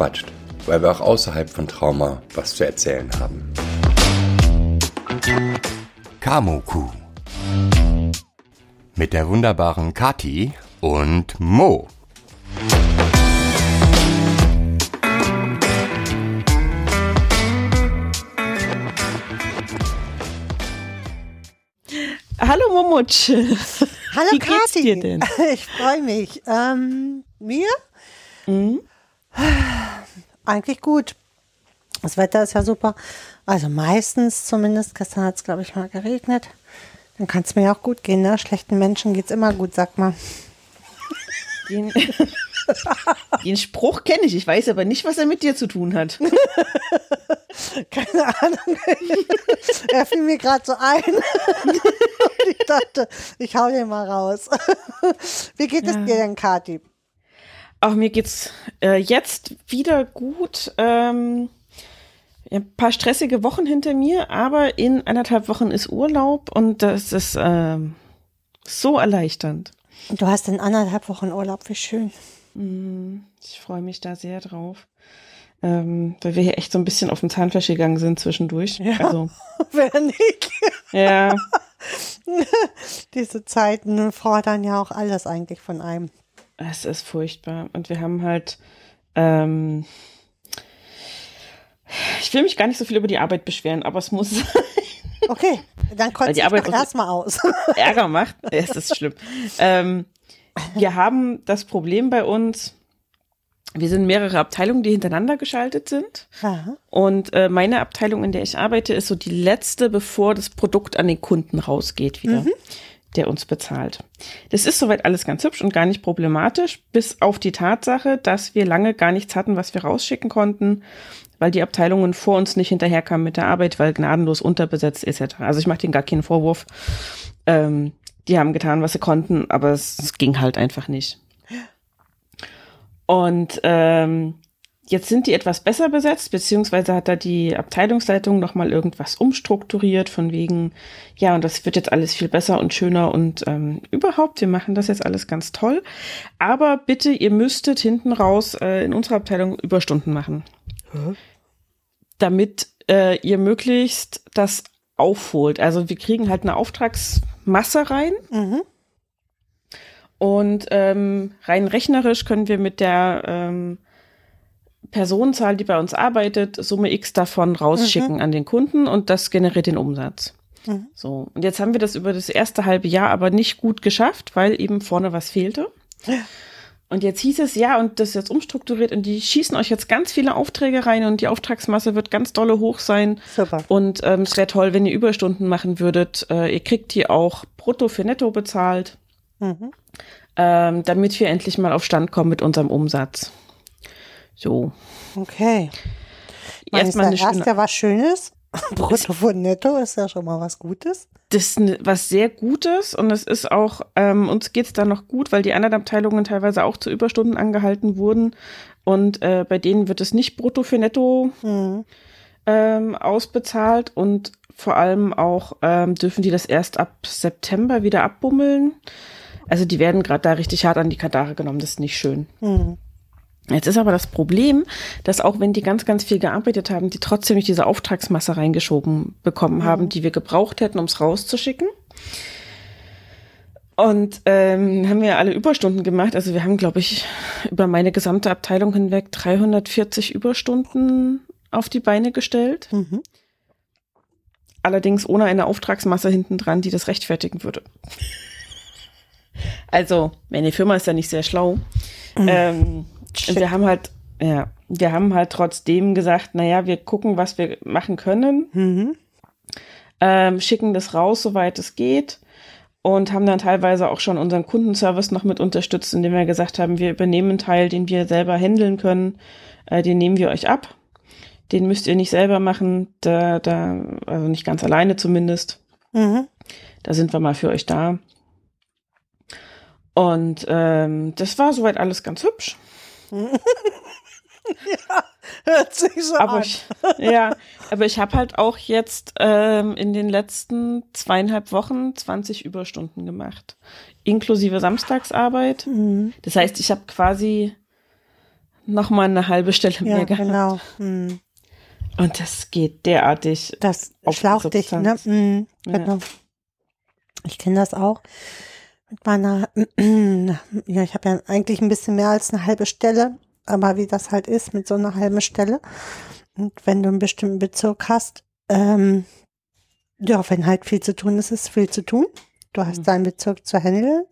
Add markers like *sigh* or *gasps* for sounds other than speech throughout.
gequatscht, weil wir auch außerhalb von Trauma was zu erzählen haben. Kamoku. Mit der wunderbaren Kati und Mo. Hallo Momutsch. Hallo Wie geht's Kathi. dir denn? *laughs* Ich freue mich. Ähm, mir? Mhm. Eigentlich gut. Das Wetter ist ja super. Also meistens zumindest. Gestern hat es, glaube ich, mal geregnet. Dann kann es mir auch gut gehen. Ne? Schlechten Menschen geht es immer gut, sag mal. Den, *laughs* den Spruch kenne ich, ich weiß aber nicht, was er mit dir zu tun hat. *laughs* Keine Ahnung. *laughs* er fiel mir gerade so ein. Und ich dachte, ich hau den mal raus. Wie geht es dir denn, Kathi? Auch mir geht's äh, jetzt wieder gut. Ähm, ein paar stressige Wochen hinter mir, aber in anderthalb Wochen ist Urlaub und das ist ähm, so erleichternd. Du hast in anderthalb Wochen Urlaub. Wie schön. Ich freue mich da sehr drauf. Ähm, weil wir hier echt so ein bisschen auf dem Zahnfleisch gegangen sind zwischendurch. Ja. Also, *laughs* Wer nicht? ja, *laughs* Diese Zeiten fordern ja auch alles eigentlich von einem. Es ist furchtbar. Und wir haben halt, ähm, ich will mich gar nicht so viel über die Arbeit beschweren, aber es muss *laughs* Okay, dann kotze die Arbeit doch erstmal aus. *laughs* Ärger macht. Es ist schlimm. Ähm, wir haben das Problem bei uns, wir sind mehrere Abteilungen, die hintereinander geschaltet sind. Ja. Und äh, meine Abteilung, in der ich arbeite, ist so die letzte, bevor das Produkt an den Kunden rausgeht wieder, der uns bezahlt. Das ist soweit alles ganz hübsch und gar nicht problematisch, bis auf die Tatsache, dass wir lange gar nichts hatten, was wir rausschicken konnten, weil die Abteilungen vor uns nicht hinterherkamen mit der Arbeit, weil gnadenlos unterbesetzt etc. Also ich mache denen gar keinen Vorwurf. Ähm, die haben getan, was sie konnten, aber es, es ging halt einfach nicht. Und ähm, Jetzt sind die etwas besser besetzt, beziehungsweise hat da die Abteilungsleitung nochmal irgendwas umstrukturiert, von wegen, ja, und das wird jetzt alles viel besser und schöner und ähm, überhaupt, wir machen das jetzt alles ganz toll. Aber bitte, ihr müsstet hinten raus äh, in unserer Abteilung Überstunden machen. Damit äh, ihr möglichst das aufholt. Also wir kriegen halt eine Auftragsmasse rein. Mhm. Und ähm, rein rechnerisch können wir mit der ähm, Personenzahl, die bei uns arbeitet, Summe X davon rausschicken an den Kunden und das generiert den Umsatz. Mhm. So, und jetzt haben wir das über das erste halbe Jahr aber nicht gut geschafft, weil eben vorne was fehlte. Und jetzt hieß es, ja, und das ist jetzt umstrukturiert und die schießen euch jetzt ganz viele Aufträge rein und die Auftragsmasse wird ganz dolle hoch sein. Super. Und ähm, es wäre toll, wenn ihr Überstunden machen würdet. Äh, ihr kriegt die auch brutto für netto bezahlt Mhm. ähm, damit wir endlich mal auf Stand kommen mit unserem Umsatz. So. Okay. Erstmal ja eine erst ja was Schönes. *laughs* Brutto von Netto ist ja schon mal was Gutes. das ist ne- was sehr Gutes und es ist auch, ähm, uns geht's da noch gut, weil die anderen Abteilungen teilweise auch zu Überstunden angehalten wurden und äh, bei denen wird es nicht brutto für netto Mhm. ähm, ausbezahlt und vor allem auch ähm, dürfen die das erst ab September wieder abbummeln. Also die werden gerade da richtig hart an die Kandare genommen, das ist nicht schön. Mhm. Jetzt ist aber das Problem, dass auch wenn die ganz, ganz viel gearbeitet haben, die trotzdem nicht diese Auftragsmasse reingeschoben bekommen haben, die wir gebraucht hätten, um es rauszuschicken. Und ähm, haben wir alle Überstunden gemacht. Also wir haben, glaube ich, über meine gesamte Abteilung hinweg 340 Überstunden auf die Beine gestellt. Mhm. Allerdings ohne eine Auftragsmasse hinten dran, die das rechtfertigen würde. Also, meine Firma ist ja nicht sehr schlau. Ähm, und wir haben halt, ja, wir haben halt trotzdem gesagt, naja, wir gucken, was wir machen können, Mhm. ähm, schicken das raus, soweit es geht. Und haben dann teilweise auch schon unseren Kundenservice noch mit unterstützt, indem wir gesagt haben, wir übernehmen einen Teil, den wir selber handeln können, äh, den nehmen wir euch ab. Den müsst ihr nicht selber machen, da, da, also nicht ganz alleine zumindest. Mhm. Da sind wir mal für euch da. Und ähm, das war soweit alles ganz hübsch. *laughs* Hört sich so Aber an. ich, ja, aber ich habe halt auch jetzt ähm, in den letzten zweieinhalb Wochen 20 Überstunden gemacht, inklusive Samstagsarbeit. Mhm. Das heißt, ich habe quasi nochmal eine halbe Stelle Ja, mehr gehabt. genau. Hm. Und das geht derartig. Das schlaucht dich, ne? Mhm, Ja. genau. Ich kenne das auch mit meiner, *clears throat* ja, ich habe ja eigentlich ein bisschen mehr als eine halbe Stelle, aber wie das halt ist mit so einer halben Stelle. Und wenn du einen bestimmten Bezirk hast, ähm, ja, wenn halt viel zu tun ist, ist viel zu tun. Du hast Mhm. deinen Bezirk zu handeln.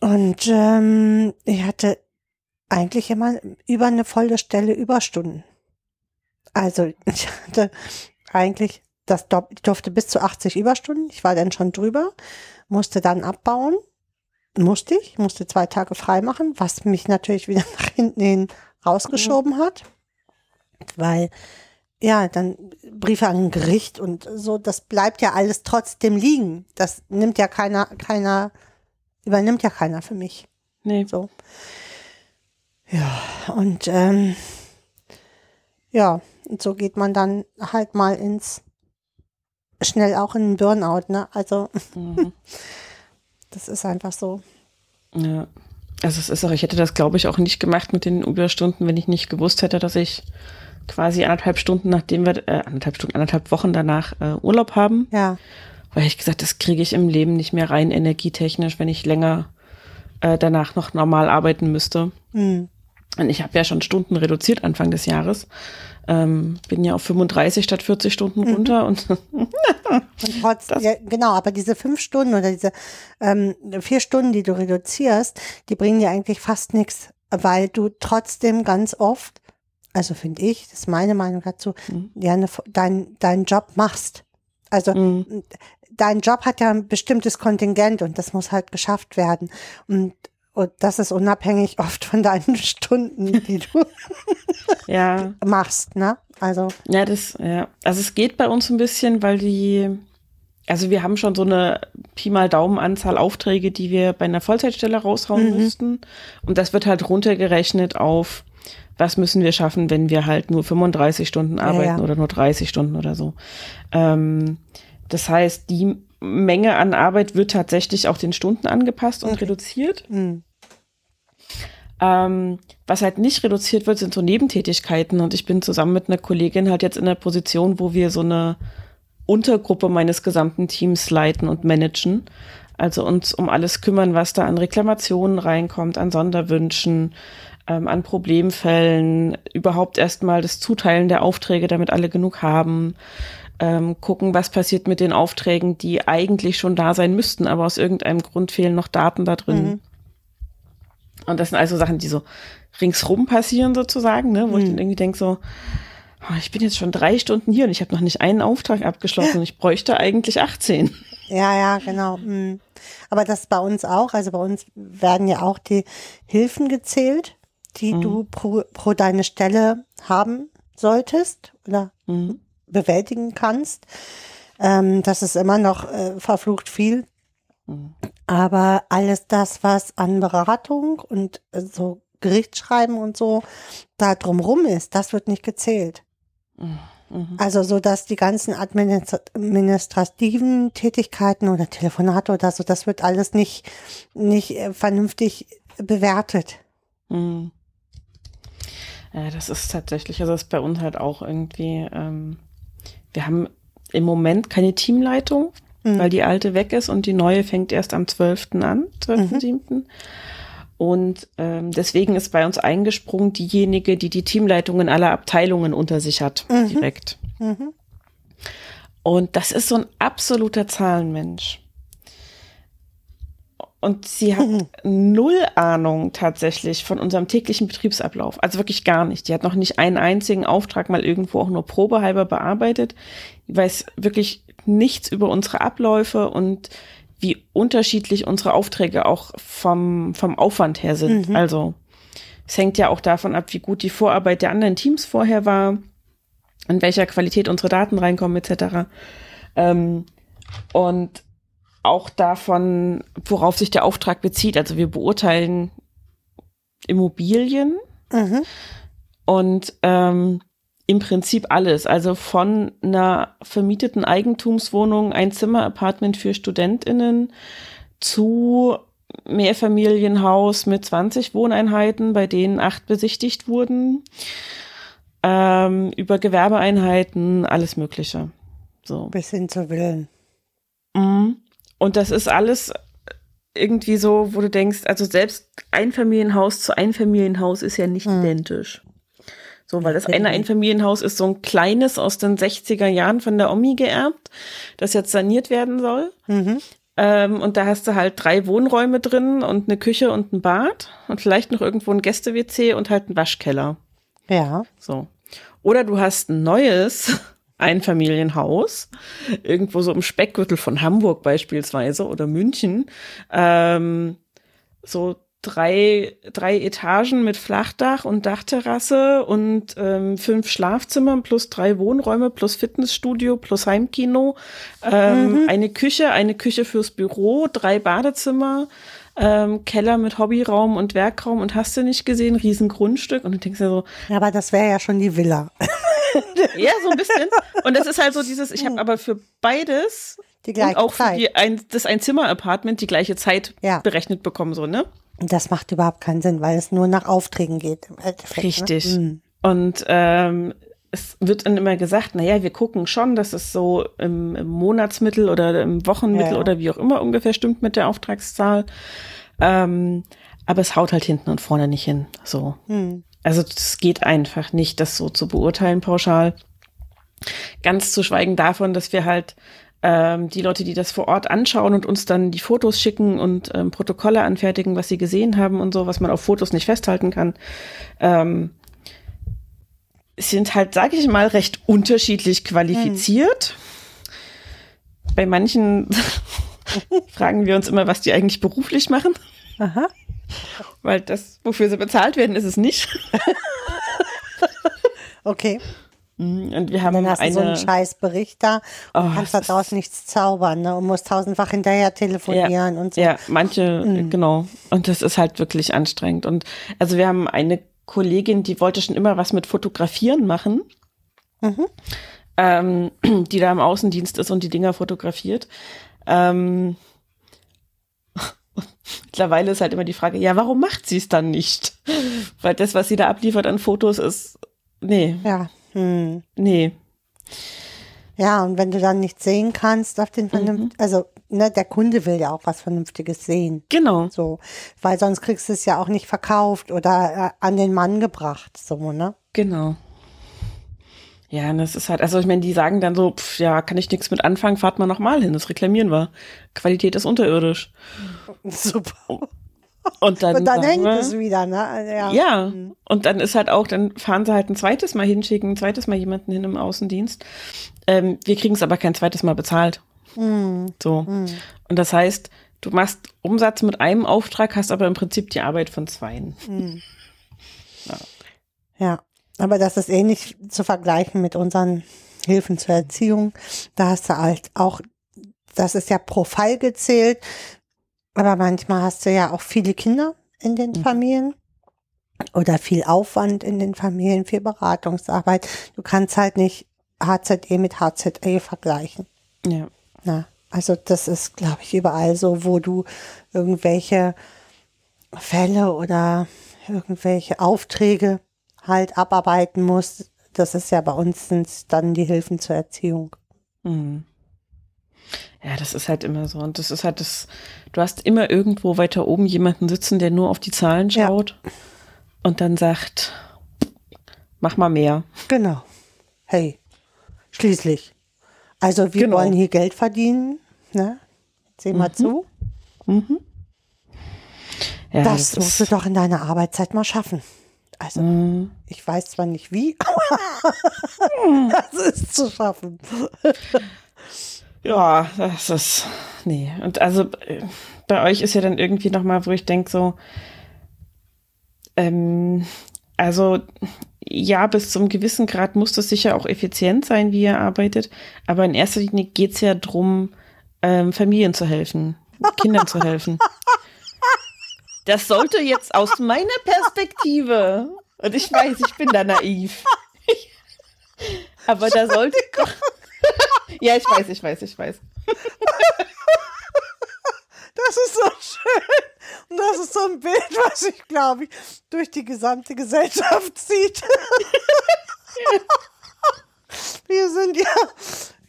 Und ähm, ich hatte eigentlich immer über eine volle Stelle Überstunden. Also *laughs* ich hatte eigentlich das ich durfte bis zu 80 Überstunden. Ich war dann schon drüber, musste dann abbauen. Musste ich, musste zwei Tage frei machen, was mich natürlich wieder *laughs* nach hinten hin rausgeschoben hat. Weil, ja, dann Briefe an ein Gericht und so, das bleibt ja alles trotzdem liegen. Das nimmt ja keiner, keiner, übernimmt ja keiner für mich. Nee. So. Ja, und ähm, ja, und so geht man dann halt mal ins schnell auch in einen Burnout, ne? Also Mhm. *laughs* das ist einfach so. Ja. Also es ist auch, ich hätte das, glaube ich, auch nicht gemacht mit den Überstunden, wenn ich nicht gewusst hätte, dass ich quasi anderthalb Stunden, nachdem wir, äh, anderthalb Stunden, anderthalb Wochen danach äh, Urlaub haben, Ja, weil ich gesagt, das kriege ich im Leben nicht mehr rein energietechnisch, wenn ich länger äh, danach noch normal arbeiten müsste. hm. Und ich habe ja schon Stunden reduziert Anfang des Jahres. Ähm, bin ja auf 35 statt 40 Stunden runter und *laughs* Und trotz, ja, genau, aber diese fünf Stunden oder diese ähm, vier Stunden, die du reduzierst, die bringen dir eigentlich fast nichts, weil du trotzdem ganz oft, also finde ich, das ist meine Meinung dazu, Mhm. ja, dein, deinen Job machst. Also Mhm. dein Job hat ja ein bestimmtes Kontingent und das muss halt geschafft werden. Und, und das ist unabhängig oft von deinen *laughs* Stunden, die du *laughs* ja, machst, ne? Also, Ja, das, ja. Also es geht bei uns ein bisschen, weil die, also wir haben schon so eine Pi mal Daumen Anzahl Aufträge, die wir bei einer Vollzeitstelle raushauen müssten. Und das wird halt runtergerechnet auf, was müssen wir schaffen, wenn wir halt nur 35 Stunden arbeiten ja. oder nur 30 Stunden oder so. Ähm, das heißt, die Menge an Arbeit wird tatsächlich auch den Stunden angepasst und reduziert. mh, Ähm, was halt nicht reduziert wird, sind so Nebentätigkeiten. Und ich bin zusammen mit einer Kollegin halt jetzt in der Position, wo wir so eine Untergruppe meines gesamten Teams leiten und managen. Also uns um alles kümmern, was da an Reklamationen reinkommt, an Sonderwünschen, ähm, an Problemfällen, überhaupt erstmal das Zuteilen der Aufträge, damit alle genug haben. Ähm, gucken, was passiert mit den Aufträgen, die eigentlich schon da sein müssten, aber aus irgendeinem Grund fehlen noch Daten da drin. Und das sind also Sachen, die so ringsrum passieren sozusagen, ne? wo ich dann irgendwie denke so, oh, ich bin jetzt schon drei Stunden hier und ich habe noch nicht einen Auftrag abgeschlossen und ich bräuchte eigentlich 18. Ja, ja, genau. mm. Aber das bei uns auch. Also bei uns werden ja auch die Hilfen gezählt, die du pro, pro deine Stelle haben solltest oder Mhm. bewältigen kannst. Ähm, das ist immer noch äh, verflucht viel. Aber alles das, was an Beratung und äh, so Gerichtsschreiben und so da drumrum ist, das wird nicht gezählt. Also so, dass die ganzen administra- administrativen Tätigkeiten oder Telefonate oder so, das wird alles nicht, nicht äh, vernünftig bewertet. Mhm. Ja, das ist tatsächlich, also das ist bei uns halt auch irgendwie, ähm, wir haben im Moment keine Teamleitung, weil die alte weg ist und die neue fängt erst am 12. an, 12.7. Und ähm, deswegen ist bei uns eingesprungen diejenige, die die Leitung aller Abteilungen unter sich hat, direkt. Und das ist so ein absoluter Zahlenmensch. Und sie hat null Ahnung tatsächlich von unserem täglichen Betriebsablauf. Also wirklich gar nicht. Die hat noch nicht einen einzigen Auftrag mal irgendwo auch nur probehalber bearbeitet. Die weiß wirklich nichts über unsere Abläufe und wie unterschiedlich unsere Aufträge auch vom, vom Aufwand her sind. Also es hängt ja auch davon ab, wie gut die Vorarbeit der anderen Teams vorher war, in welcher Qualität unsere Daten reinkommen, etc. Ähm, und auch davon, worauf sich der Auftrag bezieht. Also wir beurteilen Immobilien Mhm. und ähm, im Prinzip alles. Also von einer vermieteten Eigentumswohnung, ein Zimmer-Apartment für StudentInnen zu Mehrfamilienhaus mit 20 Wohneinheiten, bei denen acht besichtigt wurden, ähm, über Gewerbeeinheiten, alles Mögliche. So. Bis hin zu Willen. Mhm. Und das ist alles irgendwie so, wo du denkst, also selbst Einfamilienhaus zu Einfamilienhaus ist ja nicht Mhm. identisch. So, weil das eine. Einfamilienhaus ist so ein kleines aus den 60er Jahren von der Omi geerbt, das jetzt saniert werden soll. Mhm. Ähm, und da hast du halt drei Wohnräume drin und eine Küche und ein Bad und vielleicht noch irgendwo ein Gäste-WC und halt einen Waschkeller. Ja. So. Oder du hast ein neues *laughs* Einfamilienhaus, irgendwo so im Speckgürtel von Hamburg beispielsweise oder München. Ähm, so drei, drei Etagen mit Flachdach und Dachterrasse und ähm, fünf Schlafzimmer plus drei Wohnräume plus Fitnessstudio plus Heimkino, ähm, eine Küche, eine Küche fürs Büro, drei Badezimmer, ähm, Keller mit Hobbyraum und Werkraum und hast du nicht gesehen, Riesengrundstück und du denkst dir so, Aber das wäre ja schon die Villa. *laughs* ja, so ein bisschen. Und das ist halt so dieses, ich habe aber für beides Die gleiche und auch für die ein, das Einzimmer-Apartment die gleiche Zeit Ja. berechnet bekommen, so, ne? Das macht überhaupt keinen Sinn, weil es nur nach Aufträgen geht. Im Endeffekt, Richtig. Ne? Mhm. Und ähm, es wird dann immer gesagt, naja, wir gucken schon, dass es so im, im Monatsmittel oder im Wochenmittel ja. oder wie auch immer ungefähr stimmt mit der Auftragszahl. Ähm, aber es haut halt hinten und vorne nicht hin. So. Mhm. Also es geht einfach nicht, das so zu beurteilen pauschal. Ganz zu schweigen davon, dass wir halt ähm, die Leute, die das vor Ort anschauen und uns dann die Fotos schicken und ähm, Protokolle anfertigen, was sie gesehen haben und so, was man auf Fotos nicht festhalten kann, ähm, sind halt, sage ich mal, recht unterschiedlich qualifiziert. Bei manchen *laughs* fragen wir uns immer, was die eigentlich beruflich machen, Aha. weil das, wofür sie bezahlt werden, ist es nicht. *laughs* Okay. Und wir haben Dann hast du eine, so einen Scheißbericht da und Oh, kannst das daraus nichts zaubern ne? und musst tausendfach hinterher telefonieren und so. Ja, manche, genau. Und das ist halt wirklich anstrengend. Und also wir haben eine Kollegin, die wollte schon immer was mit Fotografieren machen, Mhm. ähm, *clears throat* die da im Außendienst ist und die Dinger fotografiert. Ähm, *laughs* mittlerweile ist halt immer die Frage, ja, warum macht sie es dann nicht? Weil das, was sie da abliefert an Fotos, ist, nee, Ja. Hm. nee. Ja, und wenn du dann nichts sehen kannst auf den Mhm. vernünftigen, also ne, der Kunde will ja auch was Vernünftiges sehen. Genau. So, weil sonst kriegst du es ja auch nicht verkauft oder äh, an den Mann gebracht, so, ne? Genau. Ja, und das ist halt, also ich meine, die sagen dann so, pf, ja, kann ich nichts mit anfangen, fahrt mal nochmal hin, das reklamieren wir. Qualität ist unterirdisch. *laughs* Super. Und dann, Und dann hängt wir, es wieder, ne? Ja. Ja, und dann ist halt auch, dann fahren sie halt ein zweites Mal hinschicken, ein zweites Mal jemanden hin im Außendienst. Ähm, wir kriegen es aber kein zweites Mal bezahlt. Hm. So. Und das heißt, du machst Umsatz mit einem Auftrag, hast aber im Prinzip die Arbeit von zweien. Ja, aber das ist ähnlich zu vergleichen mit unseren Hilfen zur Erziehung. Da hast du halt auch, das ist ja pro Fall gezählt, aber manchmal hast du ja auch viele Kinder in den Familien oder viel Aufwand in den Familien, viel Beratungsarbeit. Du kannst halt nicht HZE mit HZE vergleichen. Ja. Na, also das ist, glaube ich, überall so, wo du irgendwelche Fälle oder irgendwelche Aufträge halt abarbeiten musst. Das ist ja bei uns dann die Hilfen zur Erziehung. Mhm. Ja, das ist halt immer so. Und das ist halt das, du hast immer irgendwo weiter oben jemanden sitzen, der nur auf die Zahlen Ja. schaut und dann sagt, mach mal mehr. Genau. Hey, schließlich. Also wir Genau. wollen hier Geld verdienen. Ne? Seh mal zu. Ja, das, musst du doch in deiner Arbeitszeit mal schaffen. Also, Mhm. ich weiß zwar nicht wie, *laughs* *laughs* aber das ist zu schaffen. Ja, das ist, nee. Und also äh, bei euch ist ja dann irgendwie nochmal, wo ich denke so, ähm, also ja, bis zum gewissen Grad muss das sicher auch effizient sein, wie ihr arbeitet. Aber in erster Linie geht's ja drum, ähm, Familien zu helfen, Kindern zu helfen. Das sollte jetzt aus meiner Perspektive, und ich weiß, ich bin da naiv, *laughs* aber da sollte. Ja, ich weiß, ich weiß, ich weiß. Das ist so schön. so ein Bild, was sich, glaube ich, durch die gesamte Gesellschaft zieht. Wir sind ja,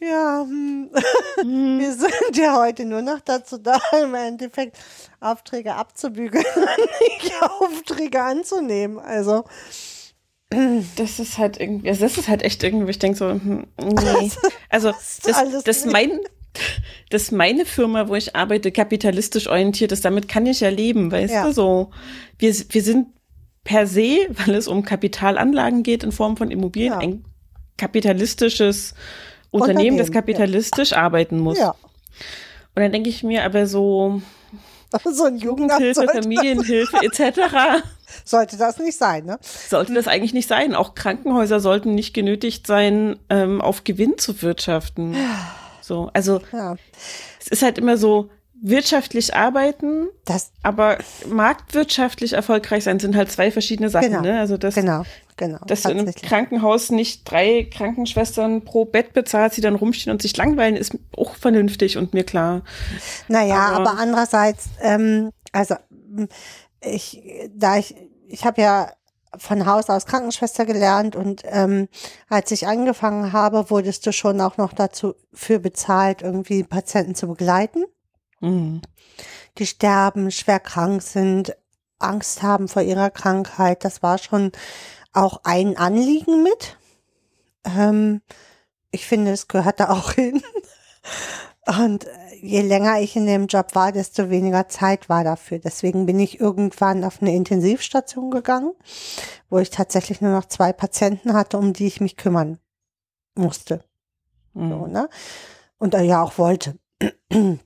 ja, hm. wir sind ja heute nur noch dazu da, im Endeffekt Aufträge abzubügeln und nicht Aufträge anzunehmen. Also, Das ist halt irgendwie, also das ist halt echt irgendwie, ich denke so, hm, nee. *laughs* Also, das, das, mein, dass meine Firma, wo ich arbeite, kapitalistisch orientiert ist, damit kann ich ja leben, weißt Ja. du, so. Wir, wir sind per se, weil es um Kapitalanlagen geht in Form von Immobilien, Ja. ein kapitalistisches Unternehmen, das Unternehmen, ja. kapitalistisch arbeiten muss. ja, Und dann denke ich mir aber so, *laughs* so ein Jugendamt Hilfe, sollte, Familienhilfe *laughs* etc. sollte das nicht sein, ne? sollte das eigentlich nicht sein. Auch Krankenhäuser sollten nicht genötigt sein, ähm, auf Gewinn zu wirtschaften. So, also Ja, es ist halt immer so wirtschaftlich arbeiten, das, aber marktwirtschaftlich erfolgreich sein sind halt zwei verschiedene Sachen. Genau, Ne? Also dass, genau, genau. dass du tatsächlich. Krankenhaus nicht drei Krankenschwestern pro Bett bezahlst, die dann rumstehen und sich langweilen, ist auch vernünftig und mir klar. Naja, Aber- aber, andererseits, ähm, also ich, da ich, ich habe ja von Haus aus Krankenschwester gelernt und ähm, als ich angefangen habe, wurdest du schon auch noch dazu für bezahlt, irgendwie Patienten zu begleiten, Mhm. die sterben, schwer krank sind, Angst haben vor ihrer Krankheit. Das war schon auch ein Anliegen mit. Ähm, ich finde, es gehört da auch *laughs* hin. Und äh, je länger ich in dem Job war, desto weniger Zeit war dafür. Deswegen bin ich irgendwann auf eine Intensivstation gegangen, wo ich tatsächlich nur noch zwei Patienten hatte, um die ich mich kümmern musste. So, Mhm. ne? Und er ja auch wollte. *clears throat*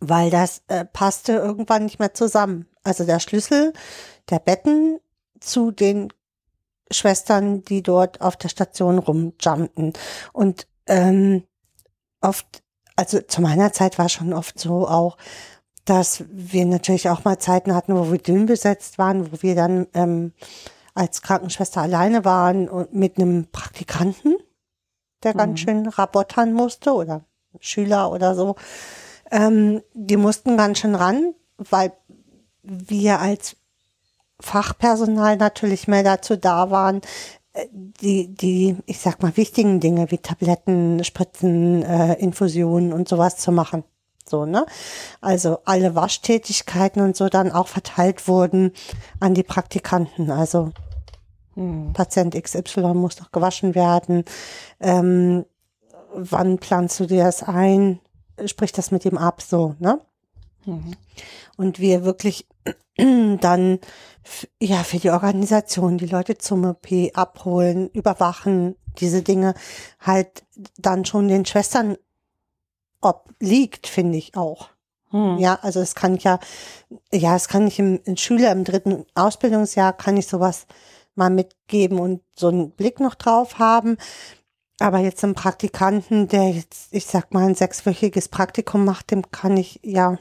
Weil das äh, passte irgendwann nicht mehr zusammen. Also der Schlüssel der Betten zu den Schwestern, die dort auf der Station rumjumpten. Und ähm, oft, also zu meiner Zeit war schon oft so auch, dass wir natürlich auch mal Zeiten hatten, wo wir dünn besetzt waren, wo wir dann ähm, als Krankenschwester alleine waren und mit einem Praktikanten, der Mhm. ganz schön rabottern musste oder Schüler oder so. Ähm, die mussten ganz schön ran, weil wir als Fachpersonal natürlich mehr dazu da waren, äh, die, die, ich sag mal, wichtigen Dinge wie Tabletten, Spritzen, äh, Infusionen und sowas zu machen. So, ne? Also alle Waschtätigkeiten und so dann auch verteilt wurden an die Praktikanten. Also Mhm. Patient XY muss doch gewaschen werden. Ähm, wann planst du dir das ein? Sprich das mit ihm ab, so, ne? Mhm. Und wir wirklich *clears throat* dann ja für die Organisation die Leute zum OP abholen, überwachen, diese Dinge halt dann schon den Schwestern obliegt, finde ich auch. Mhm. Ja, also es kann ja, ja, es kann ich im, im Schüler im dritten Ausbildungsjahr kann ich sowas mal mitgeben und so einen Blick noch drauf haben. Aber jetzt ein Praktikanten, der jetzt, ich sag mal, ein sechswöchiges Praktikum macht, dem kann ich ja,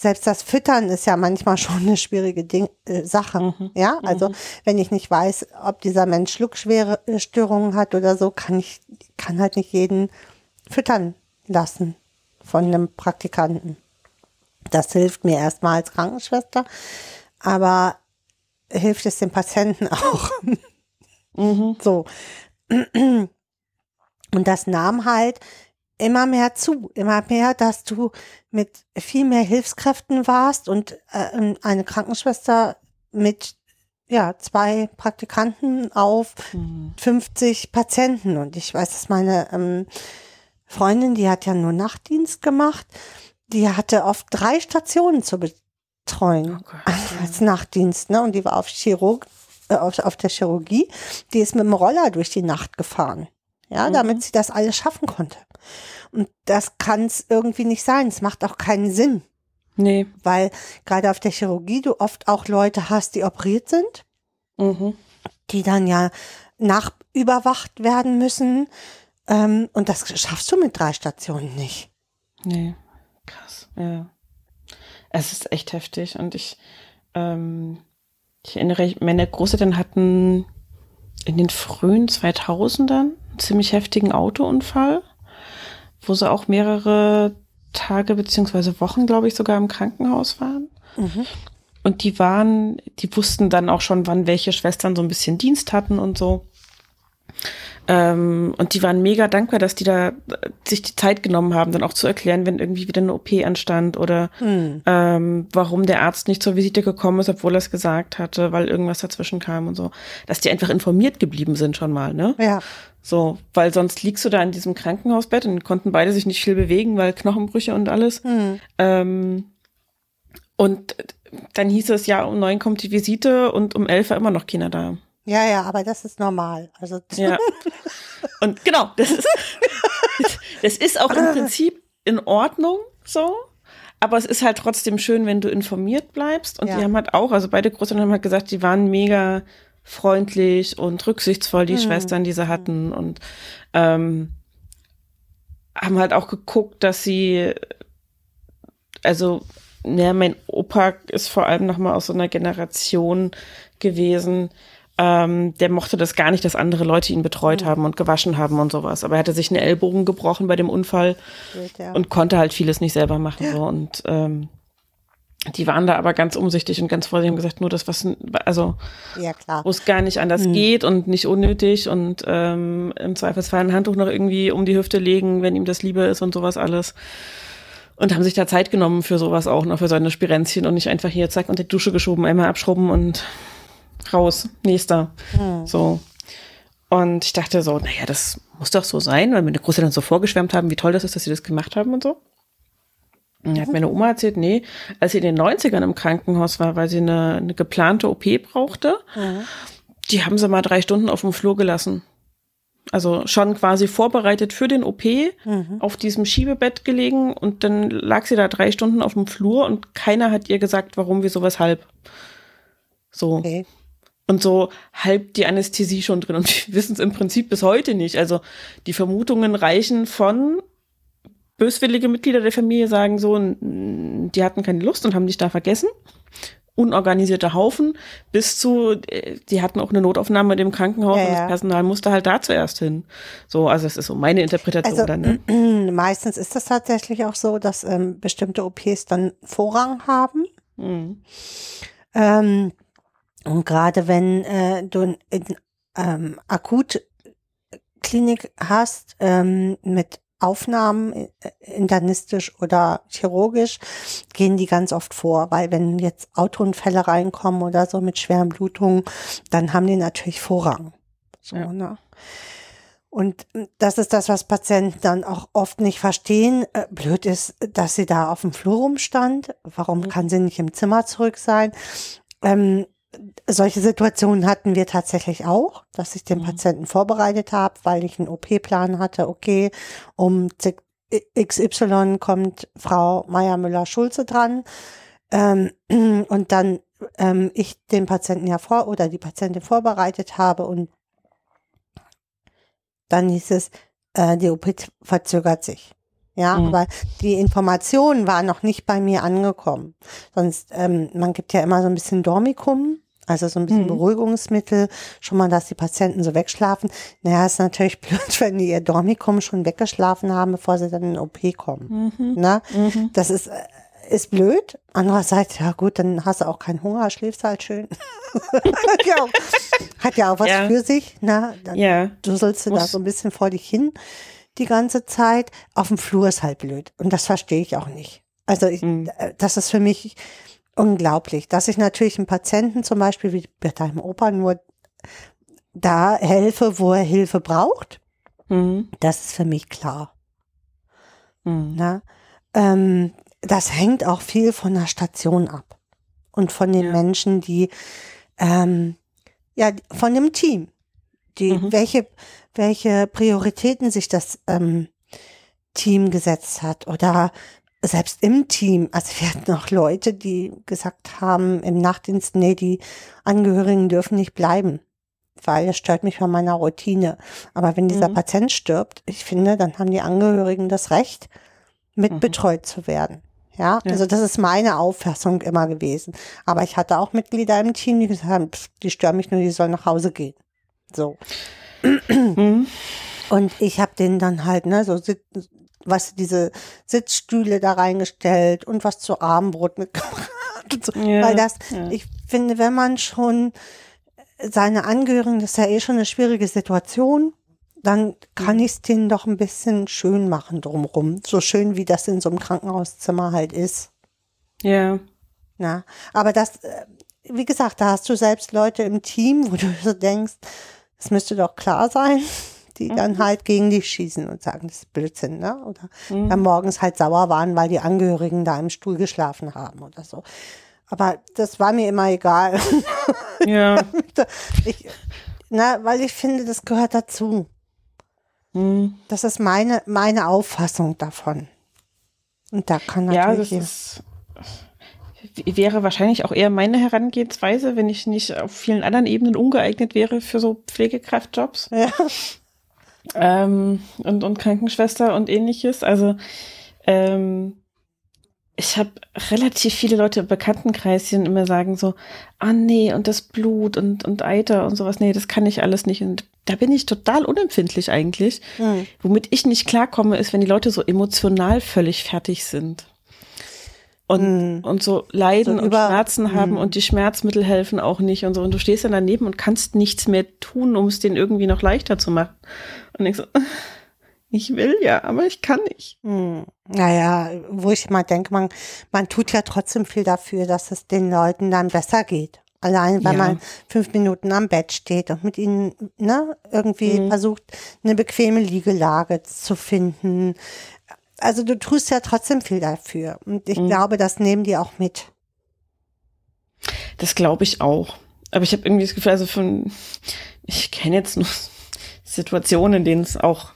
selbst das Füttern ist ja manchmal *laughs* schon eine schwierige Ding, äh, Sache. Mhm. Ja, also wenn ich nicht weiß, ob dieser Mensch Schluckstörungen hat oder so, kann ich, kann halt nicht jeden füttern lassen von einem Praktikanten. Das hilft mir erstmal als Krankenschwester, aber hilft es dem Patienten *laughs* auch. Mhm. So. Und das nahm halt immer mehr zu, immer mehr, dass du mit viel mehr Hilfskräften warst und äh, eine Krankenschwester mit ja, zwei Praktikanten auf Mhm. 50 Patienten. Und ich weiß, dass meine ähm, Freundin, die hat ja nur Nachtdienst gemacht, die hatte oft drei Stationen zu betreuen Oh Gott, als Nachtdienst, ne? Und die war auf Chirurg, äh, auf, auf der Chirurgie, die ist mit dem Roller durch die Nacht gefahren. Ja, Mhm. damit sie das alles schaffen konnte. Und das kann es irgendwie nicht sein. Es macht auch keinen Sinn, Nee. weil gerade auf der Chirurgie du oft auch Leute hast, die operiert sind, Mhm. die dann ja nachüberwacht werden müssen. Ähm, und das schaffst du mit drei Stationen nicht. Nee. Krass. Ja. Es ist echt heftig und ich, ähm, ich erinnere, meine Großeltern hatten in den frühen 2000ern einen ziemlich heftigen Autounfall, wo sie auch mehrere Tage beziehungsweise Wochen, glaube ich, sogar im Krankenhaus waren. Und die waren, die wussten dann auch schon, wann welche Schwestern so ein bisschen Dienst hatten und so. Ähm, und die waren mega dankbar, dass die da äh, sich die Zeit genommen haben, dann auch zu erklären, wenn irgendwie wieder eine OP anstand oder ähm, warum der Arzt nicht zur Visite gekommen ist, obwohl er es gesagt hatte, weil irgendwas dazwischen kam und so. Dass die einfach informiert geblieben sind schon mal, ne? Ja. So, weil sonst liegst du da in diesem Krankenhausbett und konnten beide sich nicht viel bewegen, weil Knochenbrüche und alles. Ähm, und dann hieß es, ja, um neun kommt die Visite und um elf war immer noch keiner da. Ja, ja, aber das ist normal. Also *laughs* Ja. Und genau, das ist, *laughs* das ist auch im Prinzip in Ordnung so. Aber es ist halt trotzdem schön, wenn du informiert bleibst. Und Ja. die haben halt auch, also beide Großeltern haben halt gesagt, die waren mega freundlich und rücksichtsvoll, die Schwestern, die sie hatten. Und ähm, haben halt auch geguckt, dass sie, also, ja, mein Opa ist vor allem nochmal aus so einer Generation gewesen, ähm, der mochte das gar nicht, dass andere Leute ihn betreut haben und gewaschen haben und sowas. Aber er hatte sich einen Ellbogen gebrochen bei dem Unfall Blöd, ja. und konnte halt vieles nicht selber machen. So. Und ähm, die waren da aber ganz umsichtig und ganz vorsichtig und gesagt, nur das, was, also ja, klar. wo es gar nicht anders geht und nicht unnötig und ähm, im Zweifelsfall ein Handtuch noch irgendwie um die Hüfte legen, wenn ihm das Liebe ist und sowas alles. Und haben sich da Zeit genommen für sowas auch, noch für seine Spirenzchen und nicht einfach hier zack unter die Dusche geschoben, einmal abschrubben und raus, nächster. So. Und ich dachte so, naja, das muss doch so sein, weil meine Großeltern so vorgeschwärmt haben, wie toll das ist, dass sie das gemacht haben und so. Hat meine Oma erzählt, nee, als sie in den 90ern im Krankenhaus war, weil sie eine, eine geplante OP brauchte, die haben sie mal drei Stunden auf dem Flur gelassen. Also schon quasi vorbereitet für den OP, auf diesem Schiebebett gelegen und dann lag sie da drei Stunden auf dem Flur und keiner hat ihr gesagt, warum, wieso, weshalb. So. Okay. Und so halb die Anästhesie schon drin. Und *laughs* wir wissen es im Prinzip bis heute nicht. Also die Vermutungen reichen von böswillige Mitglieder der Familie sagen so, die hatten keine Lust und haben dich da vergessen. Unorganisierte Haufen bis zu, äh, die hatten auch eine Notaufnahme in dem Krankenhaus Ja, und das Personal musste halt da zuerst hin. So, also es ist so meine Interpretation Also dann, ne? *clears throat* meistens ist das tatsächlich auch so, dass ähm, bestimmte OPs dann Vorrang haben. Mhm. Ähm, und gerade wenn äh, du in, in ähm, Akutklinik hast ähm, mit Aufnahmen äh, internistisch oder chirurgisch, gehen die ganz oft vor, weil wenn jetzt Autounfälle reinkommen oder so mit schweren Blutungen, dann haben die natürlich Vorrang. So, Ja. ne? Und das ist das, was Patienten dann auch oft nicht verstehen. Äh, Blöd ist, dass sie da auf dem Flur rumstand. Warum kann sie nicht im Zimmer zurück sein? Ähm, solche Situationen hatten wir tatsächlich auch, dass ich den Patienten vorbereitet habe, weil ich einen OP-Plan hatte. Okay, um XY kommt Frau Meier-Müller-Schulze dran. Ähm, *clears throat* und dann ähm, ich den Patienten ja vor oder die Patientin vorbereitet habe und dann hieß es, äh, die OP verzögert sich. Ja, Mhm. aber die Informationen waren noch nicht bei mir angekommen. Sonst, ähm, man gibt ja immer so ein bisschen Dormicum, also so ein bisschen Mhm. Beruhigungsmittel, schon mal, dass die Patienten so wegschlafen. Naja, ist natürlich *laughs* blöd, wenn die ihr Dormicum schon weggeschlafen haben, bevor sie dann in den OP kommen. Na? Das ist, äh, ist blöd. Andererseits, ja gut, dann hast du auch keinen Hunger, schläfst halt schön. hat, *laughs* ja auch, hat ja auch was Ja. für sich. Na? Dann Ja. dusselst du da so ein bisschen vor dich hin die ganze Zeit. Auf dem Flur ist halt blöd. Und das verstehe ich auch nicht. Also ich, Mhm. äh, das ist für mich unglaublich, dass ich natürlich einem Patienten zum Beispiel wie bei deinem Opa nur da helfe, wo er Hilfe braucht. Mhm. Das ist für mich klar. Mhm. Ne? Ähm, das hängt auch viel von der Station ab und von den Ja. Menschen, die ähm, ja von dem Team, die Mhm. welche welche Prioritäten sich das ähm, Team gesetzt hat oder selbst im Team. Also wir hatten auch Leute, die gesagt haben im Nachtdienst, nee, die Angehörigen dürfen nicht bleiben, weil es stört mich von meiner Routine. Aber wenn dieser Mhm. Patient stirbt, ich finde, dann haben die Angehörigen das Recht, mit betreut zu werden. Ja, Ja. also das ist meine Auffassung immer gewesen. Aber ich hatte auch Mitglieder im Team, die gesagt haben, pff, die stören mich nur, die sollen nach Hause gehen. So. Mhm. Und ich habe denen dann halt, ne, so was diese Sitzstühle da reingestellt und was zu Abendbrot mitgebracht *laughs* So, Ja, Weil das, ja. ich finde, wenn man schon seine Angehörigen, das ist ja eh schon eine schwierige Situation, dann kann ich es denen doch ein bisschen schön machen drumrum. So schön, wie das in so einem Krankenhauszimmer halt ist. Ja. Na, aber das, äh, wie gesagt, da hast du selbst Leute im Team, wo du so denkst, es müsste doch klar sein, *laughs* die dann halt gegen dich schießen und sagen, das ist Blödsinn, ne? Oder dann morgens halt sauer waren, weil die Angehörigen da im Stuhl geschlafen haben oder so. Aber das war mir immer egal. *laughs* Ja. ich, na, weil ich finde, das gehört dazu. Hm. Das ist meine, meine Auffassung davon. Und da kann Ja, natürlich. das ist, wäre wahrscheinlich auch eher meine Herangehensweise, wenn ich nicht auf vielen anderen Ebenen ungeeignet wäre für so Pflegekraftjobs ja. *laughs* ähm, und, und Krankenschwester und ähnliches. Also ähm, ich habe relativ viele Leute im Bekanntenkreis, die immer sagen so, ah nee, und das Blut und, und Eiter und sowas, nee, das kann ich alles nicht. Und da bin ich total unempfindlich eigentlich. Hm. Womit ich nicht klarkomme, ist, wenn die Leute so emotional völlig fertig sind. Und, und so leiden So und über- Schmerzen haben hm. und die Schmerzmittel helfen auch nicht und so. Und du stehst dann daneben und kannst nichts mehr tun, um es denen irgendwie noch leichter zu machen. Und ich so, *laughs* ich will ja, aber ich kann nicht. Hm. Naja, wo ich mal denke, man, man tut ja trotzdem viel dafür, dass es den Leuten dann besser geht. Allein, wenn Ja. man fünf Minuten am Bett steht und mit ihnen ne, irgendwie Mhm. versucht, eine bequeme Liegelage zu finden. Also du tust ja trotzdem viel dafür. Und ich Mhm. glaube, das nehmen die auch mit. Das glaube ich auch. Aber ich habe irgendwie das Gefühl, also von, ich kenne jetzt nur Situationen, in denen es auch,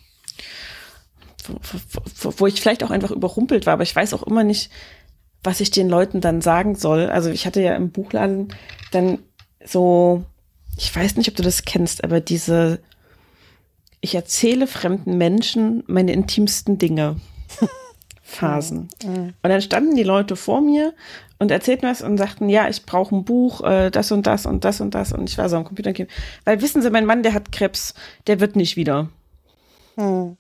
wo, wo, wo ich vielleicht auch einfach überrumpelt war, aber ich weiß auch immer nicht, was ich den Leuten dann sagen soll. Also ich hatte ja im Buchladen dann so, ich weiß nicht, ob du das kennst, aber diese, ich erzähle fremden Menschen meine intimsten Dinge. *laughs* Phasen. Und dann standen die Leute vor mir und erzählten was und sagten, ja, ich brauche ein Buch, äh, das und das und das und das. Und ich war so am Computer. gehen. Weil wissen Sie, mein Mann, der hat Krebs, der wird nicht wieder. Hm.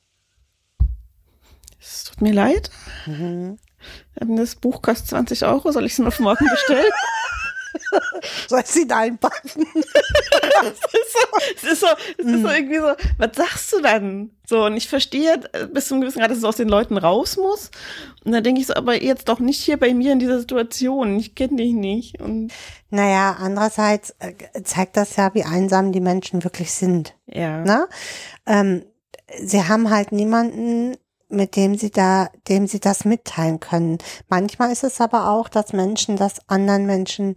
Es tut mir leid. Mhm. Ähm, Das Buch kostet 20 Euro, soll ich es noch morgen bestellen? *laughs* *laughs* Soll ich sie da einpacken? *laughs* Es ist so, es ist so irgendwie so, was sagst du dann? So, und ich verstehe äh, bis zum gewissen Grad, dass es aus den Leuten raus muss. Und dann denke ich so, aber jetzt doch nicht hier bei mir in dieser Situation. Ich kenne dich nicht. Und Naja, andererseits äh, zeigt das ja, wie einsam die Menschen wirklich sind. ja. Ne? Ähm, sie haben halt niemanden, mit dem sie da, dem sie das mitteilen können. Manchmal ist es aber auch, dass Menschen das anderen Menschen,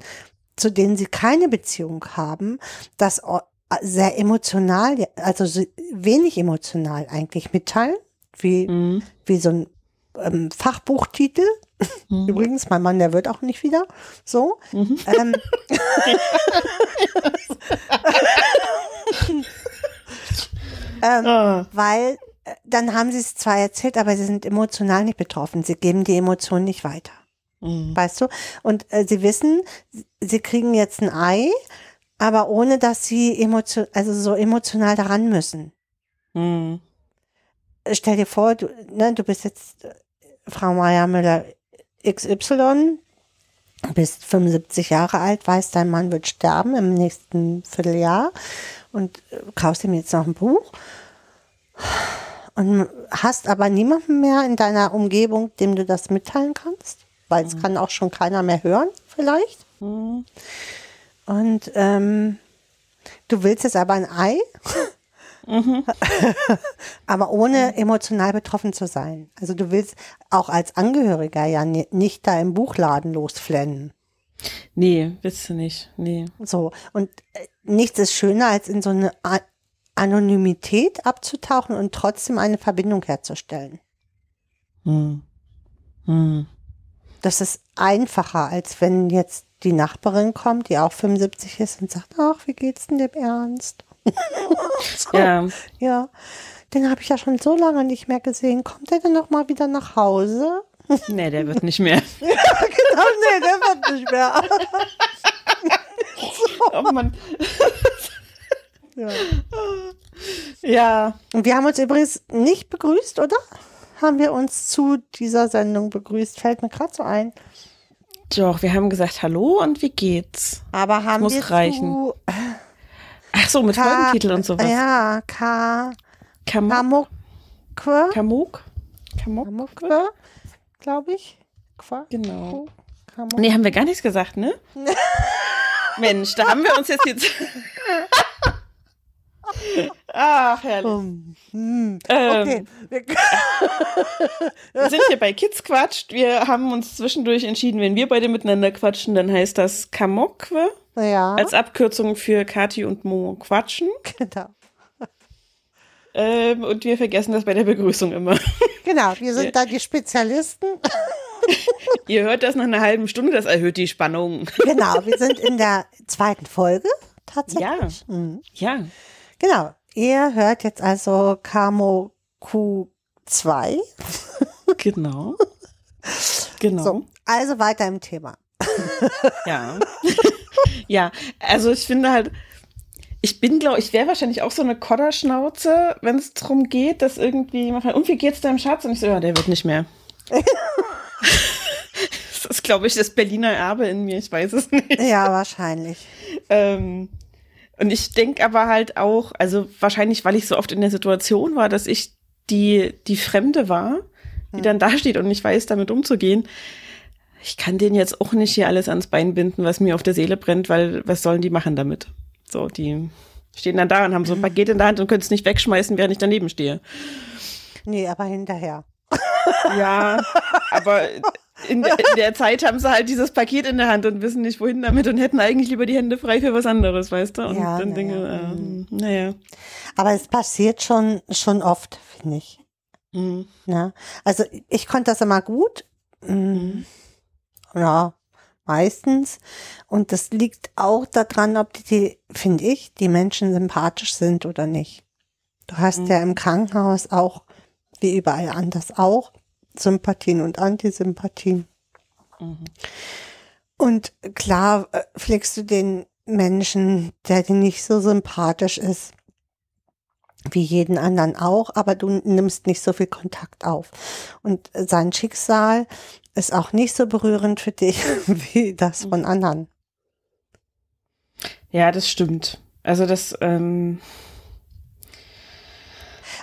zu denen sie keine Beziehung haben, das sehr emotional, also so wenig emotional eigentlich mitteilen, wie, Mhm. wie so ein ähm, Fachbuchtitel. Mhm. Übrigens, mein Mann, der wird auch nicht wieder so. Mhm. Ähm, *laughs* ähm, Ah. weil äh, dann haben sie es zwar erzählt, aber sie sind emotional nicht betroffen. Sie geben die Emotionen nicht weiter. Mhm. Weißt du? Und äh, sie wissen, sie- kriegen jetzt ein Ei, aber ohne dass sie emotion also so emotional daran müssen. Mhm. Stell dir vor, du, ne, du bist jetzt äh, Frau Meier Müller XY, bist 75 Jahre alt, weißt, dein Mann wird sterben im nächsten Vierteljahr und äh, kaufst ihm jetzt noch ein Buch und hast aber niemanden mehr in deiner Umgebung, dem du das mitteilen kannst, weil es kann auch schon keiner mehr hören, vielleicht. Mhm. Und ähm, du willst jetzt aber ein Ei, *laughs* aber ohne emotional betroffen zu sein. Also du willst auch als Angehöriger ja ni- nicht da im Buchladen losflennen. Nee, willst du nicht. Nee. So. Und äh, nichts ist schöner, als in so eine A Anonymität abzutauchen und trotzdem eine Verbindung herzustellen. Mhm. Mhm. Das ist einfacher, als wenn jetzt die Nachbarin kommt, die auch 75 ist und sagt, ach, wie geht's denn dem Ernst? *laughs* so. Ja. Ja, den habe ich ja schon so lange nicht mehr gesehen. Kommt er denn noch mal wieder nach Hause? *laughs* Nee, der wird nicht mehr. *laughs* genau, nee, der wird nicht mehr. Oh Mann. ja. Ja. Und wir haben uns übrigens nicht begrüßt, oder? Haben wir uns zu dieser Sendung begrüßt? Fällt mir gerade so ein. Doch, wir haben gesagt Hallo und wie geht's? Aber haben muss wir reichen. zu Ach so, mit Ka- Folgentitel und sowas. Ja, Ka Kam Kamokwe. Kamok? Kamok? Kamokwe, glaube ich. Qua? Genau. Kamok. Nee, haben wir gar nichts gesagt, ne? *laughs* Mensch, da haben wir uns jetzt jetzt. *laughs* Ach, herrlich. Hm, hm. Ähm, Okay. *laughs* Wir- sind hier bei Kids Quatscht. Wir haben uns zwischendurch entschieden, wenn wir beide miteinander quatschen, dann heißt das Kamokwe Ja, als Abkürzung für Kati und Mo quatschen. genau. Ähm, und wir vergessen das bei der Begrüßung immer. *laughs* Genau, wir sind da die Spezialisten. *laughs* Ihr hört das nach einer halben Stunde, das erhöht die Spannung. Genau, wir sind in der zweiten Folge tatsächlich. Ja. Mhm. Ja. Genau. Ihr hört jetzt also Kamo Q2. *laughs* Genau. Genau. So, also weiter im Thema. *laughs* Ja. ja, also ich finde halt, ich bin, glaube ich, wäre wahrscheinlich auch so eine Kodderschnauze, wenn es darum geht, dass irgendwie fragt, und wie geht's deinem Schatz? Und ich so, ja, der wird nicht mehr. *laughs* das ist, glaube ich, das Berliner Erbe in mir, ich weiß es nicht. Ja, wahrscheinlich. Ähm, und ich denke aber halt auch, also wahrscheinlich, weil ich so oft in der Situation war, dass ich die, die Fremde war, die dann da steht und nicht weiß, damit umzugehen. Ich kann denen jetzt auch nicht hier alles ans Bein binden, was mir auf der Seele brennt, weil was sollen die machen damit? So, die stehen dann da und haben so ein Paket in der Hand und können es nicht wegschmeißen, während ich daneben stehe. Nee, aber hinterher. Ja, aber *laughs* in, der- in der Zeit haben sie halt dieses Paket in der Hand und wissen nicht, wohin damit und hätten eigentlich lieber die Hände frei für was anderes, weißt du? Und Ja, dann na Dinge, ja, ähm, naja. Aber es passiert schon, schon oft, finde ich. Mhm. Ne? Also ich konnte das immer gut. Mm, Ja, meistens. Und das liegt auch daran, ob die, die finde ich, die Menschen sympathisch sind oder nicht. Du hast Mhm. ja im Krankenhaus auch, wie überall anders auch, Sympathien und Antisympathien. Mhm. Und klar äh, pflegst du den Menschen, der dir nicht so sympathisch ist, wie jeden anderen auch, aber du nimmst nicht so viel Kontakt auf. Und sein Schicksal ist auch nicht so berührend für dich *laughs* wie das von anderen. Ja, das stimmt. Also das, ähm,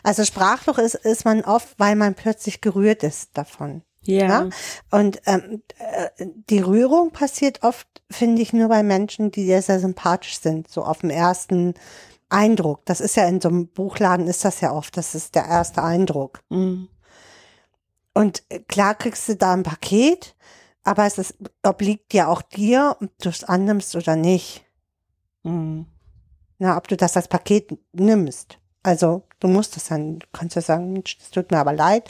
Also sprachlos ist, ist man oft, weil man plötzlich gerührt ist davon. ja. Ja? Und ähm, äh, die Rührung passiert oft, finde ich, nur bei Menschen, die dir sehr sympathisch sind, so auf dem ersten Eindruck. Das ist ja in so einem Buchladen ist das ja oft, das ist der erste Eindruck. Mhm. Und äh, klar kriegst du da ein Paket, aber es ist, obliegt ja auch dir, ob du es annimmst oder nicht. Mhm. Na, ob du das als Paket nimmst. Also du musst es dann, du kannst ja sagen, es tut mir aber leid.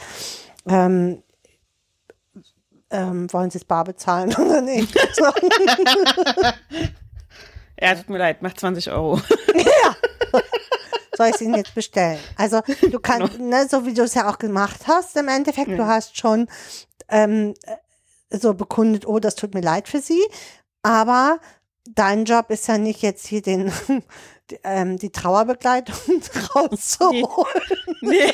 Ähm, ähm, wollen Sie es bar bezahlen *laughs* oder nicht? Ja, tut mir leid, macht 20 Euro. *laughs* Soll ich es Ihnen jetzt bestellen? Also du kannst, ne, so wie du es ja auch gemacht hast, im Endeffekt, du hast schon ähm, so bekundet, oh, das tut mir leid für Sie, aber dein Job ist ja nicht jetzt hier den die, ähm, die Trauerbegleitung *laughs* rauszuholen. Nee.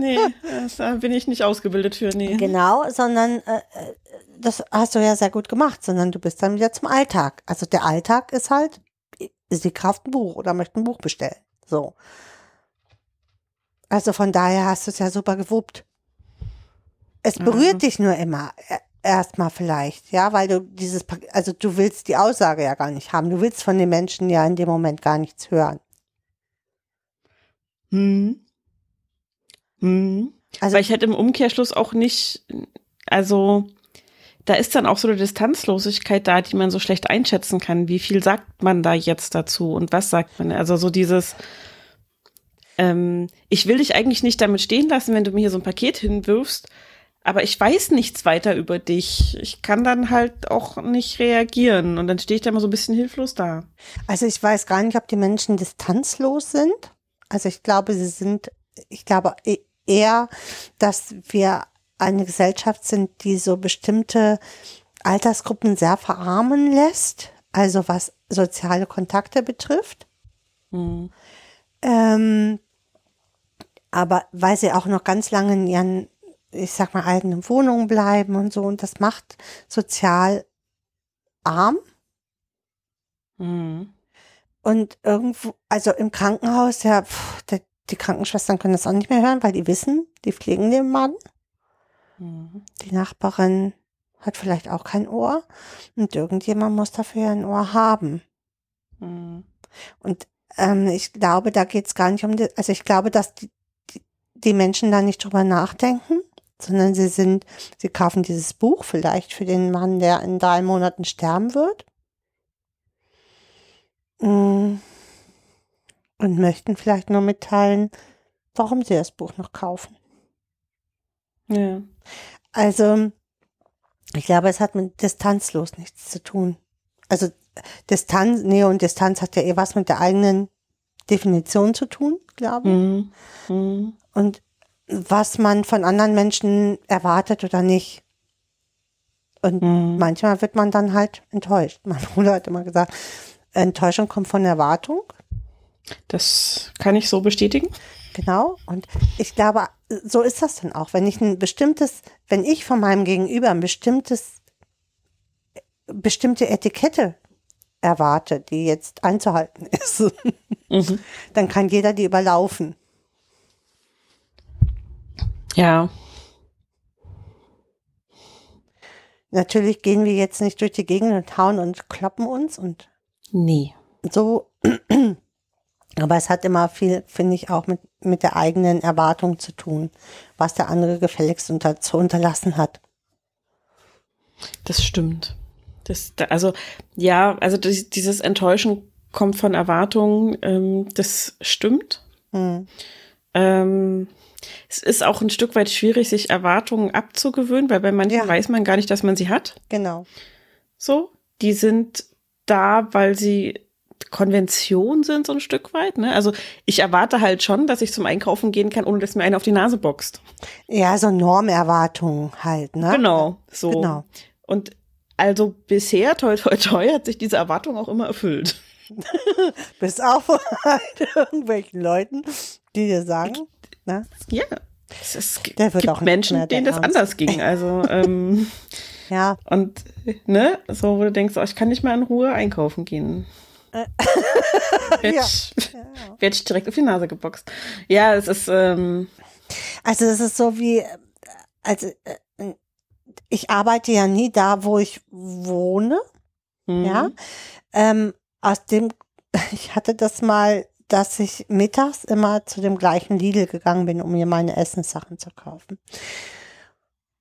nee, *laughs* da bin ich nicht ausgebildet für, nee. Genau, sondern äh, äh, das hast du ja sehr gut gemacht, sondern du bist dann wieder zum Alltag. Also der Alltag ist halt, sie kauft ein Buch oder möchte ein Buch bestellen. So. Also von daher hast du es ja super gewuppt. Es berührt Mhm. dich nur immer äh, erstmal vielleicht, ja, weil du dieses, also du willst die Aussage ja gar nicht haben. Du willst von den Menschen ja in dem Moment gar nichts hören. Hm. Hm. Also Weil ich halt im Umkehrschluss auch nicht, also da ist dann auch so eine Distanzlosigkeit da, die man so schlecht einschätzen kann. Wie viel sagt man da jetzt dazu und was sagt man? Also so dieses, ähm, ich will dich eigentlich nicht damit stehen lassen, wenn du mir hier so ein Paket hinwirfst, aber ich weiß nichts weiter über dich. Ich kann dann halt auch nicht reagieren und dann stehe ich da immer so ein bisschen hilflos da. Also ich weiß gar nicht, ob die Menschen distanzlos sind. Also ich glaube, sie sind, ich glaube e- eher, dass wir eine Gesellschaft sind, die so bestimmte Altersgruppen sehr verarmen lässt. Also was soziale Kontakte betrifft. Hm. Ähm, aber weil sie auch noch ganz lange in ihren ich sag mal, eigenen Wohnungen bleiben und so. Und das macht sozial arm. Mhm. Und irgendwo, also im Krankenhaus, ja, pff, der, die Krankenschwestern können das auch nicht mehr hören, weil die wissen, die pflegen den Mann. Mhm. Die Nachbarin hat vielleicht auch kein Ohr. Und irgendjemand muss dafür ein Ohr haben. Mhm. Und ähm, ich glaube, da geht es gar nicht um, die, also ich glaube, dass die, die, die Menschen da nicht drüber nachdenken, sondern sie sind, sie kaufen dieses Buch vielleicht für den Mann, der in drei Monaten sterben wird. Mm. Und möchten vielleicht nur mitteilen, warum sie das Buch noch kaufen. Ja. Also, ich glaube, es hat mit distanzlos nichts zu tun. Also, Distanz, Nähe und Distanz hat ja eh was mit der eigenen Definition zu tun, glaube ich. Mhm. Mhm. Und was man von anderen Menschen erwartet oder nicht. Und Mhm. manchmal wird man dann halt enttäuscht. *laughs* Mein Bruder hat immer gesagt, Enttäuschung kommt von Erwartung. Das kann ich so bestätigen. Genau. Und ich glaube, so ist das dann auch. Wenn ich ein bestimmtes, wenn ich von meinem Gegenüber ein bestimmtes, bestimmte Etikette erwarte, die jetzt einzuhalten *laughs* ist, Mhm. dann kann jeder die überlaufen. Ja. Natürlich gehen wir jetzt nicht durch die Gegend und hauen und kloppen uns und Nee. so. *clears throat* Aber es hat immer viel, finde ich, auch mit, mit der eigenen Erwartung zu tun, was der andere gefälligst unter, zu unterlassen hat. Das stimmt. Das, da- also, ja, also dies- dieses Enttäuschen kommt von Erwartungen, ähm, das stimmt. Hm. Ähm, es ist auch ein Stück weit schwierig, sich Erwartungen abzugewöhnen, weil bei manchen Ja. weiß man gar nicht, dass man sie hat. Genau. So, die sind da, weil sie Konvention sind, so ein Stück weit. Ne? Also ich erwarte halt schon, dass ich zum Einkaufen gehen kann, ohne dass mir einer auf die Nase boxt. Ja, so Normerwartungen halt, ne? Genau, so. Genau. Und also bisher, toi toi toi, hat sich diese Erwartung auch immer erfüllt. *laughs* Bis auf halt *laughs* irgendwelchen Leuten, die dir sagen, ne? Ja. Es, es Der wird gibt Menschen, der denen das Ernst. anders ging. Also, ähm, *laughs* Ja, und, ne, so, wo du denkst, oh, ich kann nicht mal in Ruhe einkaufen gehen. *laughs* Werd, Ja. ich- werd ich direkt auf die Nase geboxt. Ja, es ist, ähm, also das ist so wie, also äh, ich arbeite ja nie da, wo ich wohne, hm, ja. Ähm, aus dem, *laughs* ich hatte das mal, dass ich mittags immer zu dem gleichen Lidl gegangen bin, um mir meine Essenssachen zu kaufen.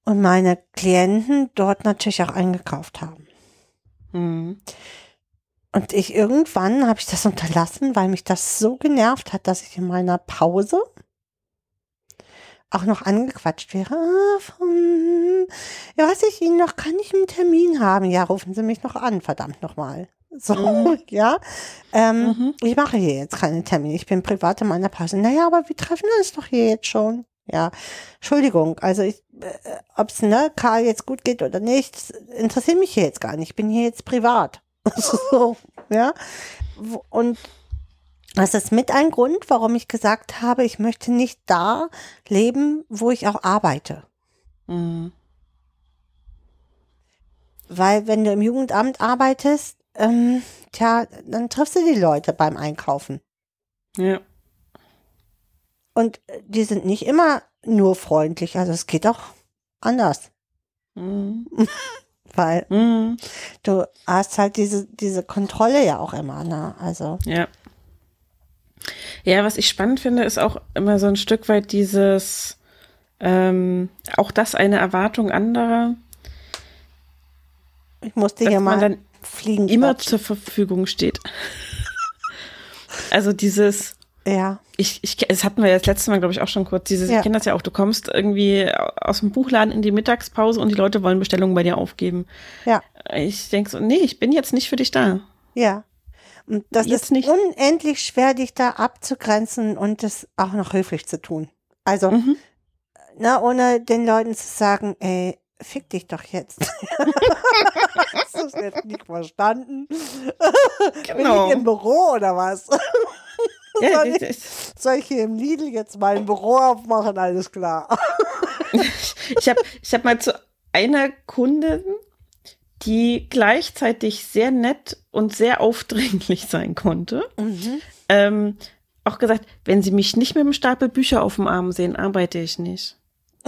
Und meine Klienten dort natürlich auch eingekauft haben. hm, Und ich irgendwann habe ich das unterlassen, weil mich das so genervt hat, dass ich in meiner Pause auch noch angequatscht wäre. Ah, von, ja, was ich Ihnen noch, kann ich einen Termin haben? Ja, rufen Sie mich noch an, verdammt nochmal. So, Mhm. *laughs* ja. Ähm, Mhm. Ich mache hier jetzt keine Termine. Ich bin privat in meiner Pause. Naja, aber wir treffen uns doch hier jetzt schon. Ja, Entschuldigung, also ich, äh, ob es ne, Karl jetzt gut geht oder nicht, interessiert mich hier jetzt gar nicht. Ich bin hier jetzt privat. *laughs* so, ja. Und das ist mit ein Grund, warum ich gesagt habe, ich möchte nicht da leben, wo ich auch arbeite. hm, Weil wenn du im Jugendamt arbeitest, ähm, tja, dann triffst du die Leute beim Einkaufen. ja. Und äh, die sind nicht immer nur freundlich, also es geht auch anders, hm, *laughs* weil hm, du hast halt diese, diese Kontrolle ja auch immer, ne? Also, Ja. Ja, was ich spannend finde, ist auch immer so ein Stück weit dieses, ähm, auch das eine Erwartung anderer, ich musste hier man mal dann fliegen. immer zur Verfügung steht. also dieses, Ja, ich, ich, das hatten wir ja das letzte Mal, glaube ich, auch schon kurz, dieses, Ja. ich kenne das ja auch, du kommst irgendwie aus dem Buchladen in die Mittagspause und die Leute wollen Bestellungen bei dir aufgeben. ja, Ich denke so, nee, ich bin jetzt nicht für dich da. ja. Und das Jetzt ist nicht. unendlich schwer, dich da abzugrenzen und das auch noch höflich zu tun. Also, Mhm. na, ohne den Leuten zu sagen, ey, fick dich doch jetzt. *laughs* Hast du es jetzt nicht verstanden? Bin Genau. ich im Büro oder was? Ja, Soll ich, soll ich hier im Lidl jetzt mein Büro aufmachen? Alles klar. *laughs* Ich habe ich hab mal zu einer Kundin, die gleichzeitig sehr nett und sehr aufdringlich sein konnte, ähm, auch gesagt, wenn Sie mich nicht mit einem Stapel Bücher auf dem Arm sehen, arbeite ich nicht. *laughs*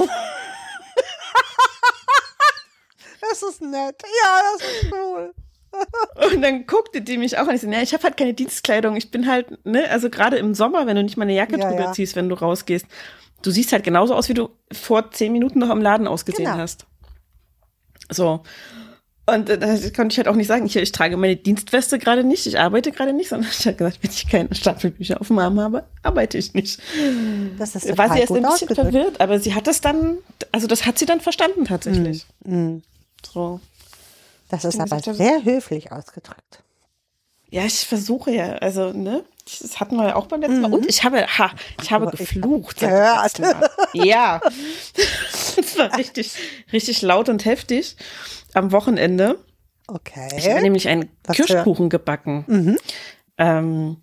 Das ist nett. Ja, das ist cool. *laughs* Und dann guckte die mich auch an. Ich so, ja, ich habe halt keine Dienstkleidung. Ich bin halt, ne, also gerade im Sommer, wenn du nicht mal eine Jacke Ja, drüber ja. ziehst, wenn du rausgehst, du siehst halt genauso aus, wie du vor zehn Minuten noch im Laden ausgesehen Genau. hast. So. Und äh, da konnte ich halt auch nicht sagen, ich, ich trage meine Dienstweste gerade nicht, ich arbeite gerade nicht, sondern *laughs* ich habe gesagt, wenn ich keine Stapelbücher auf dem Arm habe, arbeite ich nicht. Das ist War sie erst ein bisschen verwirrt, aber sie hat das dann, also das hat sie dann verstanden tatsächlich. Mhm. So. Das ist aber sehr höflich ausgedrückt. Ja, ich versuche ja, also, ne? Das hatten wir ja auch beim letzten Mal. Und ich habe, ha, ich habe Aber ich geflucht. hab letzten Mal. Ja. *laughs* Das war richtig, richtig laut und heftig am Wochenende. Okay. Ich habe nämlich einen Was für- Kirschkuchen gebacken. Ähm,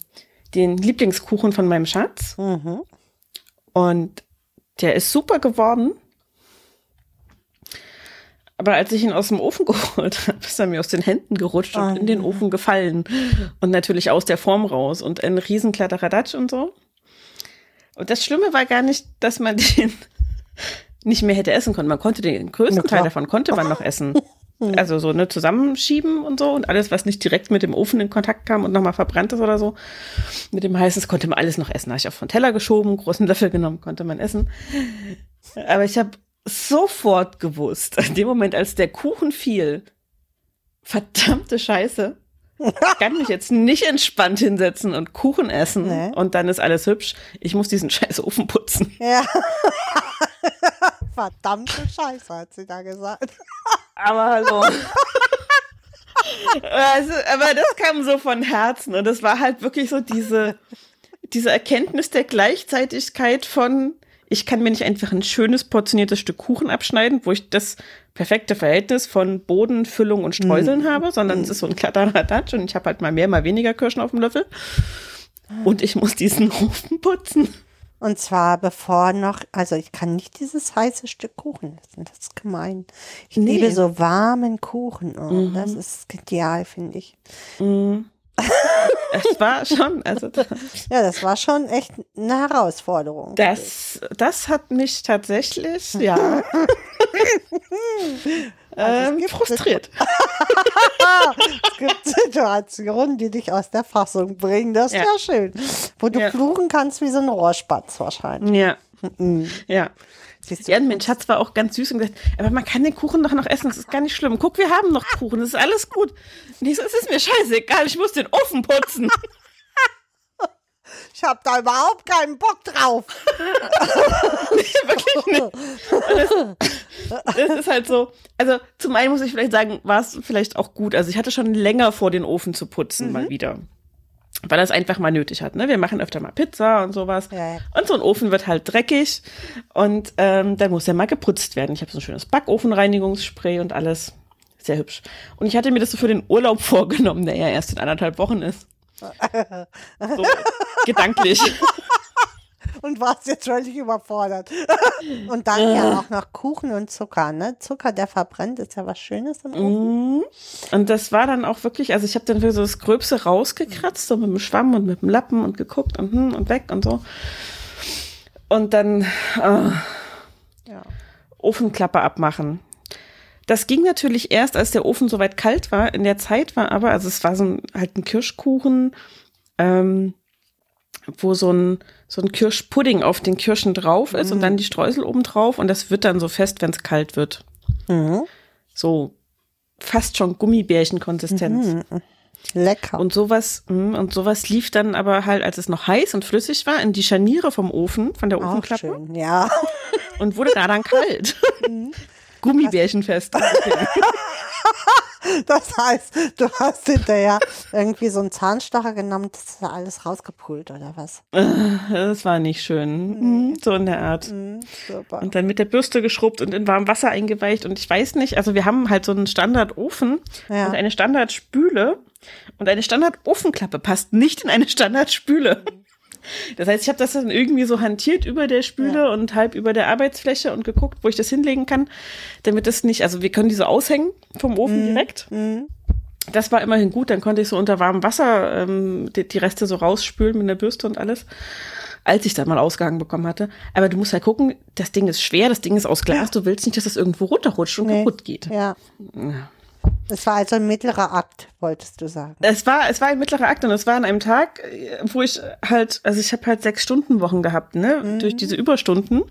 den Lieblingskuchen von meinem Schatz. Mhm. Und der ist super geworden. Aber als ich ihn aus dem Ofen *laughs* geholt habe, ist er mir aus den Händen gerutscht und Oh in den Ofen gefallen. Und natürlich aus der Form raus. Und ein riesen Kladderadatsch und so. Und das Schlimme war gar nicht, dass man *laughs* den nicht mehr hätte essen können. Man konnte den größten. Teil davon konnte man noch essen. *laughs* Also so ne zusammenschieben und so und alles, was nicht direkt mit dem Ofen in Kontakt kam und nochmal verbrannt ist oder so. Mit dem heißen, konnte man alles noch essen. Da habe ich auf den Teller geschoben, großen Löffel genommen, konnte man essen. Aber ich habe sofort gewusst, in dem Moment, als der Kuchen fiel, verdammte Scheiße. Ich *laughs* kann mich jetzt nicht entspannt hinsetzen und Kuchen essen Nee. und dann ist alles hübsch. Ich muss diesen scheiß Ofen putzen. Ja. *laughs* Verdammte Scheiße, hat sie da gesagt. Aber hallo. *laughs* also, aber das kam so von Herzen und das war halt wirklich so diese, diese Erkenntnis der Gleichzeitigkeit von, ich kann mir nicht einfach ein schönes portioniertes Stück Kuchen abschneiden, wo ich das perfekte Verhältnis von Boden, Füllung und Streuseln habe, sondern es ist so ein Kladderadatsch und ich habe halt mal mehr, mal weniger Kirschen auf dem Löffel. Und ich muss diesen Ofen putzen. Und zwar bevor noch, also ich kann nicht dieses heiße Stück Kuchen essen, das ist gemein. Ich Nee. liebe so warmen Kuchen. Oh, Das ist ideal, finde ich. Es war schon, also Ja, das war schon echt eine Herausforderung. Das, das hat mich tatsächlich, ja, *laughs* ähm, gibt frustriert. *laughs* Es gibt Situationen, die dich aus der Fassung bringen. Das ist Ja. ja, schön. Wo du Ja. fluchen kannst wie so ein Rohrspatz wahrscheinlich. Ja. Ja. Ja, mein Schatz war auch ganz süß und gesagt, aber man kann den Kuchen doch noch essen, das ist gar nicht schlimm. Guck, wir haben noch Kuchen, das ist alles gut. Und ich so, es ist mir scheißegal, ich muss den Ofen putzen. ich habe da überhaupt keinen Bock drauf. *laughs* Wirklich nicht. Das ist halt so, also zum einen muss ich vielleicht sagen, war es vielleicht auch gut. Also ich hatte schon länger vor, den Ofen zu putzen, mal wieder. Weil das einfach mal nötig hat. Ne? Wir machen öfter mal Pizza und sowas. Ja, ja. Und so ein Ofen wird halt dreckig. Und ähm, dann muss er mal geputzt werden. Ich habe so ein schönes Backofenreinigungsspray und alles. Sehr hübsch. Und ich hatte mir das so für den Urlaub *laughs* vorgenommen, der ja erst in anderthalb Wochen ist. *laughs* So gedanklich. *laughs* Und warst jetzt völlig überfordert. *laughs* Und dann ja auch noch Kuchen und Zucker, ne? Zucker, der verbrennt, ist ja was Schönes im Ofen. Mhm. Und das war dann auch wirklich, also ich habe dann so das Gröbste rausgekratzt, so mit dem Schwamm und mit dem Lappen und geguckt und, hm und weg und so. Und dann äh, Ja. Ofenklappe abmachen. Das ging natürlich erst, als der Ofen soweit kalt war. In der Zeit war aber, also es war so ein, halt ein Kirschkuchen, ähm, wo so ein, so ein Kirschpudding auf den Kirschen drauf ist und dann die Streusel oben drauf und das wird dann so fest, wenn es kalt wird. Mhm. So fast schon Gummibärchenkonsistenz. Lecker. Und sowas, mh, und sowas lief dann aber halt, als es noch heiß und flüssig war, in die Scharniere vom Ofen, von der auch Ofenklappe schön, ja. und wurde da dann kalt. *laughs* Gummibärchenfest. *laughs* *laughs* Das heißt, du hast hinterher irgendwie so einen Zahnstocher genommen, das ist alles rausgepult oder was? Das war nicht schön. Mhm, So in der Art. Mhm, super. Und dann mit der Bürste geschrubbt und in warmem Wasser eingeweicht. Und ich weiß nicht, also wir haben halt so einen Standardofen Ja. und eine Standardspüle. Und eine Standardofenklappe passt nicht in eine Standardspüle. Das heißt, ich habe das dann irgendwie so hantiert über der Spüle Ja. und halb über der Arbeitsfläche und geguckt, wo ich das hinlegen kann, damit das nicht, also wir können die so aushängen vom Ofen direkt. Mhm. Das war immerhin gut, dann konnte ich so unter warmem Wasser ähm, die, die Reste so rausspülen mit der Bürste und alles, als ich dann mal ausgehangen bekommen hatte. Aber du musst halt gucken, das Ding ist schwer, das Ding ist aus Glas, du willst nicht, dass das irgendwo runterrutscht und Nee. kaputt geht. Ja. Es war also ein mittlerer Akt, wolltest du sagen. Es war, es war ein mittlerer Akt und es war an einem Tag, äh, wo ich halt, also ich habe halt sechs Stunden Wochen gehabt, ne? Durch diese Überstunden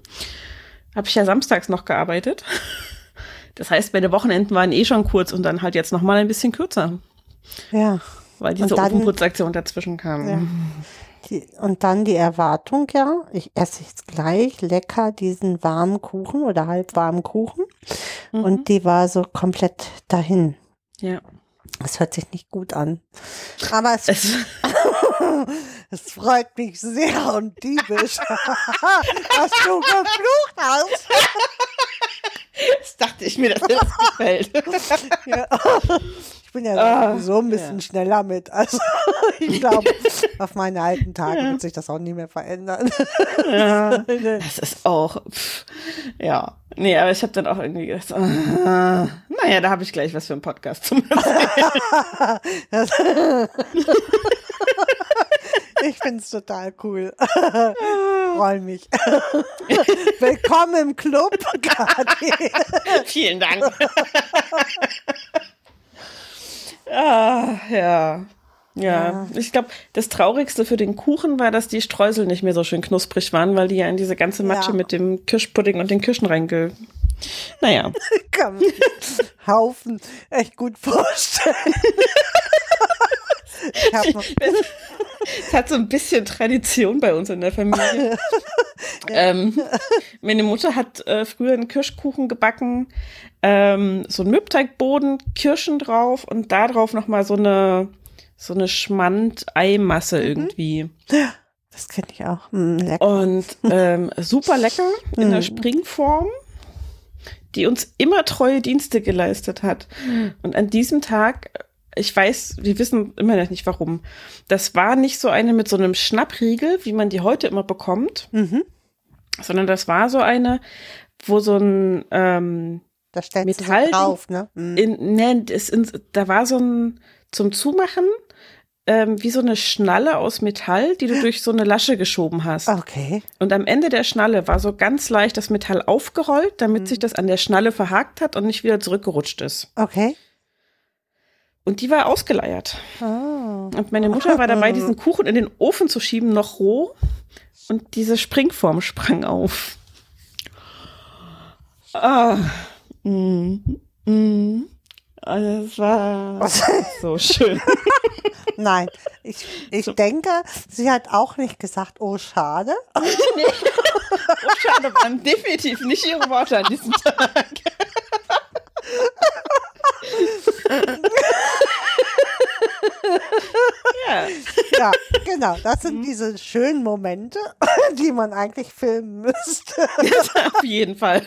habe ich ja samstags noch gearbeitet. *laughs* Das heißt, meine Wochenenden waren eh schon kurz und dann halt jetzt noch mal ein bisschen kürzer, Ja. weil diese Ofenputzaktion dazwischen kam. Ja. Die, und dann die Erwartung, ja, ich esse jetzt gleich lecker diesen warmen Kuchen oder halbwarmen Kuchen. Und die war so komplett dahin. ja. Das hört sich nicht gut an. Aber es, Es, *laughs* es freut mich sehr und diebisch, *laughs* dass du geflucht hast. *laughs* das dachte ich mir, dass dir das gefällt. Ja. Ich bin ja Ah, so ein bisschen schneller mit. *laughs* Also ich glaube, *laughs* auf meine alten Tage wird sich das auch nie mehr verändern. Ja, *laughs* das ist auch, pff, ja. Nee, aber ich habe dann auch irgendwie gedacht, ah, naja, da habe ich gleich was für einen Podcast zum Ich finde es total cool. Freue mich. Willkommen im Club, Kathi. Vielen Dank. Ah, ja. Ja, ich glaube, das Traurigste für den Kuchen war, dass die Streusel nicht mehr so schön knusprig waren, weil die ja in diese ganze Matsche Ja. mit dem Kirschpudding und den Kirschen reinge... Naja, *laughs* Kann den *laughs* Haufen echt gut vorstellen. *laughs* Es hat so ein bisschen Tradition bei uns in der Familie. ähm, meine Mutter hat äh, früher einen Kirschkuchen gebacken, ähm, so einen Mürbteigboden, Kirschen drauf und da drauf nochmal so eine, so eine Schmand-Eimasse irgendwie. das kenne ich auch. Lecker. Und ähm, super lecker in der Springform, die uns immer treue Dienste geleistet hat. Und an diesem Tag, ich weiß, wir wissen immer noch nicht warum, das war nicht so eine mit so einem Schnappriegel, wie man die heute immer bekommt, Mhm. sondern das war so eine, wo so ein ähm, Da so Metall- drauf, ne? Hm. in, ne, es in, da war so ein zum Zumachen ähm, wie so eine Schnalle aus Metall, die du *gasps* durch so eine Lasche geschoben hast. Okay. Und am Ende der Schnalle war so ganz leicht das Metall aufgerollt, damit sich das an der Schnalle verhakt hat und nicht wieder zurückgerutscht ist. Okay. Und die war ausgeleiert. Oh. Und meine Mutter war dabei, diesen *laughs* Kuchen in den Ofen zu schieben, noch roh. Und diese Springform sprang auf. Ah. Mm. Mm. Also es war *laughs* so schön. Nein, ich, ich denke, sie hat auch nicht gesagt, oh schade. *laughs* Oh, schade, waren definitiv nicht ihre Worte an diesem Tag. *laughs* ja. Ja, genau. Das sind diese schönen Momente, *laughs* die man eigentlich filmen müsste. *laughs* Auf jeden Fall.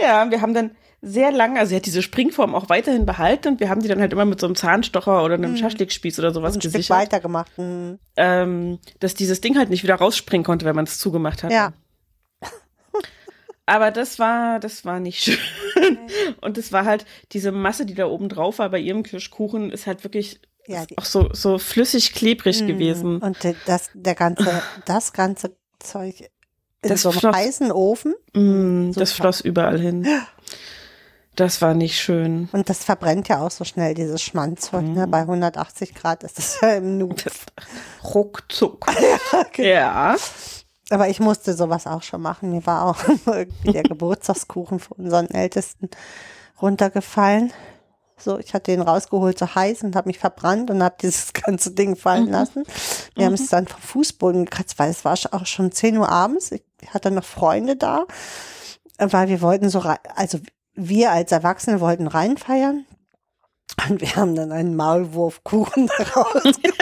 Ja, wir haben dann sehr lange, also sie hat diese Springform auch weiterhin behalten und wir haben die dann halt immer mit so einem Zahnstocher oder einem Schaschlikspieß oder sowas Ein Stück gesichert, weitergemacht. Hm. ähm, dass dieses Ding halt nicht wieder rausspringen konnte, wenn man es zugemacht hat. Ja. Aber das war, das war nicht *laughs* schön. Und es war halt diese Masse, die da oben drauf war bei ihrem Kirschkuchen, ist halt wirklich Ja, die- auch so, so flüssig klebrig gewesen. Und das, der ganze, *laughs* das ganze Zeug in Das so einem floss- heißen Ofen. Mm, das Super. floss überall hin. *gasps* Das war nicht schön. Und das verbrennt ja auch so schnell, dieses Schmandzeug. Ne? Bei 180 Grad ist das ja im Nu. Das, ruckzuck. *laughs* Ja. Aber ich musste sowas auch schon machen. Mir war auch *laughs* irgendwie der Geburtstagskuchen von unseren Ältesten runtergefallen. So, ich hatte den rausgeholt, so heiß und habe mich verbrannt und habe dieses *laughs* ganze Ding fallen lassen. Wir haben es dann vom Fußboden gekratzt, weil es war auch schon 10 Uhr abends. Ich hatte noch Freunde da, weil wir wollten so, also wir als Erwachsene wollten reinfeiern. Und wir haben dann einen Maulwurfkuchen *laughs* daraus gemacht.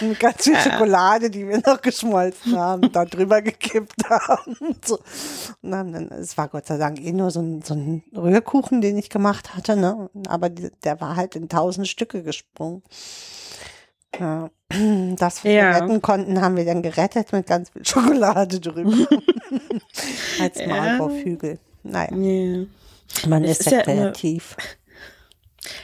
Mit ganz viel Schokolade, die wir noch geschmolzen haben, da drüber gekippt haben. Und, *laughs* so. und haben dann, es war Gott sei Dank eh nur so ein, so ein Rührkuchen, den ich gemacht hatte, ne? Aber die, der war halt in tausend Stücke gesprungen. Ja. *clears throat* Das, was Ja. wir retten konnten, haben wir dann gerettet mit ganz viel Schokolade drüber. *laughs* Als. Maulwurfhügel. Naja, Nee. man ist ist ja ja immer- kreativ.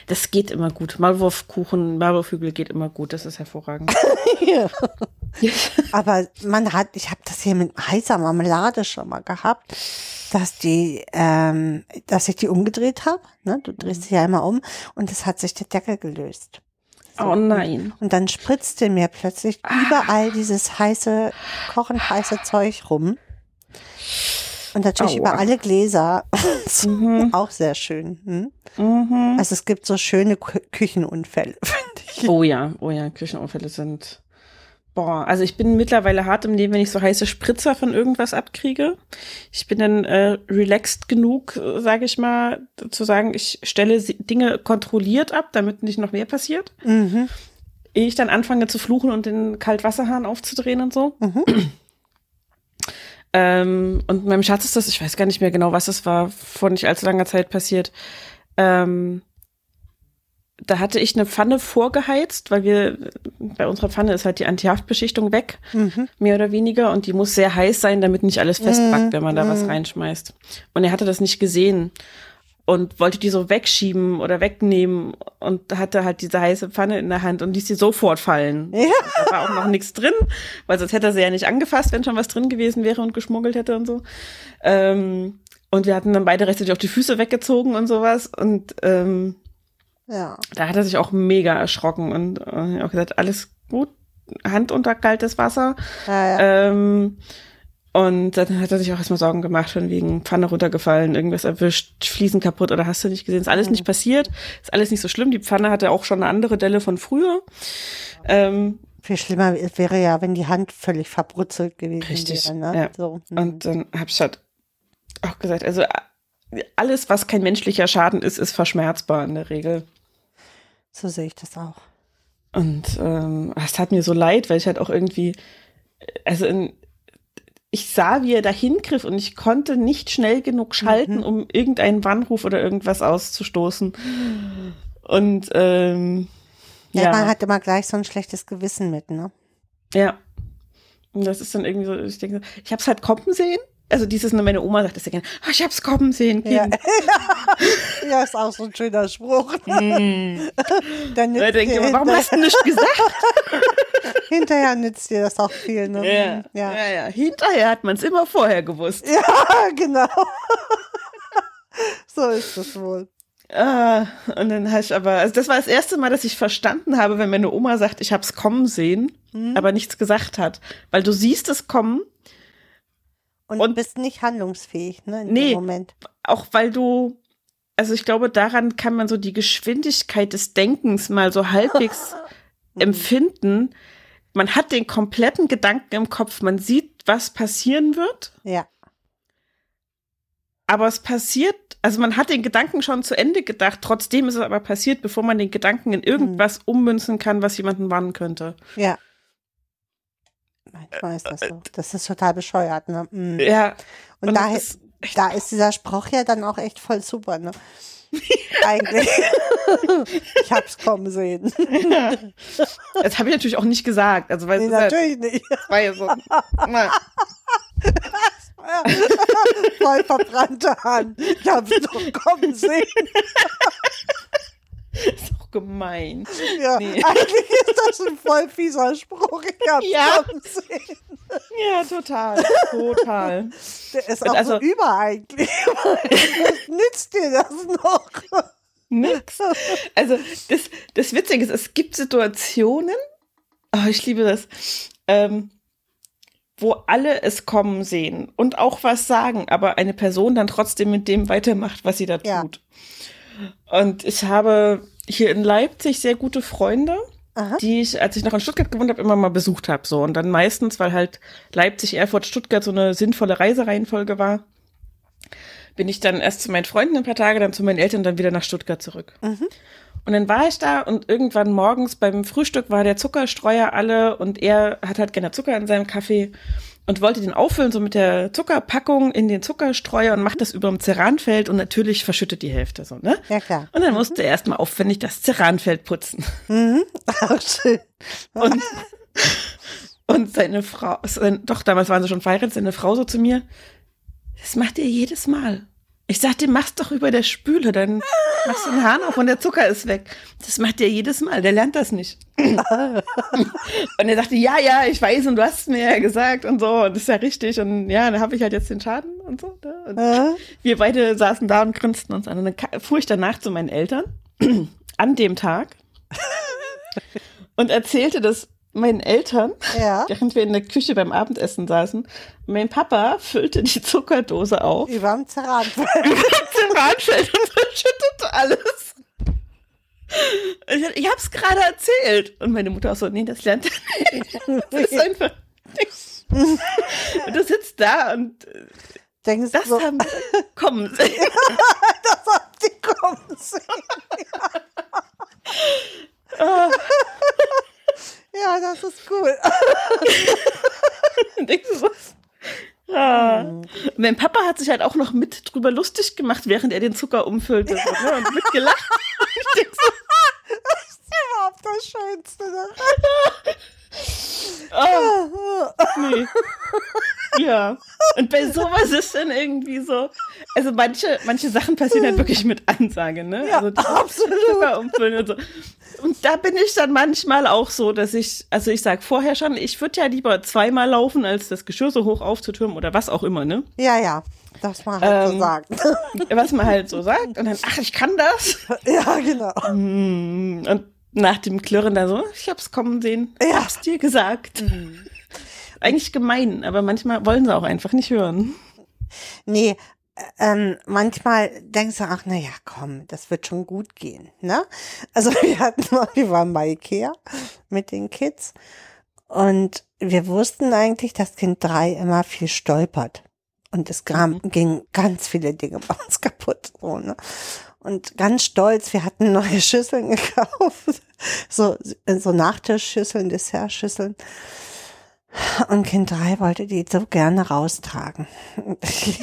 Das geht immer gut. Maulwurfkuchen, Maulwurfhügel geht immer gut. Das ist hervorragend. *laughs* Aber man hat, ich habe das hier mit heißer Marmelade schon mal gehabt, dass die, ähm, dass ich die umgedreht habe. Ne? Du drehst sie ja immer um und es hat sich der Deckel gelöst. Oh nein. Und dann spritzte mir plötzlich überall dieses heiße, kochend heiße Zeug rum. Und natürlich Aua. über alle Gläser. *laughs* Mhm. Auch sehr schön. Hm? Mhm. Also es gibt so schöne Kü Küchenunfälle, *laughs* finde ich. Oh ja, oh ja, Küchenunfälle sind. Boah, also ich bin mittlerweile hart im Leben, wenn ich so heiße Spritzer von irgendwas abkriege. Ich bin dann äh, relaxed genug, sage ich mal, zu sagen, ich stelle Dinge kontrolliert ab, damit nicht noch mehr passiert. Mhm. Ehe ich dann anfange zu fluchen und den Kaltwasserhahn aufzudrehen und so. Mhm. *clears throat* Ähm, und meinem Schatz ist das, ich weiß gar nicht mehr genau, was es war, vor nicht allzu langer Zeit passiert. Ähm, da hatte ich eine Pfanne vorgeheizt, weil wir, bei unserer Pfanne ist halt die Antihaftbeschichtung weg, Mhm. mehr oder weniger, und die muss sehr heiß sein, damit nicht alles festbackt, Mhm. wenn man da was Mhm. reinschmeißt. Und er hatte das nicht gesehen und wollte die so wegschieben oder wegnehmen und hatte halt diese heiße Pfanne in der Hand und ließ sie sofort fallen. *laughs* Ja. Da war auch noch nichts drin, weil sonst hätte er sie ja nicht angefasst, wenn schon was drin gewesen wäre und geschmuggelt hätte und so. Ähm, und wir hatten dann beide rechtzeitig auch die Füße weggezogen und sowas. Und ähm, Ja. da hat er sich auch mega erschrocken und äh, auch gesagt, alles gut, Hand unter kaltes Wasser. Ja, ja. Ähm, und dann hat er sich auch erstmal Sorgen gemacht, von wegen Pfanne runtergefallen, irgendwas erwischt, Fliesen kaputt oder hast du nicht gesehen. Ist alles nicht passiert, ist alles nicht so schlimm. Die Pfanne hatte auch schon eine andere Delle von früher. Ähm, Viel schlimmer wäre ja, wenn die Hand völlig verbrutzelt gewesen Richtig, wäre. Ne? ja. So. mhm. Und dann habe ich halt auch gesagt, also alles, was kein menschlicher Schaden ist, ist verschmerzbar in der Regel. so sehe ich das auch. Und ähm, es tat mir so leid, weil ich halt auch irgendwie, also in, ich sah, wie er dahin griff und ich konnte nicht schnell genug schalten, Mhm. um irgendeinen Warnruf oder irgendwas auszustoßen. Und ähm, Ja, ja, man hat immer gleich so ein schlechtes Gewissen mit, ne? ja. Und das ist dann irgendwie so, ich denke, ich habe es halt kommen sehen. Also dieses, ne, meine Oma sagt das ja gerne, "Ah, ich hab's kommen sehen, Ja. Kind. *laughs* ja, ist auch so ein schöner Spruch. *laughs* Mm. *laughs* Dann Da denke ich immer, warum hast du nicht gesagt? hinterher nützt dir das auch viel, ne? Ja, ja. ja, ja. Hinterher hat man es immer vorher gewusst. Ja, genau. so ist es wohl. Ah, und dann habe ich aber, also das war das erste Mal, dass ich verstanden habe, wenn meine Oma sagt, ich habe es kommen sehen, Mhm. aber nichts gesagt hat. Weil du siehst es kommen, Und, Und- bist nicht handlungsfähig, ne? In Nee. dem Moment. auch weil du, also ich glaube, daran kann man so die Geschwindigkeit des Denkens mal so halbwegs *laughs* empfinden. Man hat den kompletten Gedanken im Kopf, man sieht, was passieren wird, Ja. aber es passiert, also man hat den Gedanken schon zu Ende gedacht, trotzdem ist es aber passiert, bevor man den Gedanken in irgendwas ummünzen kann, was jemanden warnen könnte. Ja. Manchmal ist das so. Das ist total bescheuert, ne? Mhm. Ja. Und, und da, das ist da ist dieser Spruch ja dann auch echt voll super, ne? *laughs* Eigentlich. ich hab's kommen sehen. Das habe ich natürlich auch nicht gesagt. Also, weil Nee, es ist halt, natürlich nicht. war ja so, na, Voll verbrannte Hand. Ich hab's doch kommen sehen. *laughs* *laughs* ist auch gemein. Ja, Nee. *laughs* eigentlich ist das ein voll fieser Spruch. Ich hab's Ja. sehen. Ja, total. Total. Der ist Und auch also- so über eigentlich. *laughs* Was nützt dir das noch? Nix. Also, das, das Witzige ist, es gibt Situationen, oh, ich liebe das, ähm, wo alle es kommen sehen und auch was sagen, aber eine Person dann trotzdem mit dem weitermacht, was sie da Ja. Und ich habe hier in Leipzig sehr gute Freunde, Aha. die ich, als ich noch in Stuttgart gewohnt habe, immer mal besucht habe. So. Und dann meistens, weil halt Leipzig, Erfurt, Stuttgart so eine sinnvolle Reisereihenfolge war, bin ich dann erst zu meinen Freunden ein paar Tage, dann zu meinen Eltern, dann wieder nach Stuttgart zurück. Und dann war ich da und irgendwann morgens beim Frühstück war der Zuckerstreuer alle und er hat halt gerne Zucker in seinem Kaffee. Und wollte den auffüllen, so mit der Zuckerpackung in den Zuckerstreuer und macht das über dem Ceranfeld und natürlich verschüttet die Hälfte so, ne? Ja, klar. Und dann musste er erstmal aufwendig das Ceranfeld putzen. *laughs* Ach, schön. Und, und seine Frau, sein, doch, damals waren sie schon verheiratet, seine Frau so zu mir, das macht ihr jedes Mal. Ich sagte, mach's doch über der Spüle, dann machst du den Hahn auf und der Zucker ist weg. Das macht er jedes Mal, der lernt das nicht. *laughs* und er sagte, ja, ja, ich weiß und du hast es mir ja gesagt und so, und das ist ja richtig und ja, da habe ich halt jetzt den Schaden und so. Ne? Und Ja. wir beide saßen da und grinsten uns an. Und dann fuhr ich danach zu meinen Eltern *clears throat* an dem Tag *laughs* und erzählte das meinen Eltern, Ja. *laughs* während wir in der Küche beim Abendessen saßen. Mein Papa füllte die Zuckerdose auf, Überm Zeranfeld. zum Radfeld und verschüttete alles. Ich, ich hab's gerade erzählt. Und meine Mutter auch so, nee, das lernt er nicht. Das ist *laughs* einfach nichts. Und du sitzt da und äh, Denkst das so, haben wir *laughs* kommen sehen. das hat die kommen sehen. Ja, das ist cool. *laughs* Denkst du so, ah. Und mein Papa hat sich halt auch noch mit drüber lustig gemacht, während er den Zucker umfüllte so, ne? und mitgelacht. *laughs* Ich denk so, Das ist überhaupt das Schönste. Ne? *laughs* ah, nee. Ja. Und bei sowas ist dann irgendwie so, also manche, manche Sachen passieren halt wirklich mit Ansage, ne? Ja, also die absolut. Und so. Und da bin ich dann manchmal auch so, dass ich, also ich sag vorher schon, ich würde ja lieber zweimal laufen, als das Geschirr so hoch aufzutürmen oder was auch immer, ne? Ja, ja, das man halt so Ähm. sagen. Was man halt so sagt. Und dann, ach, ich kann das. ja, genau. Mm, Und nach dem Klirren da so, ich hab's kommen sehen. Ja. hab's dir gesagt. *laughs* Eigentlich gemein, aber manchmal wollen sie auch einfach nicht hören. Nee, äh, ähm, manchmal denkst du, ach, na ja, komm, das wird schon gut gehen, ne? Also *laughs* wir hatten mal, wir waren bei Ikea mit den Kids und wir wussten eigentlich, dass Kind drei immer viel stolpert. Und es kam, ging ganz viele Dinge bei uns *laughs* kaputt. So, ne? Und ganz stolz, wir hatten neue *laughs* Schüsseln gekauft. So, so Nachtischschüsseln, Dessertschüsseln. Und Kind 3 wollte die so gerne raustragen. *laughs* Ich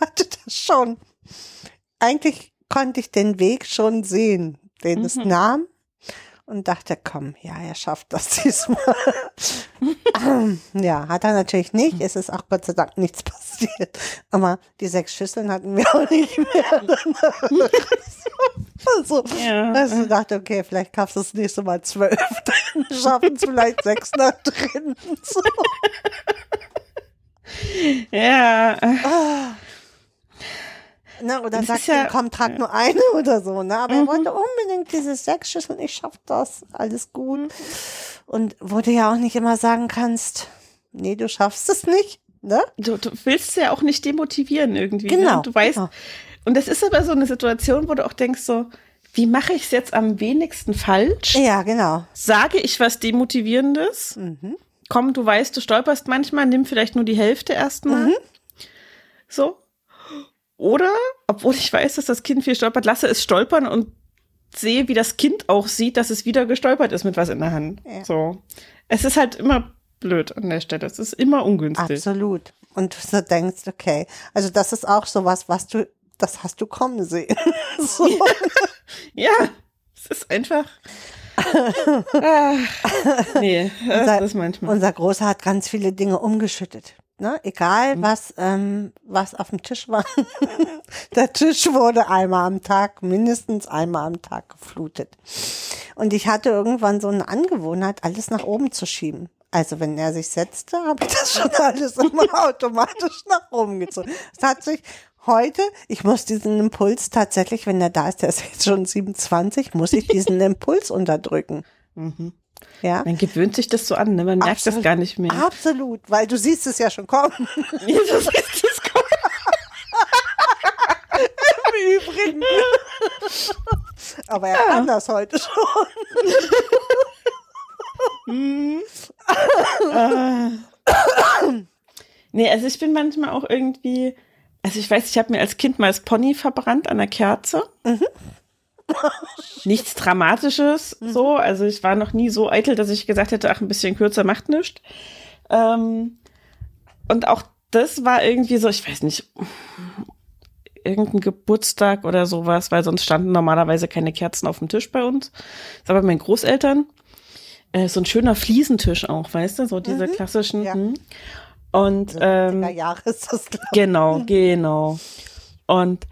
hatte das schon. Eigentlich konnte ich den Weg schon sehen, den es nahm. Und dachte, komm, ja, er schafft das *laughs* diesmal. ja, hat er natürlich nicht. Es ist auch Gott sei Dank nichts *laughs* passiert. Aber die sechs Schüsseln hatten wir auch nicht mehr. *laughs* also, Ja. also dachte, okay, vielleicht kaufst du das nächste Mal zwölf. Dann schaffen es vielleicht sechs nach drin. So. Ja, äh, Ne, oder Das sagt, ja- ja, komm, trag nur eine *laughs* oder so. Ne? Aber er wollte unbedingt diese sechs Schüsseln, ich schaff das, alles gut. Und wo du ja auch nicht immer sagen kannst, nee, du schaffst es nicht. Ne? du, du willst ja auch nicht demotivieren irgendwie. Genau, Ne? Du weißt, genau. und das ist aber so eine Situation, wo du auch denkst so, wie mache ich es jetzt am wenigsten falsch? Ja, genau. Sage ich was Demotivierendes? Mhm. Komm, du weißt, du stolperst manchmal, nimm vielleicht nur die Hälfte erstmal. Mhm. So. Oder, obwohl ich weiß, dass das Kind viel stolpert, lasse es stolpern und sehe, wie das Kind auch sieht, dass es wieder gestolpert ist mit was in der Hand. Ja. So. Es ist halt immer blöd an der Stelle. Es ist immer ungünstig. Absolut. Und du so denkst, okay, also das ist auch sowas, was du, das hast du kommen sehen. *laughs* so. Ja, es ist einfach. *laughs* nee, das Unser- ist manchmal. Unser Großer hat ganz viele Dinge umgeschüttet. Ne? Egal, Mhm. was, ähm, was auf dem Tisch war. *laughs* Der Tisch wurde einmal am Tag, mindestens einmal am Tag geflutet. Und ich hatte irgendwann so eine Angewohnheit, alles nach oben zu schieben. Also wenn er sich setzte, habe ich das schon *laughs* alles immer automatisch nach oben gezogen. Es hat sich heute, ich muss diesen Impuls tatsächlich, wenn er da ist, der ist jetzt schon 27, muss ich diesen *laughs* Impuls unterdrücken. Ja. Man gewöhnt sich das so an, ne? man merkt das Absolut. gar nicht mehr. Absolut, weil du siehst es ja schon kommen. *laughs* Ja, das ist das kommt. Im Übrigen. Aber er kann das heute schon. Nee, also ich bin manchmal auch irgendwie, also ich weiß, ich habe mir als Kind mal das Pony verbrannt an der Kerze. Nichts Dramatisches, so. Also ich war noch nie so eitel, dass ich gesagt hätte, ach, ein bisschen kürzer macht nichts. Ähm, und auch das war irgendwie so, ich weiß nicht, irgendein Geburtstag oder sowas, weil sonst standen normalerweise keine Kerzen auf dem Tisch bei uns. Das war bei meinen Großeltern. Äh, so ein schöner Fliesentisch auch, weißt du, so diese Mhm, klassischen. ja. hm. Und ähm, Jahre ist das, glaub. Genau, genau. Und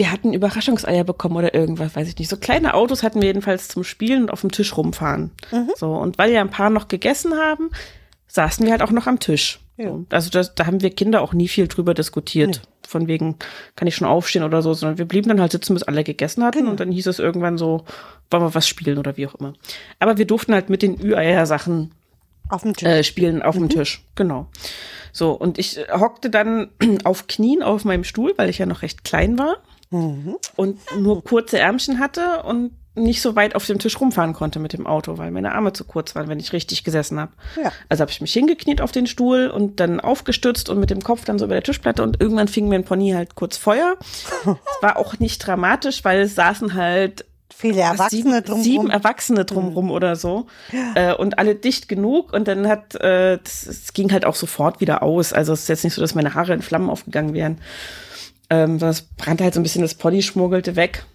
wir hatten Überraschungseier bekommen oder irgendwas, weiß ich nicht. So kleine Autos hatten wir jedenfalls zum Spielen und auf dem Tisch rumfahren. Mhm. So, und weil ja ein paar noch gegessen haben, saßen wir halt auch noch am Tisch. Ja. So, also das, da haben wir Kinder auch nie viel drüber diskutiert. Von wegen, kann ich schon aufstehen oder so, sondern wir blieben dann halt sitzen, bis alle gegessen hatten Genau. und dann hieß es irgendwann so, wollen wir was spielen oder wie auch immer. Aber wir durften halt mit den Ü-Eier-Sachen Auf dem Tisch. äh, spielen auf dem Mhm. Tisch. Genau. So, und ich äh, hockte dann *clears throat* auf Knien auf meinem Stuhl, weil ich ja noch recht klein war Mhm. und nur kurze Ärmchen hatte und nicht so weit auf dem Tisch rumfahren konnte mit dem Auto, weil meine Arme zu kurz waren, wenn ich richtig gesessen habe. Ja. Also habe ich mich hingekniet auf den Stuhl und dann aufgestützt und mit dem Kopf dann so über der Tischplatte und irgendwann fing mir ein Pony halt kurz Feuer. Es *laughs* war auch nicht dramatisch, weil es saßen halt Viele Erwachsene sieben, drumherum. sieben Erwachsene drumrum oder so äh, und alle dicht genug und dann hat äh, es ging halt auch sofort wieder aus. Also es ist jetzt nicht so, dass meine Haare in Flammen aufgegangen wären. Ähm, es brannte halt so ein bisschen, das Pony schmuggelte weg.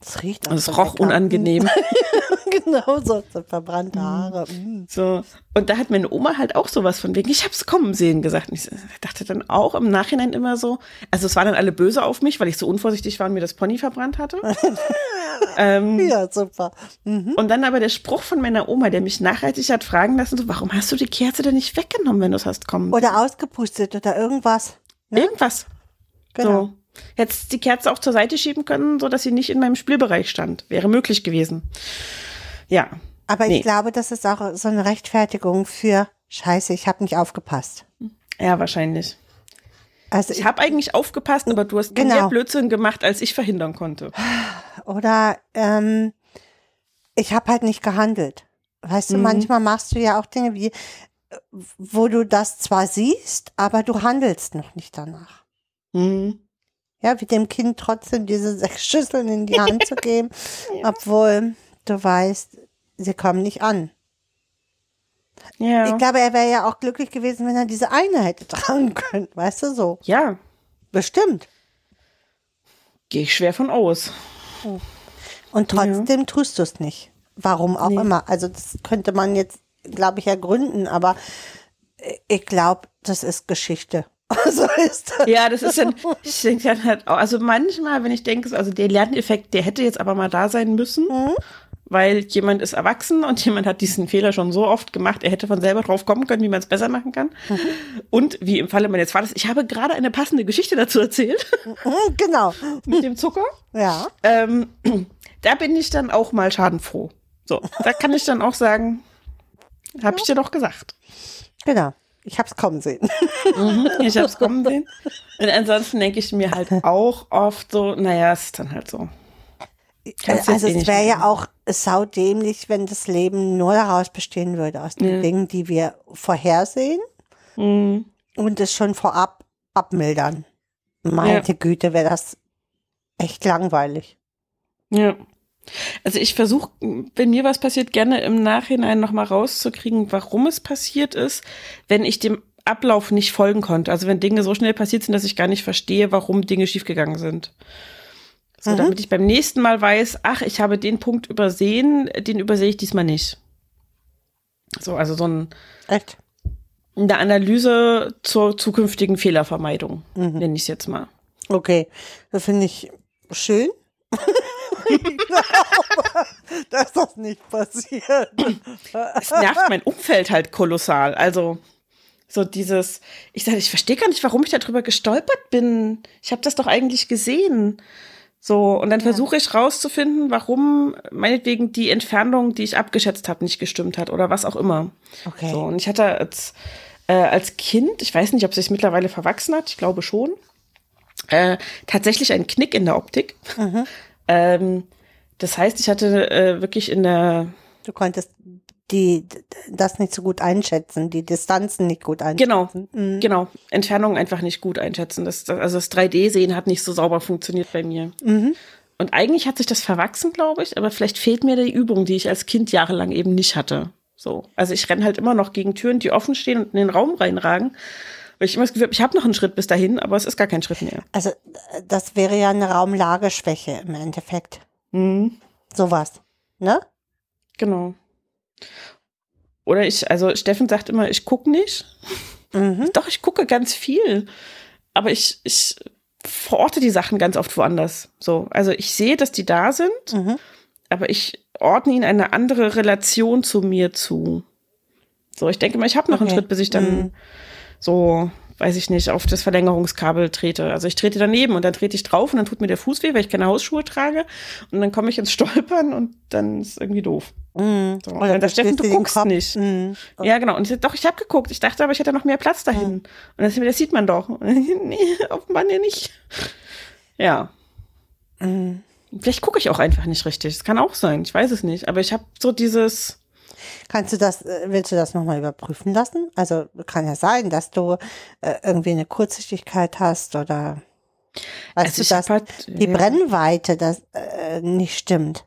Es riecht Und es roch unangenehm. *laughs* genau so, so verbrannte Haare. Mm. So. Und da hat meine Oma halt auch sowas von wegen, ich hab's kommen sehen gesagt. Und ich dachte dann auch im Nachhinein immer so, also es waren dann alle böse auf mich, weil ich so unvorsichtig war und mir das Pony verbrannt hatte. *laughs* ähm, Ja, super. Mhm. Und dann aber der Spruch von meiner Oma, der mich nachhaltig hat fragen lassen, so, warum hast du die Kerze denn nicht weggenommen, wenn du es hast kommen? Oder ausgepustet oder irgendwas. ne? Irgendwas. Genau. So. Hättest die Kerze auch zur Seite schieben können, so dass sie nicht in meinem Spielbereich stand. Wäre möglich gewesen. Ja. Aber Nee. ich glaube, das ist auch so eine Rechtfertigung für Scheiße, ich habe nicht aufgepasst. Ja, wahrscheinlich. Also Ich habe eigentlich aufgepasst, aber du hast Genau. mehr Blödsinn gemacht, als ich verhindern konnte. Oder ähm, ich habe halt nicht gehandelt. Weißt du, Mhm. manchmal machst du ja auch Dinge wie, wo du das zwar siehst, aber du handelst noch nicht danach. Mhm. Ja, wie dem Kind trotzdem diese *laughs* sechs Schüsseln in die Hand zu geben, *laughs* obwohl du weißt, sie kommen nicht an. Ja. Ich glaube, er wäre ja auch glücklich gewesen, wenn er diese eine hätte tragen *laughs* können. Weißt du so? ja, Bestimmt. gehe ich schwer von aus. Und trotzdem tust du es nicht. Warum auch Nee. immer. Also das könnte man jetzt, glaube ich, ergründen, aber ich glaube, das ist Geschichte. *laughs* so ist das. Ja, das ist dann, ich denke dann halt auch, also manchmal, wenn ich denke, so, also der Lerneffekt, der hätte jetzt aber mal da sein müssen, weil jemand ist erwachsen und jemand hat diesen Fehler schon so oft gemacht, er hätte von selber drauf kommen können, wie man es besser machen kann. Und wie im Falle meines Vaters, ich habe gerade eine passende Geschichte dazu erzählt, Mhm, Genau. *laughs* mit dem Zucker. Ja. Ähm, *clears throat* da bin ich dann auch mal schadenfroh. So, da kann ich dann auch sagen, habe ich dir doch gesagt. Genau. Ich habe es kommen sehen. Mhm, *laughs* ich habe es kommen sehen. Und ansonsten denke ich mir halt auch oft so, naja, es ist dann halt so. Kannst du also eh es wäre ja auch saudämlich, wenn das Leben nur daraus bestehen würde, aus den Ja. Dingen, die wir vorhersehen Mhm. und es schon vorab abmildern. Meine Güte, wäre das echt langweilig. Ja. Also ich versuche, wenn mir was passiert, gerne im Nachhinein nochmal rauszukriegen, warum es passiert ist, wenn ich dem Ablauf nicht folgen konnte. Also wenn Dinge so schnell passiert sind, dass ich gar nicht verstehe, warum Dinge schiefgegangen sind. So, Mhm. damit ich beim nächsten Mal weiß, ach, ich habe den Punkt übersehen, den übersehe ich diesmal nicht. So, also so ein, Echt? eine Analyse zur zukünftigen Fehlervermeidung, Mhm. nenne ich es jetzt mal. Okay, das finde ich schön. *laughs* Ich glaube, dass das nicht passiert. es nervt mein Umfeld halt kolossal. Also so dieses, ich sage, ich verstehe gar nicht, warum ich darüber gestolpert bin. Ich habe das doch eigentlich gesehen. So, und dann versuche ich rauszufinden, warum meinetwegen die Entfernung, die ich abgeschätzt habe, nicht gestimmt hat oder was auch immer. Okay. So, und ich hatte als, äh, als Kind, ich weiß nicht, ob es sich mittlerweile verwachsen hat, ich glaube schon, äh, tatsächlich einen Knick in der Optik. Ähm, das heißt, ich hatte äh, wirklich in der Du konntest die, das nicht so gut einschätzen, die Distanzen nicht gut Genau, einschätzen. Mhm. genau. Entfernung einfach nicht gut einschätzen. Das, das, also das 3D-Sehen hat nicht so sauber funktioniert bei mir. Mhm. Und eigentlich hat sich das verwachsen, glaube ich, aber vielleicht fehlt mir die Übung, die ich als Kind jahrelang eben nicht hatte. So. Also ich renne halt immer noch gegen Türen, die offen stehen und in den Raum reinragen. Weil ich immer das Gefühl habe, ich habe noch einen Schritt bis dahin, aber es ist gar kein Schritt mehr. Also äh, das wäre ja eine Raumlageschwäche im Endeffekt. Mhm. Sowas. Ne? Genau. Oder ich, also Steffen sagt immer, ich gucke nicht. Mhm. *laughs* Doch, ich gucke ganz viel. Aber ich, ich verorte die Sachen ganz oft woanders. So, also ich sehe, dass die da sind, Mhm. aber ich ordne ihnen eine andere Relation zu mir zu. So, ich denke mal, ich habe noch einen Okay. Schritt, bis ich dann Mhm. So, weiß ich nicht, auf das Verlängerungskabel trete. Also ich trete daneben und dann trete ich drauf und dann tut mir der Fuß weh, weil ich keine Hausschuhe trage. Und dann komme ich ins Stolpern und dann ist irgendwie doof. Mhm. So. Und dann sagt Steffen, du guckst nicht. Mhm. Ja, genau. Und ich, doch, ich habe geguckt. Ich dachte aber, ich hätte noch mehr Platz dahin. Und dann ist mir, das sieht man doch. Und *laughs* nee, offenbar nee, nicht. Ja. Mhm. Vielleicht gucke ich auch einfach nicht richtig. Das kann auch sein. Ich weiß es nicht. Aber ich habe so dieses. Kannst du das, äh, willst du das nochmal überprüfen lassen? Also kann ja sein, dass du äh, irgendwie eine Kurzsichtigkeit hast oder weißt Also du, dass halt, die ja. Brennweite das äh, nicht stimmt.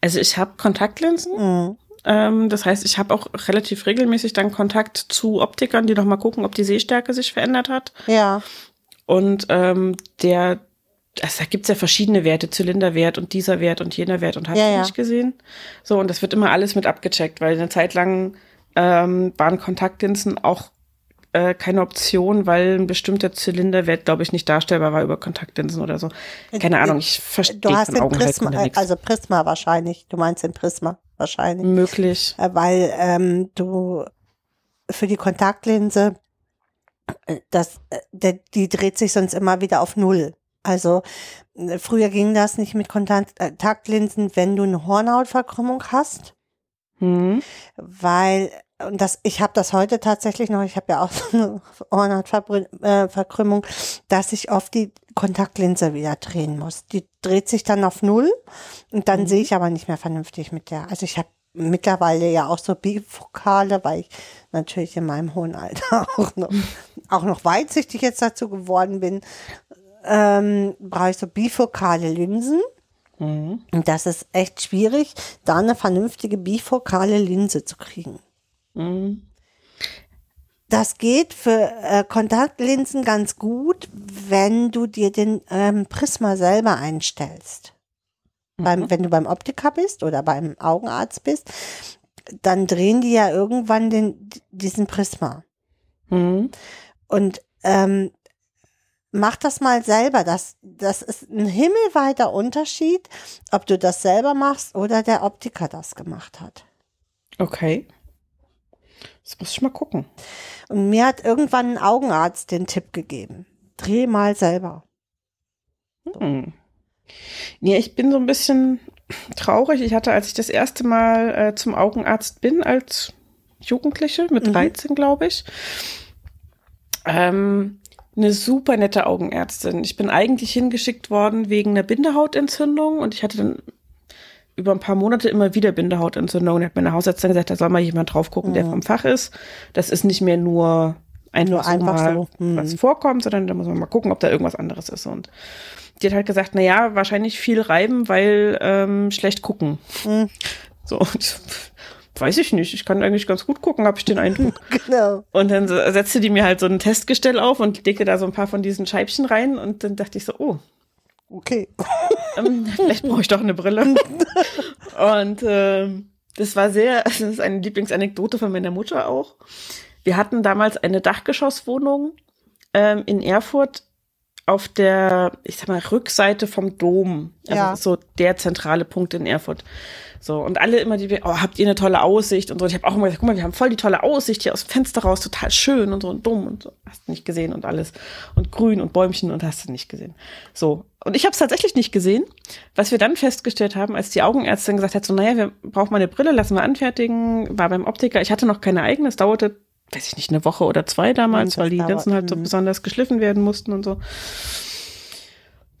Also ich habe Kontaktlinsen. Mhm. Ähm, das heißt, ich habe auch relativ regelmäßig dann Kontakt zu Optikern, die noch mal gucken, ob die Sehstärke sich verändert hat. Ja. Und ähm, der, also da gibt's ja verschiedene Werte, Zylinderwert und dieser Wert und jener Wert und hast Ja, du ja. nicht gesehen. So, und das wird immer alles mit abgecheckt, weil eine Zeit lang ähm, waren Kontaktlinsen auch äh, keine Option, weil ein bestimmterZylinderwert, glaube ich, nicht darstellbar war über Kontaktlinsen oder so. Keine Ahnung, ich verstehe Du hast den Prisma, äh, nichts. also Prisma wahrscheinlich. Du meinst den Prisma wahrscheinlich. Möglich. Äh, weil ähm, du für die Kontaktlinse, äh, das, äh, die dreht sich sonst immer wieder auf Null. Also äh, früher ging das nicht mit Kontakt- äh, Kontaktlinsen, wenn du eine Hornhautverkrümmung hast, Hm. weil und das, ich habe das heute tatsächlich noch, ich habe ja auch *laughs* so eine Hornhautverkrümmung, dass ich oft die Kontaktlinse wieder drehen muss. Die dreht sich dann auf Null und dann sehe ich aber nicht mehr vernünftig mit der. Also ich habe mittlerweile ja auch so Bifokale, weil ich natürlich in meinem hohen Alter *laughs* auch noch, auch noch weitsichtig jetzt dazu geworden bin, ähm, brauche ich so bifokale Linsen. Mhm. Und das ist echt schwierig, da eine vernünftige bifokale Linse zu kriegen. Mhm. Das geht für äh, Kontaktlinsen ganz gut, wenn du dir den ähm, Prisma selber einstellst. Beim, wenn du beim Optiker bist oder beim Augenarzt bist, dann drehen die ja irgendwann den, diesen Prisma. Mhm. Und ähm, mach das mal selber. Das, das ist ein himmelweiter Unterschied, ob du das selber machst oder der Optiker das gemacht hat. Okay. Das muss ich mal gucken. Und mir hat irgendwann ein Augenarzt den Tipp gegeben. Dreh mal selber. Hm. Nee, ich bin so ein bisschen traurig. Ich hatte, als ich das erste Mal äh, zum Augenarzt bin, als Jugendliche, mit Mhm. 13, glaube ich, ähm, eine super nette Augenärztin. Ich bin eigentlich hingeschickt worden wegen einer Bindehautentzündung und ich hatte dann über ein paar Monate immer wieder Bindehautentzündung. Und hat meine Hausärztin gesagt, da soll mal jemand drauf gucken, der vom Fach ist. Das ist nicht mehr nur einfach, Nur einfach so. Mhm. was vorkommt, sondern da muss man mal gucken, ob da irgendwas anderes ist. Und die hat halt gesagt, na ja, wahrscheinlich viel reiben, weil ähm, schlecht gucken. Mhm. So, weiß ich nicht. Ich kann eigentlich ganz gut gucken, habe ich den Eindruck. *laughs* Genau. Und dann so- setzte die mir halt so ein Testgestell auf und legte da so ein paar von diesen Scheibchen rein und dann dachte ich so, oh, Okay. *laughs* ähm, vielleicht brauche ich doch eine Brille. *laughs* und ähm, das war sehr, das ist eine Lieblingsanekdote von meiner Mutter auch. Wir hatten damals eine Dachgeschosswohnung ähm, in Erfurt auf der, ich sag mal, Rückseite vom Dom. Also Ja. so der zentrale Punkt in Erfurt. So, und alle immer, die, oh, habt ihr eine tolle Aussicht und so. Und ich habe auch immer gesagt, guck mal, wir haben voll die tolle Aussicht hier aus dem Fenster raus, total schön und so und dumm und so. Hast du nicht gesehen und alles. Und grün und Bäumchen und hast du nicht gesehen. So. Und ich habe es tatsächlich nicht gesehen. Was wir dann festgestellt haben, als die Augenärztin gesagt hat, so, naja, wir brauchen mal eine Brille, lassen wir anfertigen, war beim Optiker. Ich hatte noch keine eigene, es dauerte, weiß ich nicht, eine Woche oder zwei damals, weil die Linsen halt so mhm. besonders geschliffen werden mussten und so.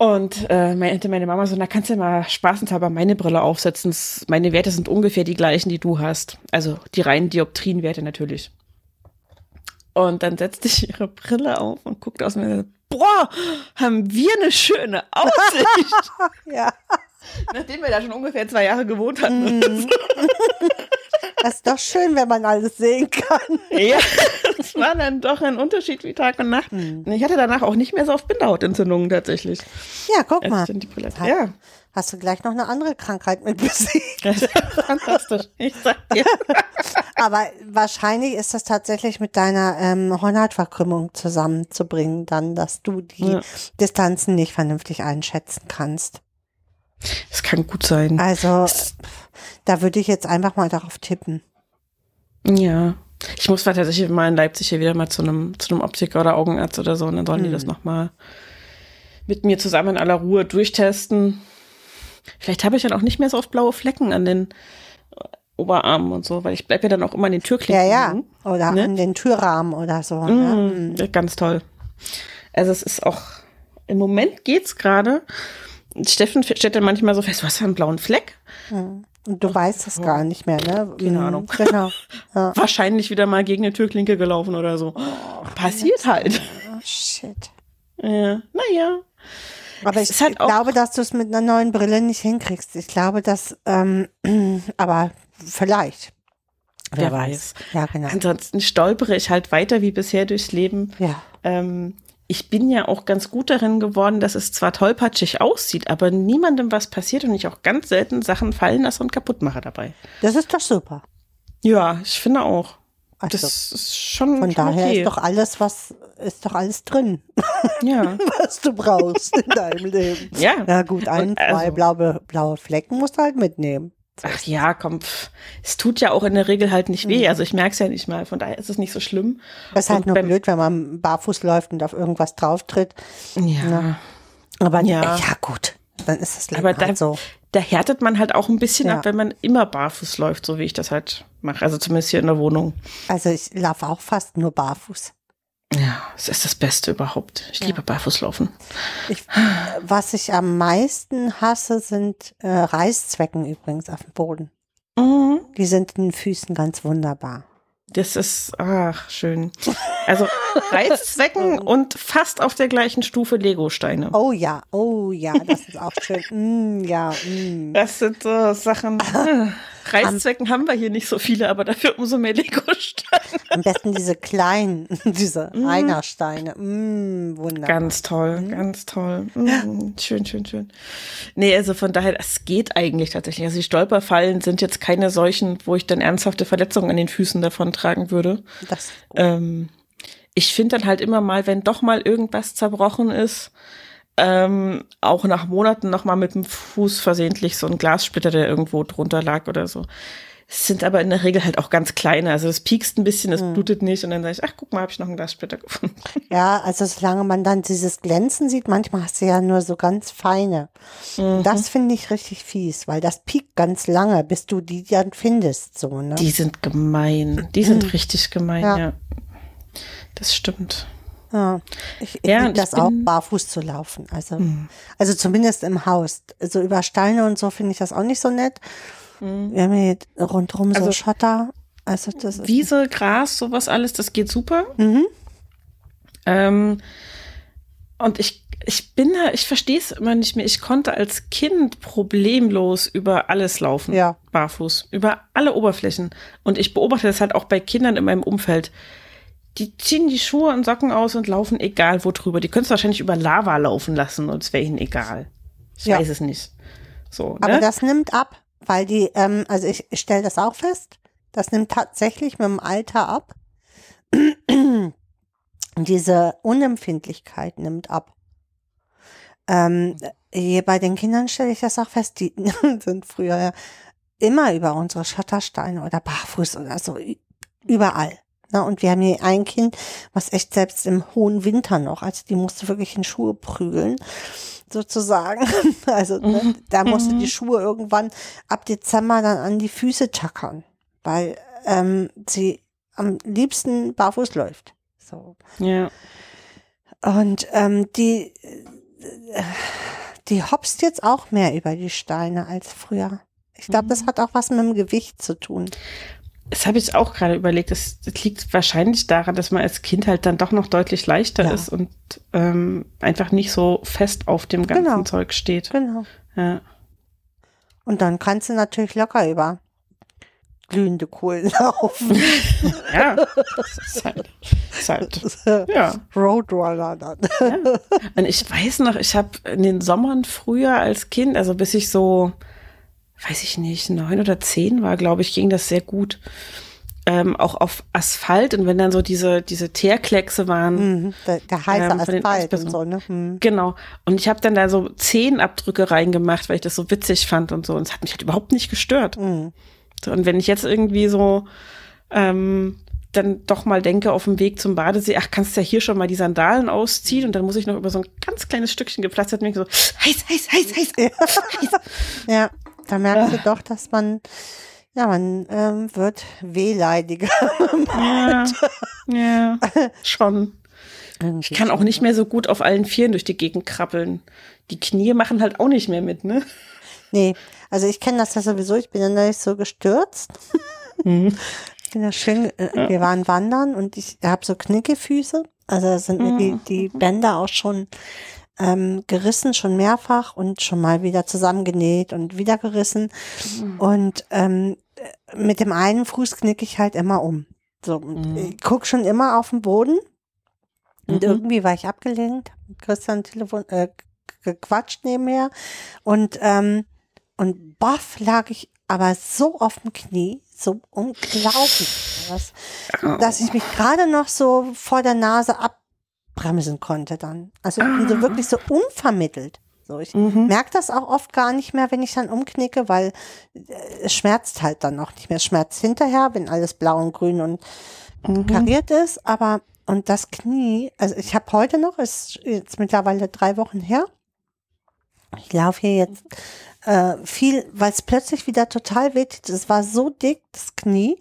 Und äh, meinte meine Mama so, na kannst du ja mal spaßenshalber meine Brille aufsetzen. Meine Werte sind ungefähr die gleichen, die du hast. Also die reinen Dioptrienwerte natürlich. Und dann setzte ich ihre Brille auf und guckte aus mir boah, haben wir eine schöne Aussicht. *laughs* Ja. Nachdem wir da schon ungefähr zwei Jahre gewohnt hatten. so. *laughs* Das ist doch schön, wenn man alles sehen kann. Ja, es war dann doch ein Unterschied wie Tag und Nacht. Und ich hatte danach auch nicht mehr so oft Bindehautentzündungen tatsächlich. Ja, guck mal. Ja, Hast du gleich noch eine andere Krankheit mit besiegt. *laughs* fantastisch. Ich sag dir. *laughs* Aber wahrscheinlich ist das tatsächlich mit deiner ähm, Hornhautverkrümmung zusammenzubringen, dann, dass du die Ja. Distanzen nicht vernünftig einschätzen kannst. Es kann gut sein. Also, da würde ich jetzt einfach mal darauf tippen. Ja. Ich muss mal tatsächlich mal in Leipzig hier wieder mal zu einem, zu einem Optiker oder Augenarzt oder so und dann sollen die das nochmal mit mir zusammen in aller Ruhe durchtesten. Vielleicht habe ich dann auch nicht mehr so oft blaue Flecken an den Oberarmen und so, weil ich bleibe ja dann auch immer an den Ja, Türklinken. ja. hängen. Oder Ne? an den Türrahmen oder so. Ne? Ja, Ganz toll. Also es ist auch, im Moment geht's gerade. Steffen stellt dann manchmal so fest, du hast ja einen blauen Fleck. Und du weißt es gar nicht mehr, ne? Keine Mhm, Ahnung. Genau. Ja. *laughs* Wahrscheinlich wieder mal gegen eine Türklinke gelaufen oder so. Passiert halt. Oh, shit. Ja, naja. Aber ich halt glaube, dass du es mit einer neuen Brille nicht hinkriegst. Ich glaube, dass, ähm, *clears throat* aber vielleicht. Wer weiß. Ja, genau. Ansonsten stolpere ich halt weiter wie bisher durchs Leben. Ja. Ähm, ich bin ja auch ganz gut darin geworden, dass es zwar tollpatschig aussieht, aber niemandem was passiert und ich auch ganz selten Sachen fallen lasse und kaputt mache dabei. Das ist doch super. Ja, ich finde auch. Also, Das ist schon, von schon daher okay. ist doch alles, was, ist doch alles drin, *laughs* ja. *laughs* was du brauchst in deinem Leben. ja. Ja, gut, ein, Und zwei also- blaue, blaue Flecken musst du halt mitnehmen. Ach ja, komm. pff. Es tut ja auch in der Regel halt nicht weh. Also ich merke es ja nicht mal. Von daher ist es nicht so schlimm. Das ist halt nur blöd, wenn man barfuß läuft und auf irgendwas drauf tritt. Ja. Aber Ja. ja, ja gut, dann ist das Leben Aber halt da, so. da härtet man halt auch ein bisschen Ja. ab, wenn man immer barfuß läuft, so wie ich das halt mache. Also zumindest hier in der Wohnung. Also ich laufe auch fast nur barfuß. Ja, es ist das Beste überhaupt. Ich liebe Barfußlaufen. Ich, was ich am meisten hasse, sind äh, Reißzwecken übrigens auf dem Boden. Mhm. Die sind in den Füßen ganz wunderbar. Das ist, ach, schön. Also Reißzwecken *laughs* und fast auf der gleichen Stufe Legosteine. Oh ja, oh ja, das ist auch schön. Mm, ja, mm. Das sind so Sachen. *laughs* Reißzwecken haben wir hier nicht so viele, aber dafür umso mehr Legosteine. Am besten diese kleinen, *laughs* diese Einersteine. Mm, wunderbar. Ganz toll, ganz toll. Mm, schön, schön, schön. Nee, also von daher, das geht eigentlich tatsächlich. Also die Stolperfallen sind jetzt keine solchen, wo ich dann ernsthafte Verletzungen an den Füßen davon tragen würde. Das, Ähm, ich finde dann halt immer mal, wenn doch mal irgendwas zerbrochen ist, ähm, auch nach Monaten noch mal mit dem Fuß versehentlich so ein Glassplitter, der irgendwo drunter lag oder so. Es sind aber in der Regel halt auch ganz kleine. Also es piekst ein bisschen, es blutet nicht und dann sage ich, ach guck mal, habe ich noch einen Glassplitter gefunden. *laughs* ja, also solange man dann dieses Glänzen sieht, manchmal hast du ja nur so ganz feine. Das finde ich richtig fies, weil das piekt ganz lange, bis du die dann findest, so, ne? Die sind gemein. Die sind richtig gemein, ja. Ja. Das stimmt. Ja, ich, ich Ja, und ich das auch, Hm. barfuß zu laufen. Also, also zumindest im Haus. Also über Steine und so finde ich das auch nicht so nett. Wir haben hier rundherum so Hm. Also- Schotter. Also das Wiese, Gras, sowas alles, das geht super. Mhm. Ähm, und ich, ich bin da, ich verstehe es immer nicht mehr. Ich konnte als Kind problemlos über alles laufen. Ja. Barfuß. Über alle Oberflächen. Und ich beobachte das halt auch bei Kindern in meinem Umfeld. Die ziehen die Schuhe und Socken aus und laufen egal wo drüber. Die können es wahrscheinlich über Lava laufen lassen und es wäre ihnen egal. Ich Ja. weiß es nicht. So, aber ne? das nimmt ab, weil die, ähm, also ich, ich stelle das auch fest, das nimmt tatsächlich mit dem Alter ab. *clears throat* Diese Unempfindlichkeit nimmt ab. Ähm, hier bei den Kindern stelle ich das auch fest, die *laughs* sind früher ja immer über unsere Schottersteine oder barfuß oder so, überall. Na, und wir haben hier ein Kind, was echt selbst im hohen Winter noch, also die musste wirklich in Schuhe prügeln, sozusagen. *laughs* Also ne, da musste die Schuhe irgendwann ab Dezember dann an die Füße tackern, weil ähm, sie am liebsten barfuß läuft. So. ja. Und ähm, die, äh, die hopst jetzt auch mehr über die Steine als früher. Ich glaube, das hat auch was mit dem Gewicht zu tun. Das habe ich auch gerade überlegt. Das, das liegt wahrscheinlich daran, dass man als Kind halt dann doch noch deutlich leichter Ja. ist und ähm, einfach nicht so fest auf dem ganzen Genau. Zeug steht. Genau. Ja. Und dann kannst du natürlich locker über glühende Kohlen *laughs* laufen. Ja, das ist halt, ist halt *laughs* ja. Roadrunner dann. ja. Und ich weiß noch, ich habe in den Sommern früher als Kind, also bis ich so, weiß ich nicht, neun oder zehn war, glaube ich, ging das sehr gut. Ähm, auch auf Asphalt und wenn dann so diese, diese Teerkleckse waren. Mhm, der, der heiße Ähm, Asphalt und so, ne? Mhm. Genau. Und ich habe dann da so Zehenabdrücke reingemacht, weil ich das so witzig fand und so. Und es hat mich halt überhaupt nicht gestört. Mhm. So, und wenn ich jetzt irgendwie so ähm, dann doch mal denke auf dem Weg zum Badesee, ach, kannst ja hier schon mal die Sandalen ausziehen und dann muss ich noch über so ein ganz kleines Stückchen gepflastert und denke so, heiß, heiß, heiß, heiß, heiß. *laughs* Ja, da merkst du doch, dass man, ja, man ähm, wird wehleidiger. *laughs* Ja, ja, schon. Ich kann auch nicht mehr so gut auf allen Vieren durch die Gegend krabbeln. Die Knie machen halt auch nicht mehr mit, ne? Nee, also ich kenne das ja sowieso, ich bin ja neulich so gestürzt. Ich bin ja schön, äh, wir waren wandern und ich habe so Knickefüße. Also sind mir die, die Bänder auch schon ähm, gerissen, schon mehrfach und schon mal wieder zusammengenäht und wieder gerissen. Und ähm, äh, mit dem einen Fuß knicke ich halt immer um. So, ich guck schon immer auf den Boden. Und irgendwie war ich abgelenkt, Christian Telefon, äh, gequatscht nebenher. Und, ähm, und baff lag ich aber so auf dem Knie, so unglaublich, was, dass ich mich gerade noch so vor der Nase abbremsen konnte dann. Also bin so wirklich so unvermittelt. So, ich merke das auch oft gar nicht mehr, wenn ich dann umknicke, weil äh, es schmerzt halt dann noch nicht mehr. Es schmerzt hinterher, wenn alles blau und grün und kariert ist, aber und das Knie, also ich habe heute noch, ist jetzt mittlerweile drei Wochen her. Ich laufe hier jetzt äh, viel, weil es plötzlich wieder total weht. Es war so dick, das Knie,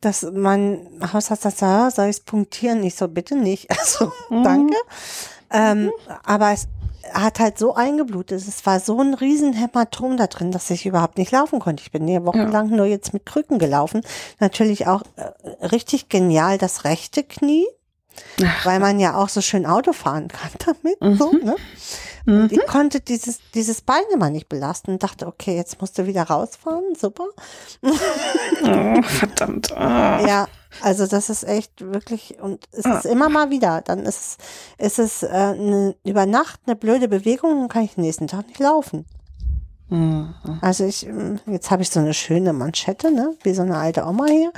dass mein Hausarzt sagt, ja, soll ich es punktieren? Ich so, bitte nicht. *laughs* Also, danke. Ähm, aber es hat halt so eingeblutet. Es war so ein riesen Hämatom da drin, dass ich überhaupt nicht laufen konnte. Ich bin hier wochenlang nur jetzt mit Krücken gelaufen. Natürlich auch äh, richtig genial das rechte Knie, weil man ja auch so schön Auto fahren kann *laughs* damit. So, ne? Und ich konnte dieses, dieses Bein immer nicht belasten und dachte, okay, jetzt musst du wieder rausfahren. Super. Oh, verdammt. Ah. Ja, also das ist echt wirklich, und es ist immer mal wieder. Dann ist, es- ist es äh, eine, über Nacht eine blöde Bewegung und kann ich den nächsten Tag nicht laufen. Mhm. Also ich, ähm, jetzt habe ich so eine schöne Manschette, ne, wie so eine alte Oma hier.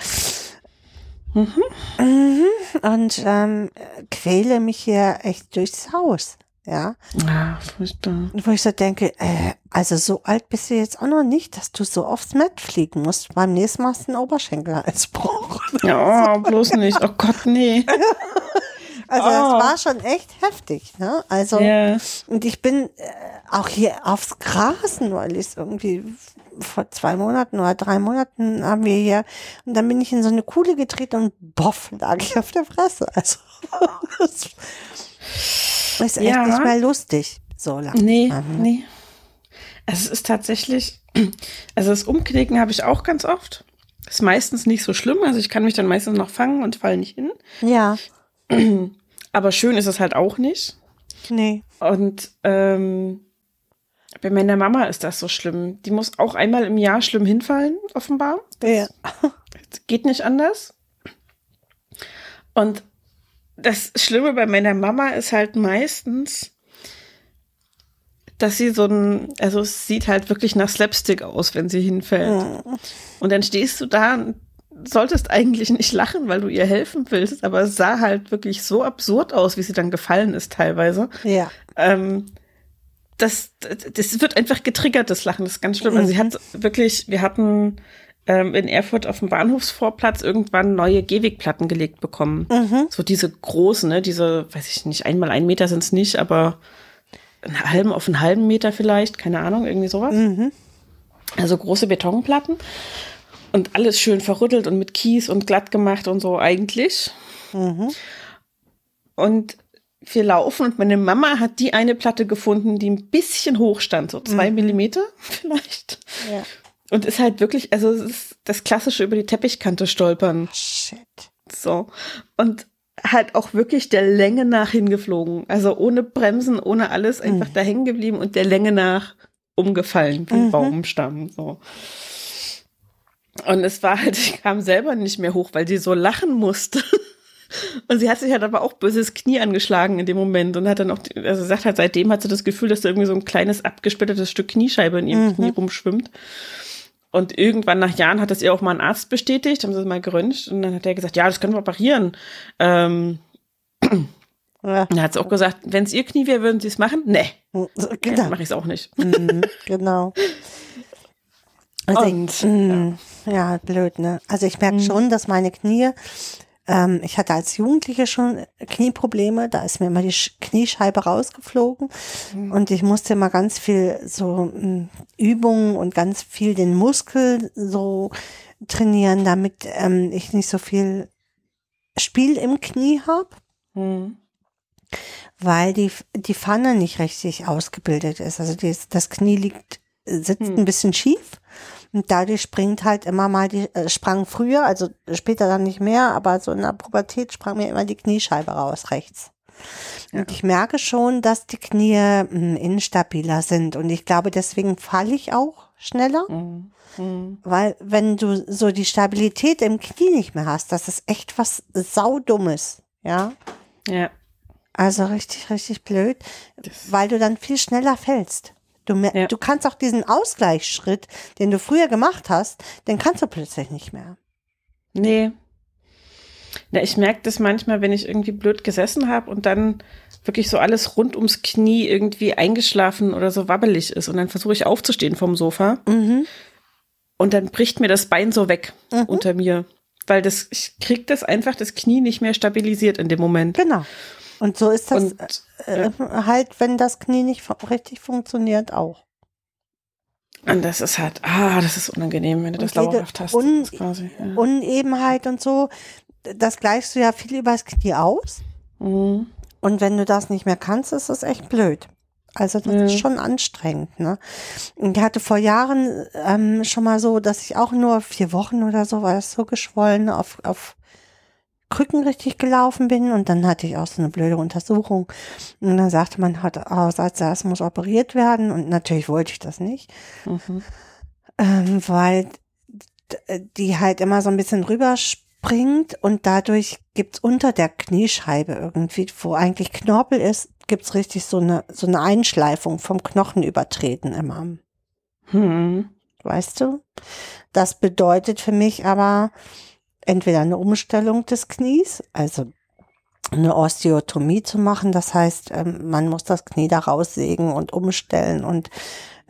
Mhm. Und ähm, quäle mich hier echt durchs Haus. Ja, Ah, furchtbar. wo ich so denke, äh, also so alt bist du jetzt auch noch nicht, dass du so aufs Met fliegen musst. Beim nächsten Mal hast du einen Oberschenkelhalsbruch. Ja, oh, bloß nicht. Oh Gott, nee. *laughs* Also Oh. das war schon echt heftig, ne? Also Ja. und ich bin äh, auch hier aufs Grasen, weil ich es irgendwie vor zwei Monaten oder drei Monaten haben wir hier und dann bin ich in so eine Kuhle getreten und boff lag ich auf der Fresse. Also *laughs* das ist echt Ja. nicht mehr lustig so lange. Nee, nee. Also es ist tatsächlich, *clears throat* also das Umknicken habe ich auch ganz oft. Ist meistens nicht so schlimm. Also ich kann mich dann meistens noch fangen und fall nicht hin. Ja, *clears throat* Aber schön ist es halt auch nicht. nee. Und ähm, bei meiner Mama ist das so schlimm. Die muss auch einmal im Jahr schlimm hinfallen, offenbar. Ja. Geht nicht anders. Und das Schlimme bei meiner Mama ist halt meistens, dass sie so ein, also es sieht halt wirklich nach Slapstick aus, wenn sie hinfällt. Und dann stehst du da und solltest eigentlich nicht lachen, weil du ihr helfen willst, aber es sah halt wirklich so absurd aus, wie sie dann gefallen ist teilweise. Ja. Ähm, das, das wird einfach getriggert, das Lachen, das ist ganz schlimm. Also sie hat wirklich, wir hatten ähm, in Erfurt auf dem Bahnhofsvorplatz irgendwann neue Gehwegplatten gelegt bekommen. So diese großen, ne, diese, weiß ich nicht, einmal ein Meter sind es nicht, aber einen halben auf einen halben Meter vielleicht, keine Ahnung, irgendwie sowas. Also große Betonplatten und alles schön verrüttelt und mit Kies und glatt gemacht und so eigentlich. Und wir laufen und meine Mama hat die eine Platte gefunden, die ein bisschen hoch stand, so zwei Millimeter *laughs* vielleicht. Ja. Und ist halt wirklich, also es ist das klassische über die Teppichkante stolpern. Shit. So. Und halt auch wirklich der Länge nach hingeflogen. Also ohne Bremsen, ohne alles, einfach da hängen geblieben und der Länge nach umgefallen, wie ein Baumstamm. So. Und es war halt, *laughs* ich kam selber nicht mehr hoch, weil sie so lachen musste. *laughs* Und sie hat sich halt aber auch böses Knie angeschlagen in dem Moment und hat dann auch, also sagt halt, seitdem hat sie das Gefühl, dass da irgendwie so ein kleines abgesplittertes Stück Kniescheibe in ihrem mhm. Knie rumschwimmt. Und irgendwann nach Jahren hat das ihr auch mal ein Arzt bestätigt, haben sie es mal geröntgt und dann hat er gesagt, ja, das können wir operieren. Ähm, ja. Dann hat sie auch gesagt, wenn es ihr Knie wäre, würden sie es machen? Nee. Genau. Ja, mache ich es auch nicht. Mhm, genau. *laughs* Also und, ich, mh, ja. ja. blöd, ne? Also ich merke mhm. schon, dass meine Knie, ähm, ich hatte als Jugendliche schon Knieprobleme, da ist mir immer die Kniescheibe rausgeflogen mhm. und ich musste immer ganz viel so mh, Übungen und ganz viel den Muskel so trainieren, damit ähm, ich nicht so viel Spiel im Knie habe. Mhm weil die, die Pfanne nicht richtig ausgebildet ist. Also die, das Knie liegt, sitzt hm. ein bisschen schief und dadurch springt halt immer mal die, äh, sprang früher, also später dann nicht mehr, aber so in der Pubertät sprang mir immer die Kniescheibe raus rechts. Ja. Und ich merke schon, dass die Knie mh, hm, instabiler sind und ich glaube, deswegen falle ich auch schneller. Mhm. Mhm. Weil wenn du so die Stabilität im Knie nicht mehr hast, das ist echt was saudummes, ja. Ja. Also richtig, richtig blöd, das weil du dann viel schneller fällst. Du, ja. du kannst auch diesen Ausgleichsschritt, den du früher gemacht hast, den kannst du plötzlich nicht mehr. Nee. Ja, ich merke das manchmal, wenn ich irgendwie blöd gesessen habe und dann wirklich so alles rund ums Knie irgendwie eingeschlafen oder so wabbelig ist und dann versuche ich aufzustehen vom Sofa mhm. und dann bricht mir das Bein so weg mhm. unter mir, weil das ich krieg das einfach das Knie nicht mehr stabilisiert in dem Moment. Genau. Und so ist das und, äh, äh, halt, wenn das Knie nicht richtig funktioniert, auch. Und das ist halt, ah, das ist unangenehm, wenn du das dauerhaft hast. Un quasi, ja. Unebenheit und so, das gleichst du ja viel übers Knie aus. Mhm. Und wenn du das nicht mehr kannst, ist das echt blöd. Also das ja. ist schon anstrengend. Ne? Ich hatte vor Jahren ähm, schon mal so, dass ich auch nur vier Wochen oder so war das so geschwollen auf, auf Krücken richtig gelaufen bin und dann hatte ich auch so eine blöde Untersuchung und dann sagte man, hat, oh, das muss operiert werden und natürlich wollte ich das nicht, mhm. ähm, weil die halt immer so ein bisschen rüberspringt und dadurch gibt's unter der Kniescheibe irgendwie, wo eigentlich Knorpel ist, gibt's richtig so eine, so eine Einschleifung vom Knochen übertreten immer. Hm. Weißt du? Das bedeutet für mich aber, entweder eine Umstellung des Knies, also eine Osteotomie zu machen. Das heißt, ähm, man muss das Knie da raussägen und umstellen und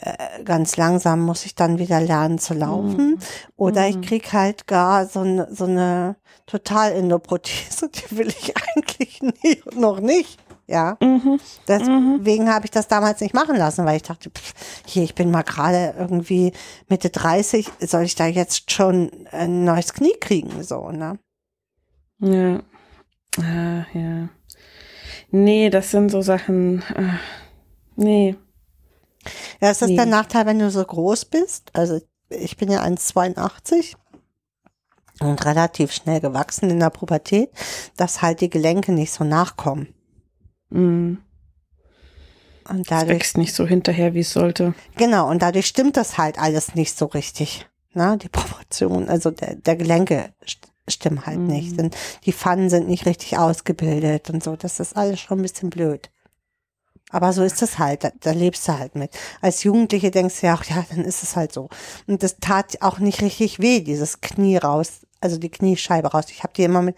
äh, ganz langsam muss ich dann wieder lernen zu laufen. Mhm. Oder ich mhm. krieg halt gar so eine, so eine Total-Endoprothese, *laughs* die will ich eigentlich nie, noch nicht. Ja. Mhm. Deswegen mhm. habe ich das damals nicht machen lassen, weil ich dachte, pff, hier, ich bin mal gerade irgendwie Mitte 30, soll ich da jetzt schon ein neues Knie kriegen, so, ne? Ja. Ah, ja. Nee, das sind so Sachen, ah, nee. Ja, das ist nee. der Nachteil, wenn du so groß bist. Also ich bin ja 1,82 und relativ schnell gewachsen in der Pubertät, dass halt die Gelenke nicht so nachkommen. Mhm. Und dadurch, es wächst nicht so hinterher, wie es sollte. Genau, und dadurch stimmt das halt alles nicht so richtig. Ne? Die Proportion, also der, der Gelenke stimmen halt mhm. nicht. Sind, die Pfannen sind nicht richtig ausgebildet und so. Das ist alles schon ein bisschen blöd. Aber so ist es halt, da, da lebst du halt mit. Als Jugendliche denkst du ja auch, ja, dann ist es halt so. Und das tat auch nicht richtig weh, dieses Knie raus, also die Kniescheibe raus. Ich habe die immer mit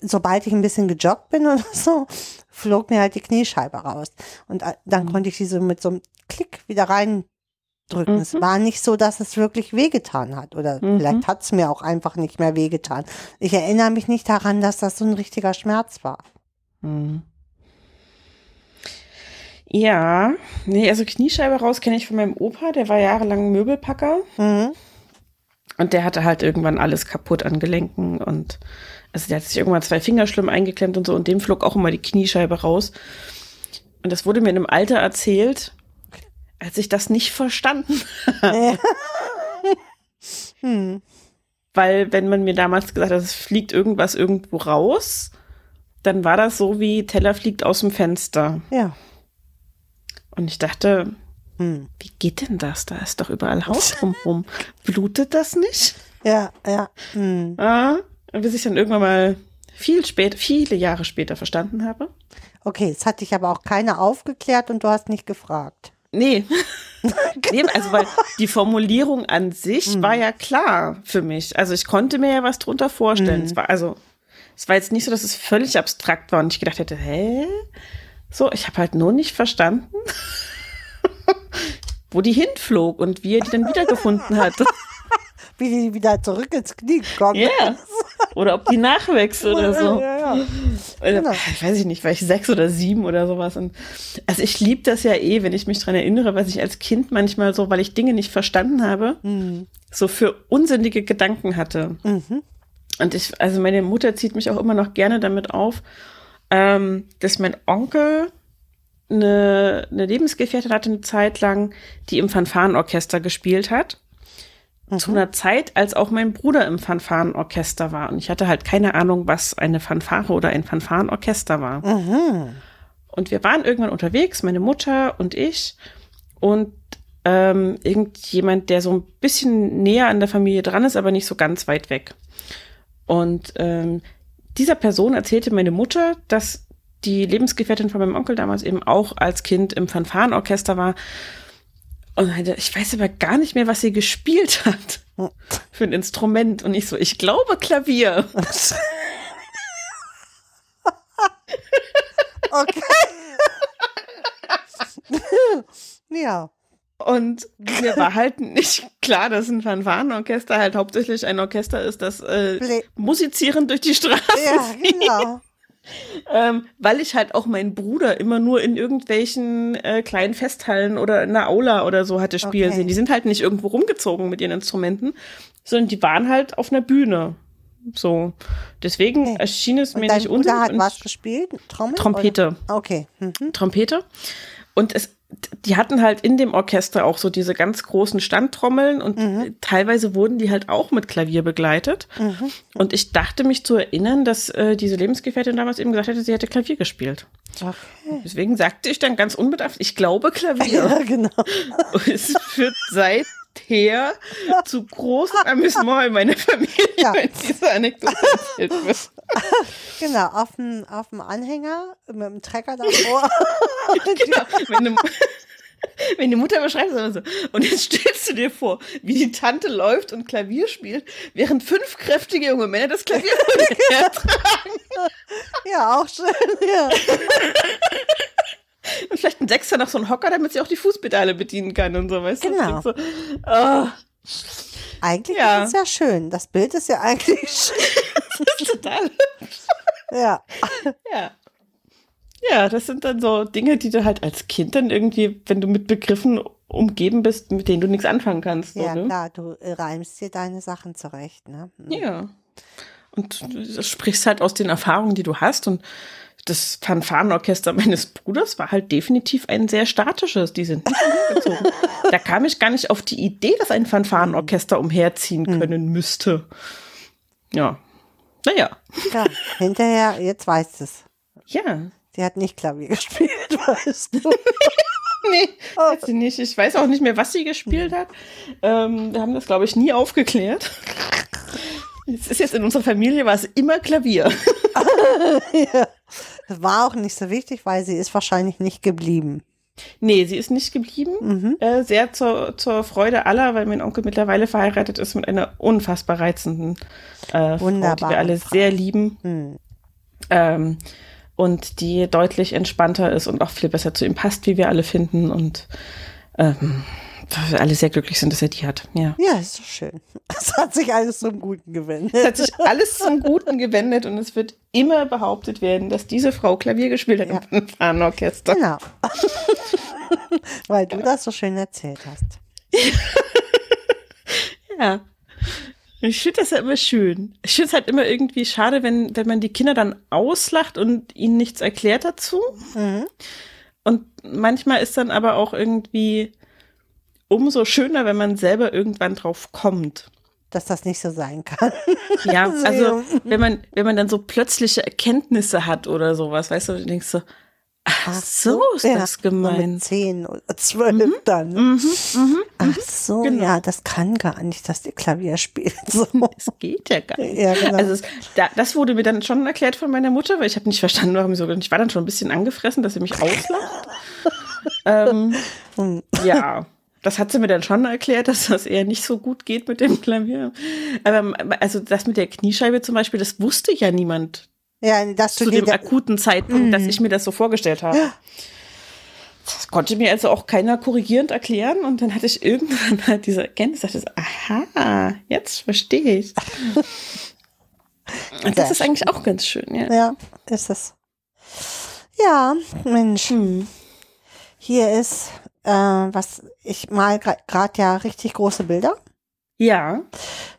sobald ich ein bisschen gejoggt bin *laughs* oder so, flog mir halt die Kniescheibe raus. Und äh, dann mhm. konnte ich sie so mit so einem Klick wieder reindrücken. Mhm. Es war nicht so, dass es wirklich wehgetan hat. Oder mhm. vielleicht hat es mir auch einfach nicht mehr wehgetan. Ich erinnere mich nicht daran, dass das so ein richtiger Schmerz war. Mhm. Ja, nee, also Kniescheibe raus kenne ich von meinem Opa, der war jahrelang Möbelpacker. Mhm. Und der hatte halt irgendwann alles kaputt an Gelenken und also der hat sich irgendwann zwei Finger schlimm eingeklemmt und so und dem flog auch immer die Kniescheibe raus. Und das wurde mir in einem Alter erzählt, als ich das nicht verstanden habe. *laughs* hm. Weil wenn man mir damals gesagt hat, es fliegt irgendwas irgendwo raus, dann war das so wie Teller fliegt aus dem Fenster. Ja. Und ich dachte, hm. wie geht denn das? Da ist doch überall Haut drumherum. Blutet das nicht? Ja, ja. Hm. Ah, bis ich dann irgendwann mal viel später, viele Jahre später verstanden habe. Okay, es hat dich aber auch keiner aufgeklärt und du hast nicht gefragt. Nee. *laughs* nee, also weil die Formulierung an sich Mhm. war ja klar für mich. Also ich konnte mir ja was drunter vorstellen. Mhm. Es war also, es war jetzt nicht so, dass es völlig abstrakt war und ich gedacht hätte, hä? So, ich habe halt nur nicht verstanden, *laughs* *laughs* wo die hinflog und wie er die dann wiedergefunden hat. *laughs* Wie die wieder zurück ins Knie kommen. Ja. Oder ob die nachwächst oder so. Ja, ja. Oder, Genau. Ich weiß ich nicht, war ich sechs oder sieben oder sowas. Und, also ich liebe das ja eh, wenn ich mich dran erinnere, was ich als Kind manchmal so, weil ich Dinge nicht verstanden habe, Mhm. so für unsinnige Gedanken hatte. Und ich, also meine Mutter zieht mich auch immer noch gerne damit auf, ähm, dass mein Onkel eine, eine Lebensgefährtin hatte eine Zeit lang, die im Fanfarenorchester gespielt hat. Zu einer Zeit, als auch mein Bruder im Fanfarenorchester war. Und ich hatte halt keine Ahnung, was eine Fanfare oder ein Fanfarenorchester war. Und wir waren irgendwann unterwegs, meine Mutter und ich. Und ähm, irgendjemand, der so ein bisschen näher an der Familie dran ist, aber nicht so ganz weit weg. Und ähm, dieser Person erzählte meine Mutter, dass die Lebensgefährtin von meinem Onkel damals eben auch als Kind im Fanfarenorchester war. Und ich weiß aber gar nicht mehr, was sie gespielt hat für ein Instrument. Und ich so, ich glaube Klavier. *laughs* Okay. ja. Und mir war halt nicht klar, dass ein Fanfarenorchester halt hauptsächlich ein Orchester ist, das äh, musizierend durch die Straße Ja, genau. *laughs* Ähm, weil ich halt auch meinen Bruder immer nur in irgendwelchen äh, kleinen Festhallen oder in der Aula oder so hatte spielen Okay. sehen. Die sind halt nicht irgendwo rumgezogen mit ihren Instrumenten, sondern die waren halt auf einer Bühne. So. Deswegen Okay. erschien es Und mir dein nicht unsinnig. hat was gespielt? Trommel? Trompete. Oder? Okay. Mhm. Trompete. Und es, die hatten halt in dem Orchester auch so diese ganz großen Standtrommeln und Mhm. teilweise wurden die halt auch mit Klavier begleitet. Mhm. Und ich dachte mich zu erinnern, dass äh, diese Lebensgefährtin damals eben gesagt hätte, sie hätte Klavier gespielt. Okay. Deswegen sagte ich dann ganz unbedarft, ich glaube Klavier. *laughs* Ja, genau. Und es führt seither zu großem *laughs* Amüsement in meiner Familie, Ja. wenn diese Anekdote erzählt wird. *laughs* Genau, auf dem, auf dem Anhänger mit dem Trecker davor. *laughs* Genau, wenn, du, wenn die Mutter beschreibt, es immer so. Und jetzt stellst du dir vor, wie die Tante läuft und Klavier spielt, während fünf kräftige junge Männer das Klavier vor dir hertragen. ja, auch schön. Ja. Und *laughs* vielleicht ein Sechster noch so ein Hocker, damit sie auch die Fußpedale bedienen kann und so, weißt Genau. du? So, oh, Eigentlich Ja. ist es ja schön. Das Bild ist ja eigentlich *laughs* schön. das ist total. Ja. Ja. Ja, das sind dann so Dinge, die du halt als Kind dann irgendwie, wenn du mit Begriffen umgeben bist, mit denen du nichts anfangen kannst. So, Ja, ne? klar, du äh, reimst dir deine Sachen zurecht, ne? Mhm. Ja. Und du sprichst halt aus den Erfahrungen, die du hast. Und das Fanfarenorchester meines Bruders war halt definitiv ein sehr statisches. Die sind nicht umhergezogen. *laughs* da kam ich gar nicht auf die Idee, dass ein Fanfarenorchester umherziehen können müsste. Ja. Naja. Ja, hinterher, jetzt weißt es. Ja. Sie hat nicht Klavier *laughs* gespielt, weißt du. *laughs* Nee, hat sie nicht. Ich weiß auch nicht mehr, was sie gespielt hat. Ähm, wir haben das, glaube ich, nie aufgeklärt. Es ist jetzt in unserer Familie, war es immer Klavier. Das war auch nicht so wichtig, weil sie ist wahrscheinlich nicht geblieben. Nee, sie ist nicht geblieben. Mhm. Äh, sehr zur, zur Freude aller, weil mein Onkel mittlerweile verheiratet ist mit einer unfassbar reizenden äh, Frau, die wir alle Frau. sehr lieben. Hm. Ähm, und die deutlich entspannter ist und auch viel besser zu ihm passt, wie wir alle finden. Und ähm, alle sehr glücklich sind, dass er die hat. Ja. Ja, ist doch schön. *laughs* Es hat sich alles zum Guten Es gewendet. hat sich alles zum Guten gewendet und es wird immer behauptet werden, dass diese Frau Klavier gespielt hat Ja. im Fanfarenorchester. Genau. *laughs* weil du das so schön erzählt hast. *laughs* Ja. Ich finde das ja immer schön. Ich finde es halt immer irgendwie schade, wenn, wenn man die Kinder dann auslacht und ihnen nichts erklärt dazu. Mhm. Und manchmal ist dann aber auch irgendwie umso schöner, wenn man selber irgendwann drauf kommt. Dass das nicht so sein kann. *laughs* Ja, also wenn man, wenn man dann so plötzliche Erkenntnisse hat oder sowas, weißt du, du denkst so, Ach so ist das so gemeint. Mit zehn oder zwölf dann. ne? Mhm, mhm. Ach so, genau. ja, das kann gar nicht, dass die Klavier spielt. *laughs* So. Es geht ja gar nicht. Ja, genau. Also es, da, das wurde mir dann schon erklärt von meiner Mutter, weil ich habe nicht verstanden, warum so. Ich war dann schon ein bisschen angefressen, dass sie mich auslacht. *laughs* ähm, Hm. ja, das hat sie mir dann schon erklärt, dass das eher nicht so gut geht mit dem Klavier. Aber also das mit der Kniescheibe zum Beispiel, das wusste ja niemand Ja, dass du zu dem akuten Zeitpunkt, dass ich mir das so vorgestellt habe. Das konnte mir also auch keiner korrigierend erklären und dann hatte ich irgendwann halt diese Erkenntnis, dachte ich, aha, jetzt verstehe ich. *laughs* Und das ist eigentlich auch ganz schön, ja. ja, ist es. Ja, Mensch, Hm. hier ist, äh, was, ich mal gerade ja richtig große Bilder. Ja.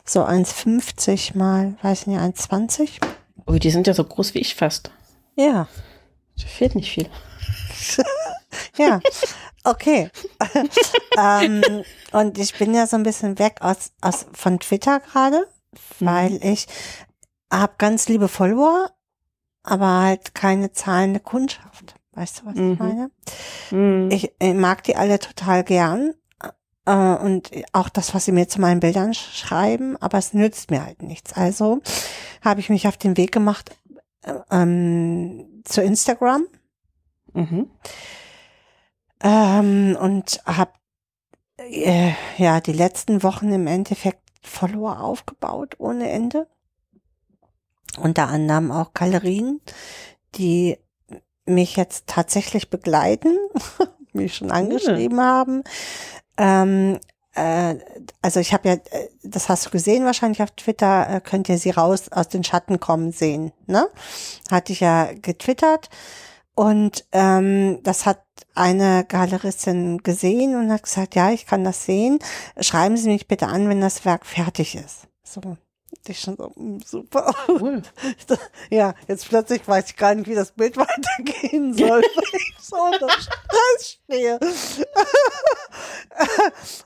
So 1,50 mal, weiß nicht, 1,20. Ui, die sind ja so groß wie ich fast. Ja, Da fehlt nicht viel. *laughs* ja, okay. *laughs* ähm, und ich bin ja so ein bisschen weg aus, aus von Twitter gerade, weil ich habe ganz liebe Follower, aber halt keine zahlende Kundschaft. Weißt du, was Mhm. ich meine? Hm. Ich, ich mag die alle total gern. Äh, und auch das, was sie mir zu meinen Bildern sch- schreiben, aber es nützt mir halt nichts. Also habe ich mich auf den Weg gemacht äh, ähm, zu Instagram Mhm. ähm, und habe äh, ja die letzten Wochen im Endeffekt Follower aufgebaut ohne Ende. Unter anderem auch Galerien, die mich jetzt tatsächlich begleiten, *laughs* mich schon angeschrieben haben. Ähm, äh, also ich habe ja, äh, das hast du gesehen wahrscheinlich auf Twitter, äh, könnt ihr sie raus aus den Schatten kommen sehen, ne? Hatte ich ja getwittert und ähm, das hat eine Galeristin gesehen und hat gesagt, ja, ich kann das sehen. Schreiben Sie mich bitte an, wenn das Werk fertig ist. So, ich schon so, mm, super. Cool. *laughs* Ja, jetzt plötzlich weiß ich gar nicht, wie das Bild *laughs* weitergehen soll, *laughs* weil ich so unter Stress stehe.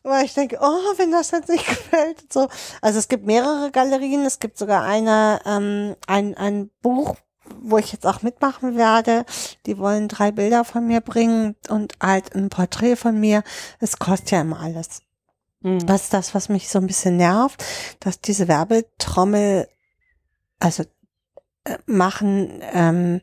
weil ich denke, oh, wenn das jetzt nicht gefällt. So. Also es gibt mehrere Galerien, es gibt sogar eine, ähm, ein, ein Buch, wo ich jetzt auch mitmachen werde. Die wollen drei Bilder von mir bringen und halt ein Porträt von mir. Es kostet ja immer alles. Hm. Das ist das, was mich so ein bisschen nervt, dass diese Werbetrommel, also äh, machen, ähm,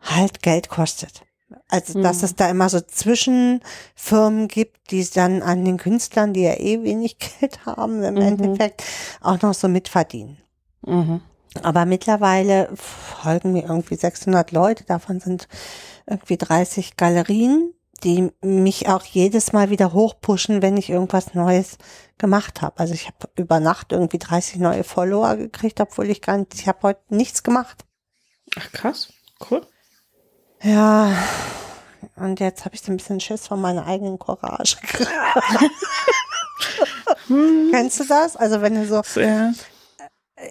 halt Geld kostet. Also, dass Mhm. es da immer so Zwischenfirmen gibt, die dann an den Künstlern, die ja eh wenig *laughs* Geld haben, im Mhm. Endeffekt auch noch so mitverdienen. Mhm. Aber mittlerweile folgen mir irgendwie 600 Leute, davon sind irgendwie 30 Galerien, die mich auch jedes Mal wieder hochpushen, wenn ich irgendwas Neues gemacht habe. Also ich habe über Nacht irgendwie 30 neue Follower gekriegt, obwohl ich gar nicht, ich habe heute nichts gemacht. Ach krass, cool. Ja, und jetzt habe ich so ein bisschen Schiss von meiner eigenen Courage. *laughs* Kennst du das? Also wenn du so, Ja.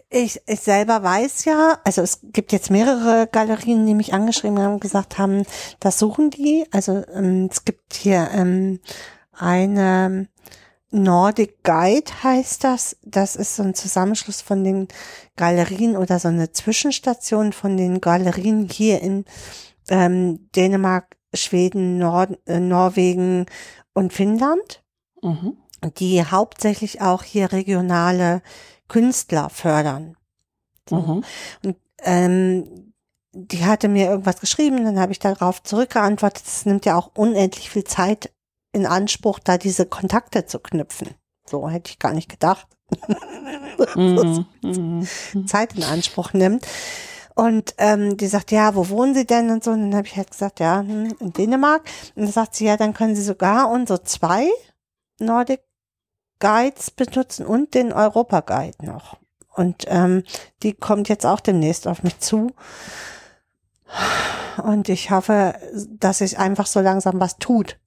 Ich, ich selber weiß ja, also es gibt jetzt mehrere Galerien, die mich angeschrieben haben und gesagt haben, das suchen die. Also ähm, es gibt hier ähm, eine Nordic Guide heißt das. Das ist so ein Zusammenschluss von den Galerien oder so eine Zwischenstation von den Galerien hier in ähm, Dänemark, Schweden, Nord äh, Norwegen und Finnland Mhm. die hauptsächlich auch hier regionale Künstler fördern. Mhm. Und ähm, die hatte mir irgendwas geschrieben, dann habe ich darauf zurückgeantwortet. Es nimmt ja auch unendlich viel Zeit in Anspruch, da diese Kontakte zu knüpfen. So hätte ich gar nicht gedacht. *laughs* Mhm. Mhm. Zeit in Anspruch nimmt. Und ähm, die sagt, ja, wo wohnen Sie denn und so. Und dann habe ich halt gesagt, ja, hm, in Dänemark. Und dann sagt sie, ja, dann können Sie sogar unsere zwei Nordic Guides benutzen und den Europa Guide noch. Und ähm, die kommt jetzt auch demnächst auf mich zu. Und ich hoffe, dass sich einfach so langsam was tut,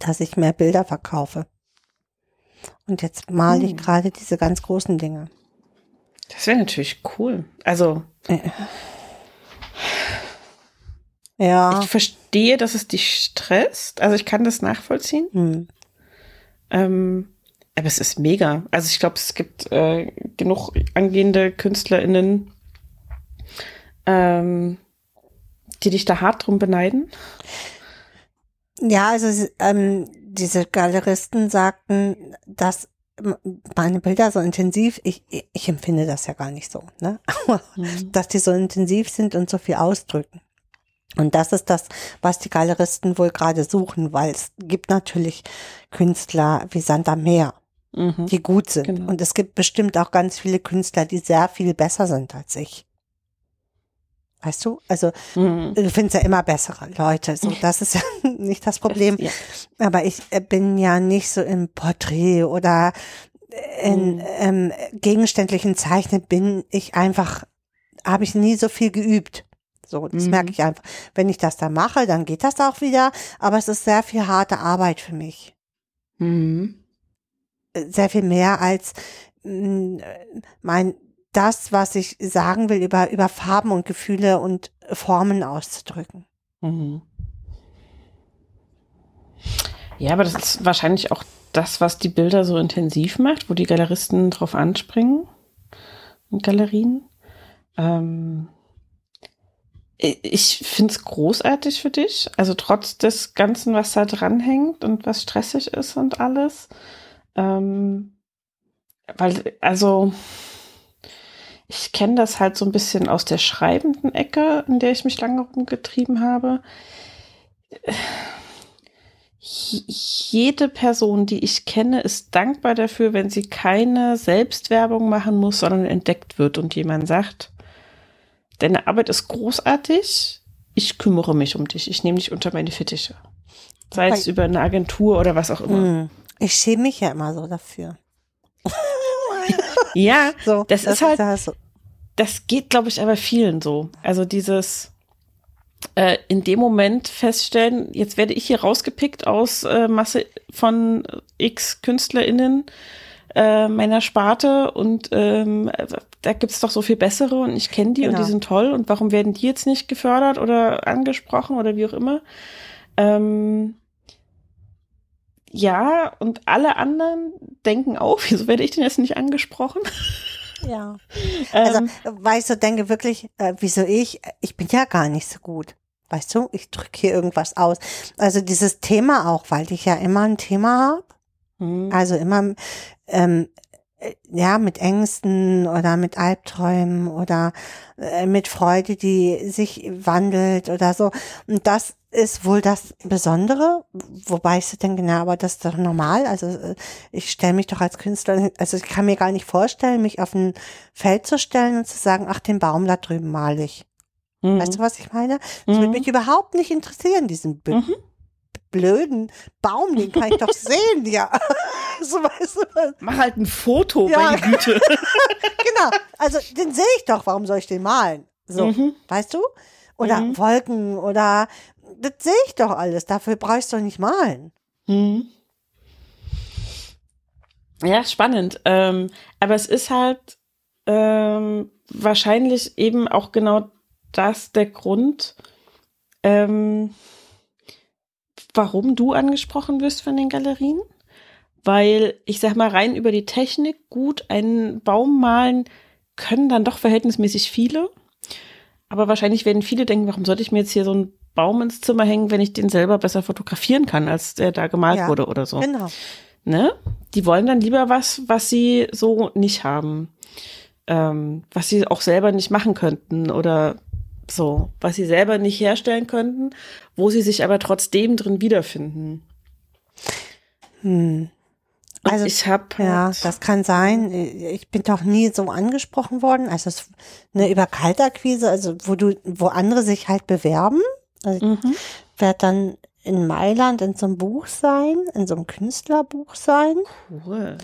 dass ich mehr Bilder verkaufe. Und jetzt male ich Hm. gerade diese ganz großen Dinge. Das wäre natürlich cool. Also, Ja. ich verstehe, dass es dich stresst. Also, ich kann das nachvollziehen. Hm. Ähm, aber es ist mega. Also, ich glaube, es gibt äh, genug angehende KünstlerInnen, ähm, die dich da hart drum beneiden? Ja, also ähm, diese Galeristen sagten, dass meine Bilder so intensiv, ich, ich empfinde das ja gar nicht so, ne? *laughs* Mhm. dass die so intensiv sind und so viel ausdrücken. Und das ist das, was die Galeristen wohl gerade suchen, weil es gibt natürlich Künstler wie Santa Meer, mhm. die gut sind. Genau. Und es gibt bestimmt auch ganz viele Künstler, die sehr viel besser sind als ich. Weißt du? Also mhm. du findest ja immer bessere Leute. So, *laughs* das ist ja *laughs* nicht das Problem. Ja. Aber ich äh, bin ja nicht so im Porträt oder in mhm. ähm, gegenständlichen Zeichnen bin ich einfach, habe ich nie so viel geübt. So, das mhm. merke ich einfach. Wenn ich das da mache, dann geht das auch wieder. Aber es ist sehr viel harte Arbeit für mich. Mhm. Sehr viel mehr als mm, mein das, was ich sagen will, über, über Farben und Gefühle und Formen auszudrücken. Mhm. Ja, aber das ist wahrscheinlich auch das, was die Bilder so intensiv macht, wo die Galeristen drauf anspringen und Galerien. Ähm, ich finde es großartig für dich. Also trotz des Ganzen, was da dranhängt und was stressig ist und alles. Ähm, weil, also ich kenne das halt so ein bisschen aus der schreibenden Ecke, in der ich mich lange rumgetrieben habe. Jede Person, die ich kenne, ist dankbar dafür, wenn sie keine Selbstwerbung machen muss, sondern entdeckt wird und jemand sagt, deine Arbeit ist großartig, ich kümmere mich um dich, ich nehme dich unter meine Fittiche. Sei es über eine Agentur oder was auch immer. Hm. Ich schäme mich ja immer so dafür. *laughs* ja, *laughs* so, das, das, ist halt, das, das geht, glaube ich, aber vielen so. Also dieses äh, in dem Moment feststellen, jetzt werde ich hier rausgepickt aus äh, Masse von x KünstlerInnen äh, meiner Sparte und ähm, da gibt's doch so viel bessere und ich kenne die genau. und die sind toll und warum werden die jetzt nicht gefördert oder angesprochen oder wie auch immer. Ähm, ja, und alle anderen denken auch, *laughs* wieso werde ich denn jetzt nicht angesprochen? Ja. *laughs* Also, ähm, weißt du, denke wirklich, äh, wieso ich? Ich bin ja gar nicht so gut. Weißt du, ich drücke hier irgendwas aus. Also dieses Thema auch, weil ich ja immer ein Thema habe. Mhm. Also immer ähm, äh, ja, mit Ängsten oder mit Albträumen oder äh, mit Freude, die sich wandelt oder so. Und das ist wohl das Besondere, wobei ich so denke, na, aber das ist doch normal. Also äh, ich stelle mich doch als Künstler, also ich kann mir gar nicht vorstellen, mich auf ein Feld zu stellen und zu sagen, ach, den Baum da drüben male ich. Mhm. Weißt du, was ich meine? Das mhm. würde mich überhaupt nicht interessieren, diesen Bild. Mhm blöden Baum, den kann ich doch *laughs* sehen, ja. *laughs* so, weißt du, Mach halt ein Foto, ja. meine Güte. *laughs* genau, also den sehe ich doch, warum soll ich den malen? So, mhm. weißt du? Oder mhm. Wolken oder das sehe ich doch alles, dafür brauchst du doch nicht malen. Mhm. Ja, spannend. Ähm, aber es ist halt ähm, wahrscheinlich eben auch genau das der Grund, ähm, warum du angesprochen wirst von den Galerien. Weil ich sag mal, rein über die Technik gut einen Baum malen können dann doch verhältnismäßig viele. Aber wahrscheinlich werden viele denken, warum sollte ich mir jetzt hier so einen Baum ins Zimmer hängen, wenn ich den selber besser fotografieren kann, als der da gemalt ja, wurde oder so. Genau. Ne? Die wollen dann lieber was, was sie so nicht haben. Ähm, was sie auch selber nicht machen könnten oder so, was sie selber nicht herstellen könnten, wo sie sich aber trotzdem drin wiederfinden. Hm. Also ich habe ja, halt das kann sein. Ich bin doch nie so angesprochen worden. Also es, ne, über Kaltakquise, also wo du, wo andere sich halt bewerben. Also mhm. werde dann in Mailand in so einem Buch sein, in so einem Künstlerbuch sein. Cool.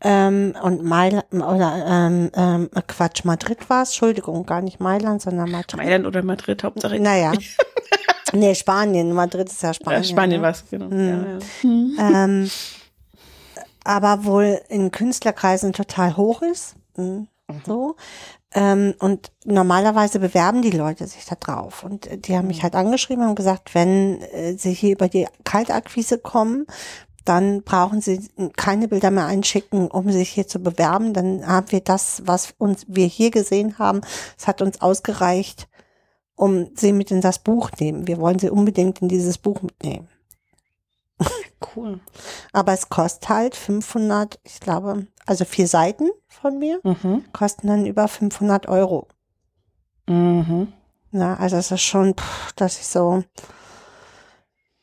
Ähm, und Mailand, oder ähm, ähm, Quatsch, Madrid war es, Entschuldigung, gar nicht Mailand, sondern Madrid. Mailand oder Madrid, Hauptsache. Naja. *laughs* nee, Spanien, Madrid ist ja Spanien. Ja, Spanien ne? war es, genau. Mhm. Ja, ja. Ähm, aber wohl in Künstlerkreisen total hoch ist. Mhm. So. Ähm, und normalerweise bewerben die Leute sich da drauf. Und die haben mich mhm. halt angeschrieben und gesagt, wenn äh, sie hier über die Kaltakquise kommen, dann brauchen sie keine Bilder mehr einschicken, um sich hier zu bewerben. Dann haben wir das, was uns wir hier gesehen haben, es hat uns ausgereicht, um sie mit in das Buch nehmen. Wir wollen sie unbedingt in dieses Buch mitnehmen. Cool. Aber es kostet halt 500, ich glaube, also vier Seiten von mir Mhm. kosten dann über 500 Euro. Mhm. Na, also es ist schon, pff, dass ich so,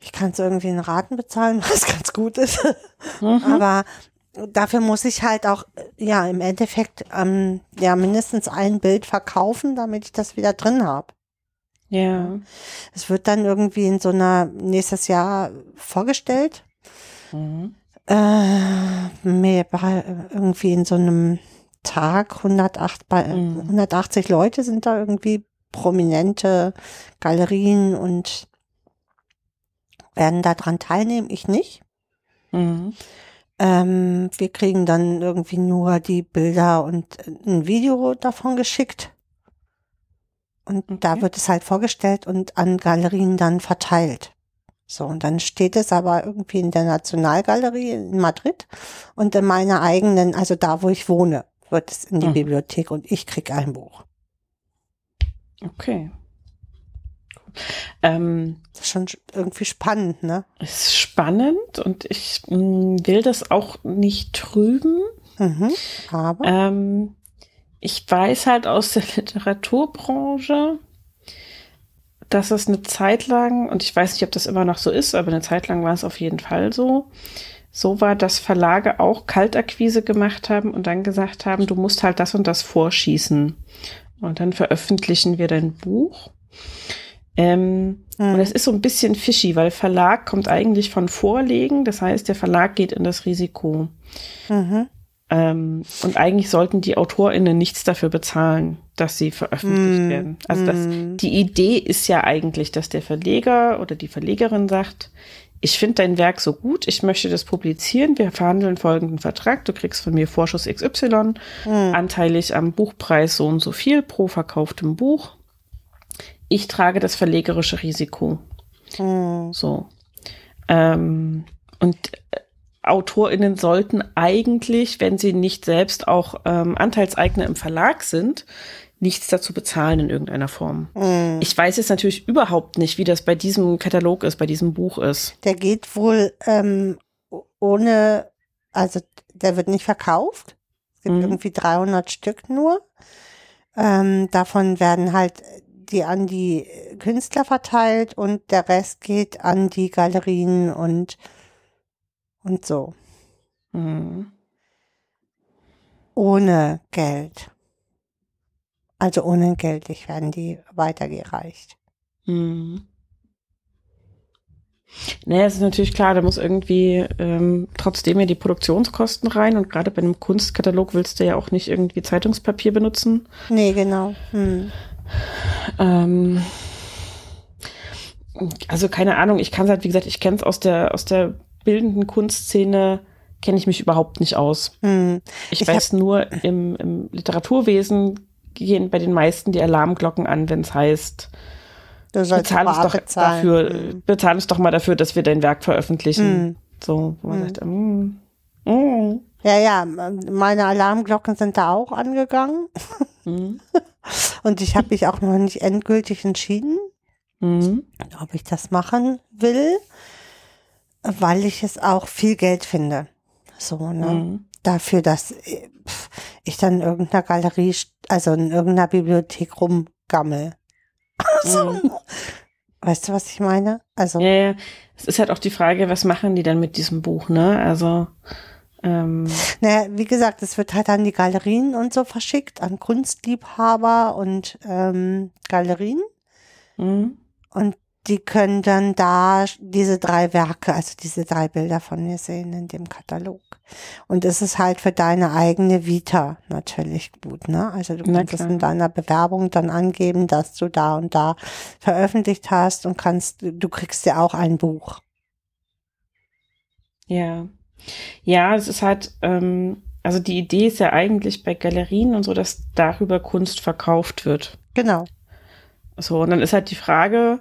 ich kann es irgendwie in Raten bezahlen, *laughs* was ganz gut ist. Mhm. Aber dafür muss ich halt auch, äh, ja, im Endeffekt, ähm, ja, mindestens ein Bild verkaufen, damit ich das wieder drin habe. Ja. Es wird dann irgendwie in so einer nächstes Jahr vorgestellt. Mhm. Äh, mehr bei, irgendwie in so einem Tag 108, bei, Mhm. 180 Leute sind da irgendwie prominente Galerien und werden daran teilnehmen. Ich nicht. Mhm. Ähm, wir kriegen dann irgendwie nur die Bilder und ein Video davon geschickt. Und da Okay. wird es halt vorgestellt und an Galerien dann verteilt. So, und dann steht es aber irgendwie in der Nationalgalerie in Madrid und in meiner eigenen, also da, wo ich wohne, wird es in die Mhm. Bibliothek und ich krieg ein Buch. Okay. Ähm, Das ist schon irgendwie spannend, ne? ist spannend und ich mh, will das auch nicht trüben. Mhm. Aber, Ähm, ich weiß halt aus der *laughs* Literaturbranche, dass es eine Zeit lang, und ich weiß nicht, ob das immer noch so ist, aber eine Zeit lang war es auf jeden Fall so, so war, dass Verlage auch Kaltakquise gemacht haben und dann gesagt haben, du musst halt das und das vorschießen. Und dann veröffentlichen wir dein Buch. Ähm, Mhm. Und es ist so ein bisschen fishy, weil Verlag kommt eigentlich von Vorlegen. Das heißt, der Verlag geht in das Risiko. mhm. Ähm, und eigentlich sollten die AutorInnen nichts dafür bezahlen, dass sie veröffentlicht Mm, werden. Also das, mm. die Idee ist ja eigentlich, dass der Verleger oder die Verlegerin sagt, ich finde dein Werk so gut, ich möchte das publizieren, wir verhandeln folgenden Vertrag, du kriegst von mir Vorschuss XY, anteilig am Buchpreis so und so viel pro verkauftem Buch. Ich trage das verlegerische Risiko. Mhm. So. Ähm, und äh, AutorInnen sollten eigentlich, wenn sie nicht selbst auch ähm, Anteilseigner im Verlag sind, nichts dazu bezahlen in irgendeiner Form. Mhm. Ich weiß jetzt natürlich überhaupt nicht, wie das bei diesem Katalog ist, bei diesem Buch ist. Der geht wohl ähm, ohne, also der wird nicht verkauft. Es gibt Mhm. irgendwie 300 Stück nur. Ähm, davon werden halt die an die Künstler verteilt und der Rest geht an die Galerien und, und so. Mhm. Ohne Geld. Also ohne Geld, werden die weitergereicht. Mhm. Naja, es ist natürlich klar, da muss irgendwie ähm, trotzdem ja die Produktionskosten rein und gerade bei einem Kunstkatalog willst du ja auch nicht irgendwie Zeitungspapier benutzen. Nee, genau. Hm. Ähm, also keine Ahnung, ich kann es halt, wie gesagt, ich kenne es aus der, aus der bildenden Kunstszene, kenne ich mich überhaupt nicht aus. Hm. Ich, Ich weiß nur, im, im Literaturwesen gehen bei den meisten die Alarmglocken an, wenn es heißt, Du bezahl uns doch bezahlen. dafür, Hm. bezahl uns doch mal dafür, dass wir dein Werk veröffentlichen. Hm. So, wo man Hm. sagt, mm, mm, Ja, ja, meine Alarmglocken sind da auch angegangen mm, *laughs* und ich habe mich auch noch nicht endgültig entschieden, mm, ob ich das machen will, weil ich es auch viel Geld finde. So, ne? mm. Dafür, dass äh, ich dann in irgendeiner Galerie, also in irgendeiner Bibliothek rumgammel. *laughs* so. Mhm. Weißt du, was ich meine? Also, Ja, ja. Es ist halt auch die Frage, was machen die dann mit diesem Buch, ne? Also, ähm, naja, wie gesagt, es wird halt an die Galerien und so verschickt, an Kunstliebhaber und ähm, Galerien. mm, Und die können dann da diese drei Werke, also diese drei Bilder von mir sehen in dem Katalog. Und es ist halt für deine eigene Vita natürlich gut, ne? Also du kannst es in deiner Bewerbung dann angeben, dass du da und da veröffentlicht hast und kannst, du kriegst ja auch ein Buch. ja. Ja, es ist halt, ähm, also die Idee ist ja eigentlich bei Galerien und so, dass darüber Kunst verkauft wird. Genau. So, und dann ist halt die Frage,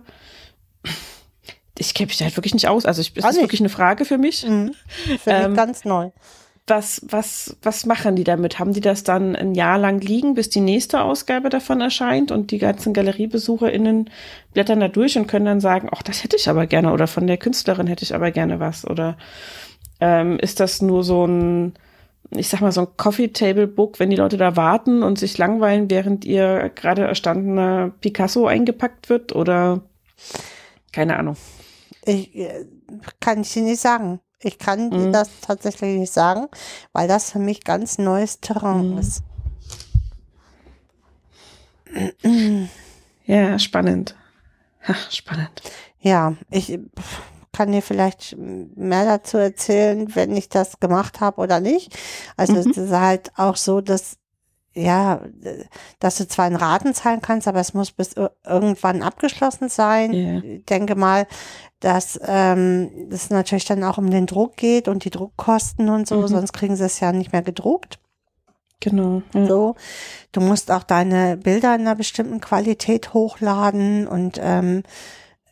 ich kenne mich da halt wirklich nicht aus. Also ich, ist das nicht. wirklich eine Frage für mich? Mhm. Finde Ähm, ich ganz neu. was, was, was machen die damit? Haben die das dann ein Jahr lang liegen, bis die nächste Ausgabe davon erscheint und die ganzen GaleriebesucherInnen blättern da durch und können dann sagen, ach, das hätte ich aber gerne oder von der Künstlerin hätte ich aber gerne was oder ähm, ist das nur so ein, ich sag mal, so ein Coffee-Table-Book, wenn die Leute da warten und sich langweilen, während ihr gerade erstandener Picasso eingepackt wird oder keine Ahnung. Ich, äh, kann ich dir nicht sagen. Ich kann dir Mhm. das tatsächlich nicht sagen, weil das für mich ganz neues Terrain Mhm. ist. Ja, spannend. Ha, spannend. Ja, ich äh, kann dir vielleicht mehr dazu erzählen, wenn ich das gemacht habe oder nicht. Also Mhm. es ist halt auch so, dass ja, dass du zwar in Raten zahlen kannst, aber es muss bis ir- irgendwann abgeschlossen sein. Ja. Ich denke mal, dass ähm, es natürlich dann auch um den Druck geht und die Druckkosten und so, Mhm. sonst kriegen sie es ja nicht mehr gedruckt. Genau. Ja. So, du musst auch deine Bilder in einer bestimmten Qualität hochladen und ähm,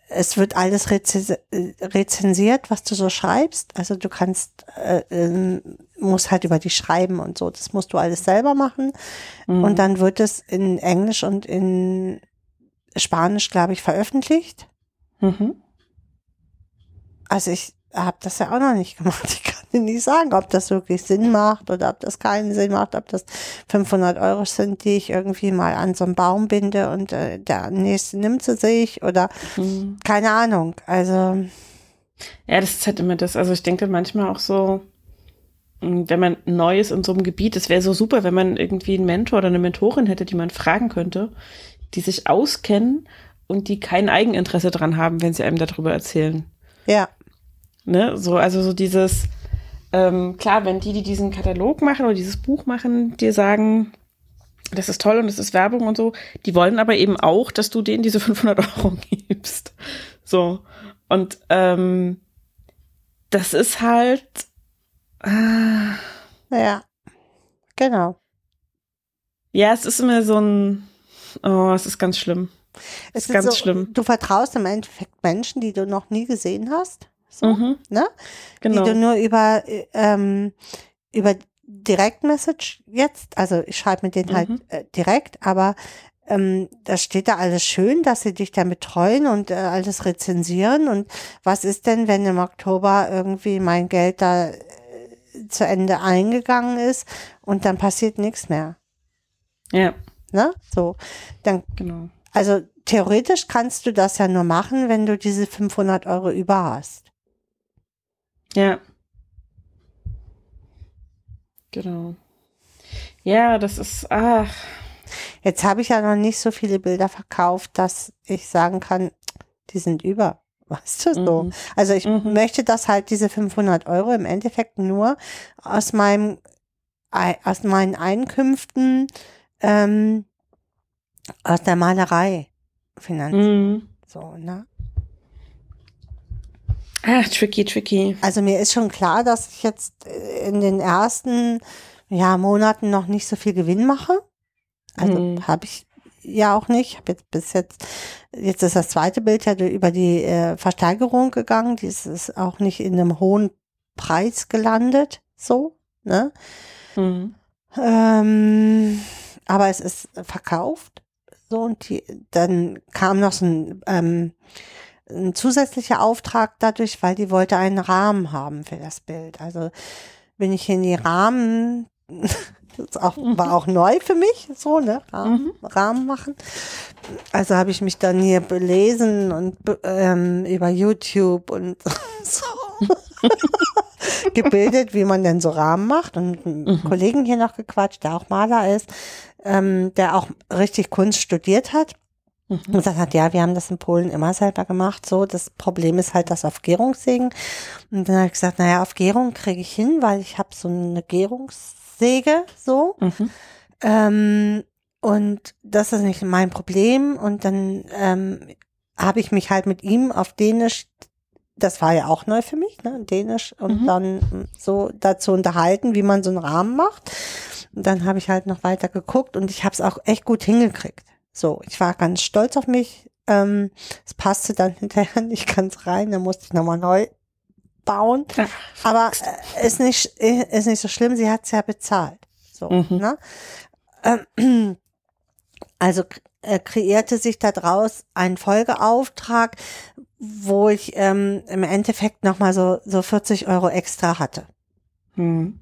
es wird alles äh, rezensiert, was du so schreibst. Also du kannst, äh, ähm, musst halt über die schreiben und so. Das musst du alles selber machen. Mhm. Und dann wird es in Englisch und in Spanisch, glaube ich, veröffentlicht. Mhm. Also ich habe das ja auch noch nicht *laughs* gemacht. Ich kann *laughs* nicht sagen, ob das wirklich Sinn macht oder ob das keinen Sinn macht, ob das 500 Euro sind, die ich irgendwie mal an so einen Baum binde und äh, der nächste nimmt sie sich oder Mhm. keine Ahnung. Also Ja, das ist halt immer das. Also ich denke manchmal auch so, mh, wenn man neu ist in so einem Gebiet, es wäre so super, wenn man irgendwie einen Mentor oder eine Mentorin hätte, die man fragen könnte, die sich auskennen und die kein Eigeninteresse dran haben, wenn sie einem darüber erzählen. ja, Ne? So, also so dieses, ähm, klar, wenn die, die diesen Katalog machen oder dieses Buch machen, dir sagen, das ist toll und das ist Werbung und so, die wollen aber eben auch, dass du denen diese *laughs* 500 Euro gibst. So. Und ähm, das ist halt, äh, ja, genau. ja, es ist immer so ein, oh, es ist ganz schlimm. Es ist ganz so, schlimm. Du vertraust im Endeffekt Menschen, die du noch nie gesehen hast. So, Mhm, ne? genau. die du nur über, äh, ähm, über Direktmessage jetzt, also ich schreibe mit denen halt Mhm. äh, direkt, aber ähm, da steht da alles schön, dass sie dich dann betreuen und äh, alles rezensieren. Und was ist denn, wenn im Oktober irgendwie mein Geld da äh, zu Ende eingegangen ist und dann passiert nichts mehr? Ja, Ne? So, dann genau. also theoretisch kannst du das ja nur machen, wenn du diese 500 Euro über hast. Ja. Genau. Ja, das ist, ach, Jetzt habe ich ja noch nicht so viele Bilder verkauft, dass ich sagen kann, die sind über. *laughs* Weißt du so? Mhm. Also ich Mhm. möchte, dass halt diese 500 Euro im Endeffekt nur aus meinem, Ei- aus meinen Einkünften, ähm, aus der Malerei finanzieren. mhm. So, ne? Ah, tricky, tricky. Also mir ist schon klar, dass ich jetzt äh, in den ersten ja, Monaten noch nicht so viel Gewinn mache. Also Mhm. habe ich ja auch nicht. Ich habe jetzt bis jetzt, jetzt ist das zweite Bild ja über die äh, Versteigerung gegangen. Die ist, ist auch nicht in einem hohen Preis gelandet, so, ne? Mhm. Ähm, aber es ist verkauft. So, und die, dann kam noch so ein, ähm, ein zusätzlicher Auftrag dadurch, weil die wollte einen Rahmen haben für das Bild. Also bin ich in die Rahmen, *laughs* das auch, war auch neu für mich, so, ne? Rahmen, Rahmen machen. Also habe ich mich dann hier belesen und ähm, über YouTube und *laughs* so *laughs* gebildet, wie man denn so Rahmen macht und einen Kollegen hier noch gequatscht, der auch Maler ist, ähm, der auch richtig Kunst studiert hat. Und gesagt hat, ja, wir haben das in Polen immer selber gemacht. So, das Problem ist halt das auf Gärungssägen. Und dann habe ich gesagt, naja, auf Gärung kriege ich hin, weil ich habe so eine Gärungssäge, so. Mhm. Ähm, und das ist nicht mein Problem. Und dann ähm, habe ich mich halt mit ihm auf Dänisch, das war ja auch neu für mich, ne, Dänisch, und Mhm. dann so dazu unterhalten, wie man so einen Rahmen macht. Und dann habe ich halt noch weiter geguckt und ich habe es auch echt gut hingekriegt. So, ich war ganz stolz auf mich. Ähm, es passte dann *laughs* hinterher nicht ganz rein, da musste ich nochmal neu bauen. Aber äh, ist nicht, ist nicht so schlimm, sie hat es ja bezahlt. So, Mhm. ne? Ähm, *clears throat* also äh, kreierte sich daraus ein Folgeauftrag, wo ich ähm, im Endeffekt nochmal so, so 40 Euro extra hatte. Hm.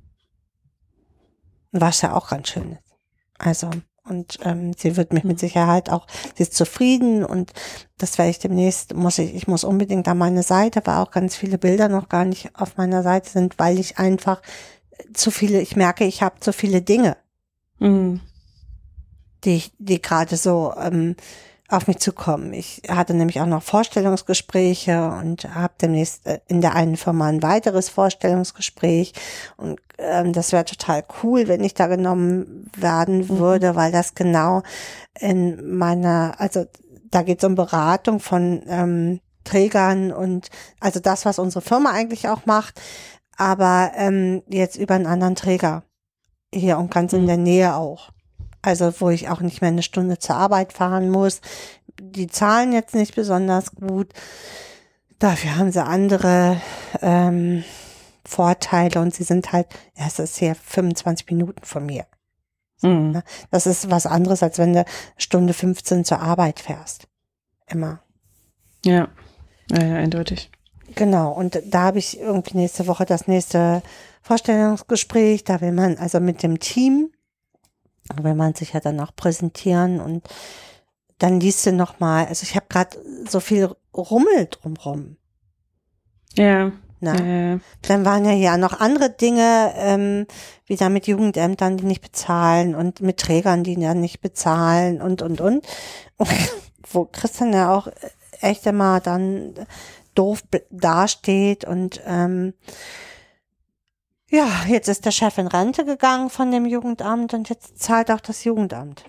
Was ja auch ganz schön ist. Also, und ähm, sie wird mich mit Sicherheit auch, sie ist zufrieden und das werde ich demnächst, muss ich, ich muss unbedingt an meine Seite, weil auch ganz viele Bilder noch gar nicht auf meiner Seite sind, weil ich einfach zu viele, ich merke, ich habe zu viele Dinge, Hm. die, ich- die gerade so ähm, auf mich zukommen. Ich hatte nämlich auch noch Vorstellungsgespräche und habe demnächst äh, in der einen Firma ein weiteres Vorstellungsgespräch. Und ähm, das wäre total cool, wenn ich da genommen werden würde, weil das genau in meiner, also da geht es um Beratung von ähm, Trägern und also das, was unsere Firma eigentlich auch macht, aber ähm, jetzt über einen anderen Träger hier und ganz in Mhm. der Nähe auch. Also wo ich auch nicht mehr eine Stunde zur Arbeit fahren muss. Die zahlen jetzt nicht besonders gut. Dafür haben sie andere ähm, Vorteile und sie sind halt, ja, es ist hier 25 Minuten von mir. Hm. Das ist was anderes, als wenn du Stunde 15 zur Arbeit fährst. Immer. Ja. ja, ja, eindeutig. Genau, und da habe ich irgendwie nächste Woche das nächste Vorstellungsgespräch. Da will man also mit dem Team, will man sich ja dann auch präsentieren und dann liest du nochmal, also ich habe gerade so viel Rummel drumrum. Ja. Ne? ja, ja. Dann waren ja hier noch andere Dinge, ähm, wieder mit Jugendämtern, die nicht bezahlen und mit Trägern, die dann nicht bezahlen und, und, und. *laughs* Wo Christian ja auch echt immer dann doof dasteht und ähm, ja, jetzt ist der Chef in Rente gegangen von dem Jugendamt und jetzt zahlt auch das Jugendamt.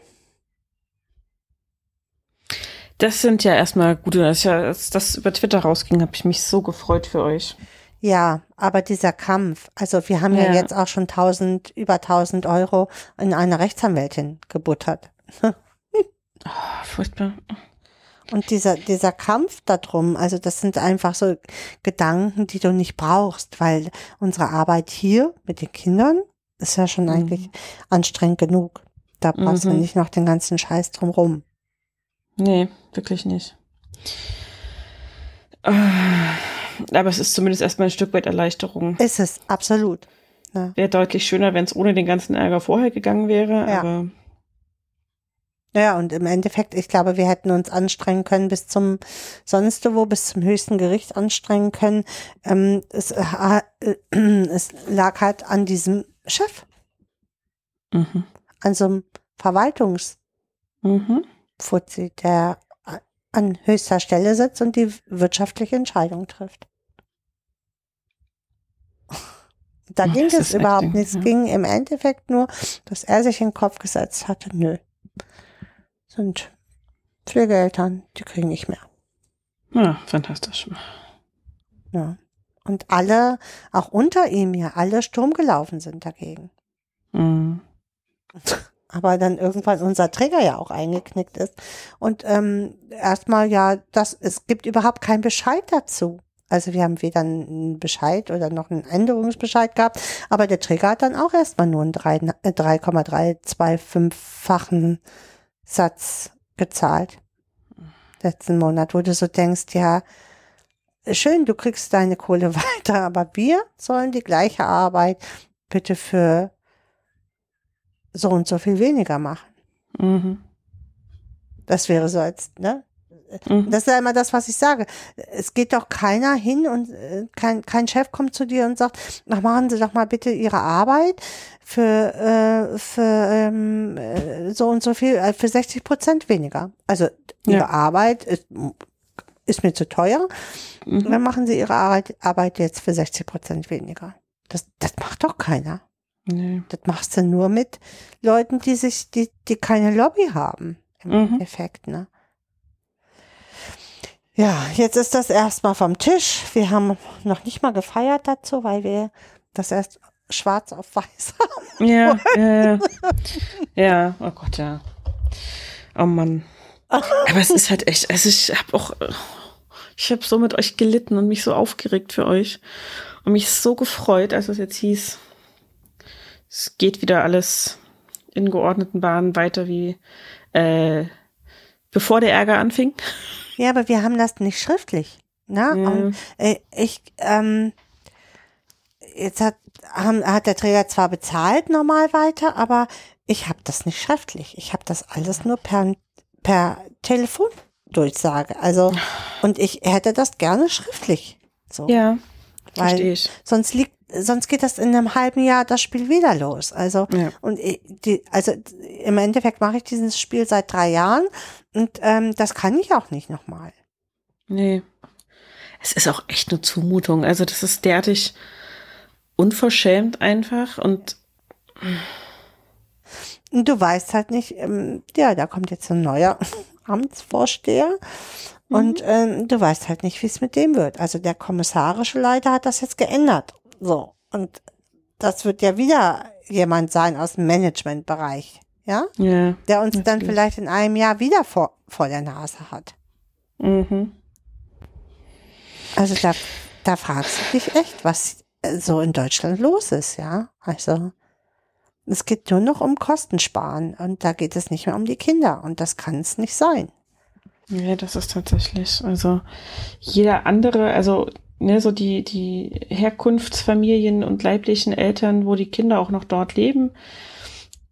Das sind ja erstmal gute, als das über Twitter rausging, habe ich mich so gefreut für euch. Ja, aber dieser Kampf, also wir haben ja, Ja. jetzt auch schon 1000, über 1000 Euro in eine Rechtsanwältin gebuttert. *laughs* Ah, furchtbar. Und dieser, dieser Kampf darum, also das sind einfach so Gedanken, die du nicht brauchst, weil unsere Arbeit hier mit den Kindern ist ja schon eigentlich anstrengend genug. Da brauchst du Mhm. nicht noch den ganzen Scheiß drumrum. Nee, wirklich nicht. Ah, Aber es ist zumindest erstmal ein Stück weit Erleichterung. Ist es, absolut. Wäre deutlich schöner, wenn es ohne den ganzen Ärger vorher gegangen wäre, Ja. aber Ja, und im Endeffekt, ich glaube, wir hätten uns anstrengen können bis zum sonst wo, bis zum höchsten Gericht anstrengen können. Ähm, es, äh, äh, *clears throat* es lag halt an diesem Chef, mhm. an so einem Verwaltungsfuzzi, Mhm. der an höchster Stelle sitzt und die wirtschaftliche Entscheidung trifft. Da Ach, ging das es überhaupt echt, nicht. Es ja. ging im Endeffekt nur, dass er sich in den Kopf gesetzt hatte, nö, sind Pflegeeltern, die kriegen nicht mehr. Ja, fantastisch. Ja. Und alle, auch unter ihm ja, alle Sturm gelaufen sind dagegen. Mhm. *laughs* Aber dann irgendwann unser Träger ja auch eingeknickt ist. Und ähm, erstmal ja, das, es gibt überhaupt keinen Bescheid dazu. Also wir haben weder einen Bescheid oder noch einen Änderungsbescheid gehabt, aber der Träger hat dann auch erstmal nur einen drei- äh, 3,325-fachen Satz gezahlt. Letzten Monat, wo du so denkst, ja, schön, du kriegst deine Kohle *laughs* weiter, aber wir sollen die gleiche Arbeit bitte für so und so viel weniger machen. Mhm. Das wäre so als, ne? Mhm. Das ist ja immer das, was ich sage. Es geht doch keiner hin und äh, kein, kein Chef kommt zu dir und sagt, ach, machen Sie doch mal bitte Ihre Arbeit für, äh, für ähm, äh, so und so viel, äh, für 60 Prozent weniger. Also Ihre Ja. Arbeit ist, ist mir zu teuer. Mhm. Dann machen Sie Ihre Arbeit, Arbeit jetzt für 60 Prozent weniger. Das, das macht doch keiner. Nee. Das machst du nur mit Leuten, die sich, die, die keine Lobby haben. Im Mhm. Endeffekt, ne? Ja, jetzt ist das erstmal vom Tisch. Wir haben noch nicht mal gefeiert dazu, weil wir das erst schwarz auf weiß *laughs* haben. Ja, ja, ja. Ja, oh Gott, ja. Oh Mann. Aber es ist halt echt, also ich habe auch, ich ich habe so mit euch gelitten und mich so aufgeregt für euch und mich so gefreut, als es jetzt hieß, es geht wieder alles in geordneten Bahnen weiter wie äh, bevor der Ärger anfing. Ja, aber wir haben das nicht schriftlich. Ne? Ja. Und, äh, ich, ähm, jetzt hat, haben, hat der Träger zwar bezahlt normal weiter, aber ich habe das nicht schriftlich. Ich habe das alles nur per, per Telefondurchsage. Also, und ich hätte das gerne schriftlich. So. Ja, Weil- verstehe ich. Sonst liegt, sonst geht das in einem halben Jahr das Spiel wieder los. Also, Ja. und ich- die, also im Endeffekt mache ich dieses Spiel seit drei Jahren und ähm, das kann ich auch nicht nochmal. Nee. Es ist auch echt eine Zumutung. Also das ist derartig unverschämt einfach und du weißt halt nicht, ähm, ja, da kommt jetzt ein neuer *laughs* Amtsvorsteher und ähm, du weißt halt nicht, wie es mit dem wird. Also der kommissarische Leiter hat das jetzt geändert. So. Und das wird ja wieder jemand sein aus dem Managementbereich, ja, ja. der uns dann vielleicht in einem Jahr wieder vor, vor der Nase hat. Mhm. Also da, da fragst du dich echt, was so in Deutschland los ist, ja. Also es geht nur noch um Kostensparen und da geht es nicht mehr um die Kinder und das kann es nicht sein. Ja, das ist tatsächlich. Also jeder andere, also ne, so die, die Herkunftsfamilien und leiblichen Eltern, wo die Kinder auch noch dort leben,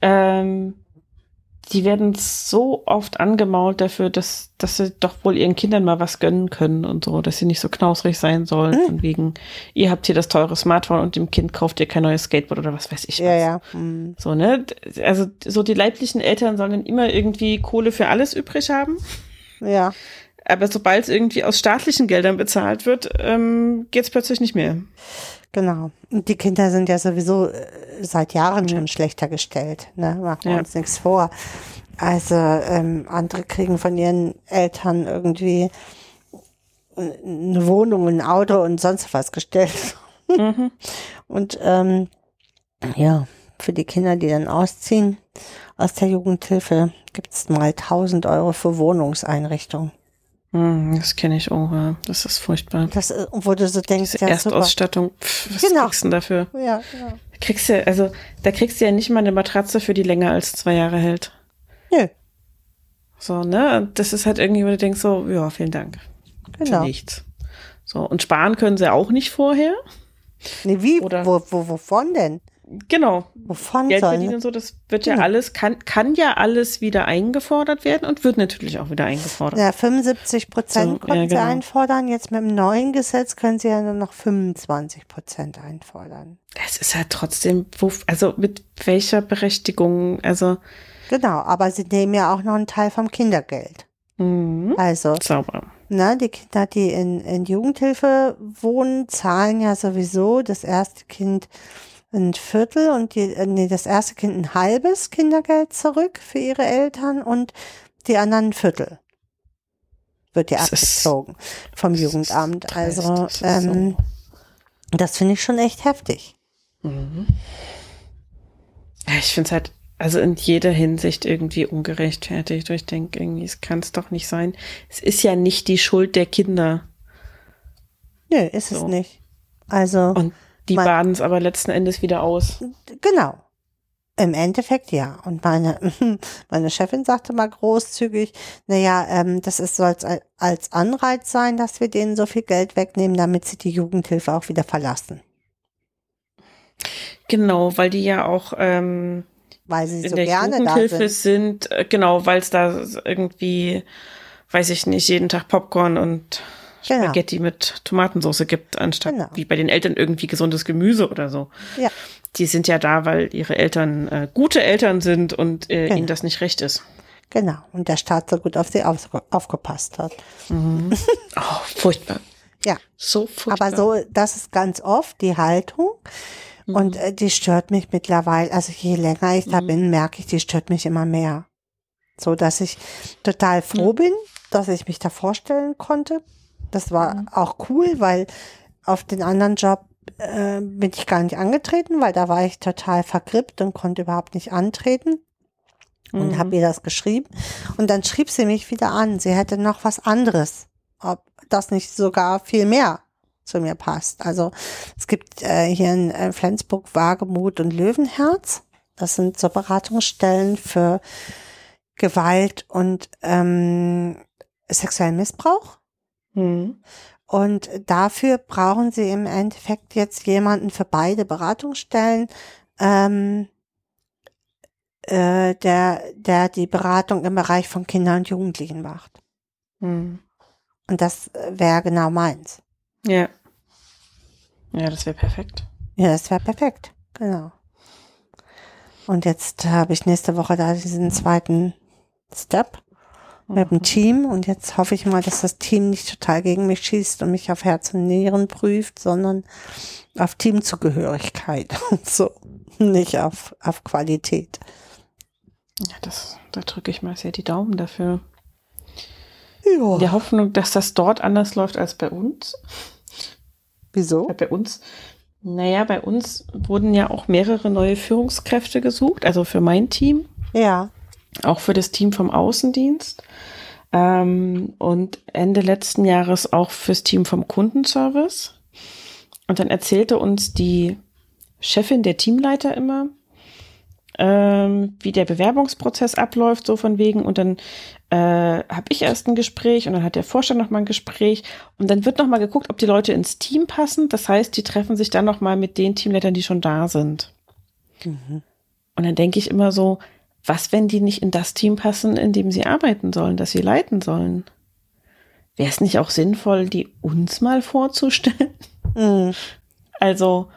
ähm, die werden so oft angemault dafür, dass, dass sie doch wohl ihren Kindern mal was gönnen können und so, dass sie nicht so knausrig sein sollen, Mhm. von wegen, ihr habt hier das teure Smartphone und dem Kind kauft ihr kein neues Skateboard oder was weiß ich Ja, was. ja. hm. So, ne? Also so die leiblichen Eltern sollen dann immer irgendwie Kohle für alles übrig haben. Ja, Aber sobald es irgendwie aus staatlichen Geldern bezahlt wird, ähm, geht es plötzlich nicht mehr. Genau. Und die Kinder sind ja sowieso äh, seit Jahren schon schlechter gestellt. Ne? Machen wir Ja. uns nichts vor. Also ähm, andere kriegen von ihren Eltern irgendwie eine Wohnung, ein Auto und sonst was gestellt. Mhm. *laughs* Und ähm, ja, für die Kinder, die dann ausziehen aus der Jugendhilfe, gibt's mal 1000 Euro für Wohnungseinrichtung. Hm, das kenne ich auch. Ja. Das ist furchtbar. Das, äh, wo du so denkst, Diese ja. Erstausstattung. Pff, was Genau. kriegst du denn dafür? Ja, genau. Kriegst du, also, da kriegst du ja nicht mal eine Matratze für die länger als zwei Jahre hält. Nö, So, ne? Das ist halt irgendwie, wo du denkst so, ja, vielen Dank. genau. Für nichts. So, und sparen können sie auch nicht vorher. Nee, wie? Oder- Wo, wo, wovon denn? Genau. Wovon Geld soll? verdienen und so, das wird ja Genau. alles, kann, kann ja alles wieder eingefordert werden und wird natürlich auch wieder eingefordert. Ja, 75 Prozent So, konnten ja, sie genau. einfordern. Jetzt mit dem neuen Gesetz können sie ja nur noch 25 Prozent einfordern. Es ist halt trotzdem, also mit welcher Berechtigung, also Genau, aber sie nehmen ja auch noch einen Teil vom Kindergeld. mh, Also, sauber. ne, die Kinder, die in, in Jugendhilfe wohnen, zahlen ja sowieso das erste Kind ein Viertel und die, äh, nee, das erste Kind ein halbes Kindergeld zurück für ihre Eltern und die anderen ein Viertel. Wird ja abgezogen vom Jugendamt. dreist, Also, das ähm, das finde ich schon echt heftig. Mhm. Ja, ich finde es halt, also in jeder Hinsicht irgendwie ungerechtfertigt. Ich denke, irgendwie, es kann es doch nicht sein. Es ist ja nicht die Schuld der Kinder. Nö, ist es So. nicht. Also, Und die baden es aber letzten Endes wieder aus. Genau. Im Endeffekt ja. Und meine, *laughs* meine Chefin sagte mal großzügig, naja, ähm, das ist, soll als, als Anreiz sein, dass wir denen so viel Geld wegnehmen, damit sie die Jugendhilfe auch wieder verlassen. Genau, weil die ja auch ähm, Weil sie in so der gerne da Jugendhilfe sind. sind, äh, genau, weil es da irgendwie, weiß ich nicht, jeden Tag Popcorn und Genau. Spaghetti mit Tomatensauce gibt, anstatt Genau. wie bei den Eltern irgendwie gesundes Gemüse oder so. Ja, Die sind ja da, weil ihre Eltern äh, gute Eltern sind und äh, Genau. ihnen das nicht recht ist. genau. Und der Staat so gut auf sie auf, aufgepasst hat. *laughs* Oh, furchtbar. Ja. So furchtbar. Aber so, das ist ganz oft die Haltung. Mhm. Und äh, die stört mich mittlerweile, also je länger ich da Mhm. bin, merke ich, die stört mich immer mehr. So, dass ich total froh bin, dass ich mich da vorstellen konnte. Das war Mhm. auch cool, weil auf den anderen Job äh, bin ich gar nicht angetreten, weil da war ich total vergrippt und konnte überhaupt nicht antreten und Mhm. habe ihr das geschrieben. Und dann schrieb sie mich wieder an, sie hätte noch was anderes ob das nicht sogar viel mehr zu mir passt. Also es gibt äh, hier in äh, Flensburg Wagemut und Löwenherz. Das sind so Beratungsstellen für Gewalt und ähm, sexuellen Missbrauch. Mhm. Und dafür brauchen sie im Endeffekt jetzt jemanden für beide Beratungsstellen, ähm, äh, der, der die Beratung im Bereich von Kindern und Jugendlichen macht. Mhm. Und das wäre genau meins. Ja. Ja, das wäre perfekt. Ja, das wäre perfekt. Genau. Und jetzt habe ich nächste Woche da diesen zweiten Step mit dem Team und jetzt hoffe ich mal, dass das Team nicht total gegen mich schießt und mich auf Herz und Nieren prüft, sondern auf Teamzugehörigkeit *laughs* und so, nicht auf, auf Qualität. Ja, das, da drücke ich mal sehr die Daumen dafür. Ja. In der Hoffnung, dass das dort anders läuft als bei uns. Wieso? Bei uns, naja, bei uns wurden ja auch mehrere neue Führungskräfte gesucht, also für mein Team, Ja. Auch für das Team vom Außendienst ähm, und Ende letzten Jahres auch fürs Team vom Kundenservice. Und dann erzählte uns die Chefin, der Teamleiter immer, ähm, wie der Bewerbungsprozess abläuft, so von wegen. Und dann äh, habe ich erst ein Gespräch und dann hat der Vorstand noch mal ein Gespräch und dann wird noch mal geguckt, ob die Leute ins Team passen. Das heißt, die treffen sich dann noch mal mit den Teamleitern, die schon da sind. Und dann denke ich immer so, was, wenn die nicht in das Team passen, in dem sie arbeiten sollen, das sie leiten sollen? Wäre es nicht auch sinnvoll, die uns mal vorzustellen? Mhm. Also,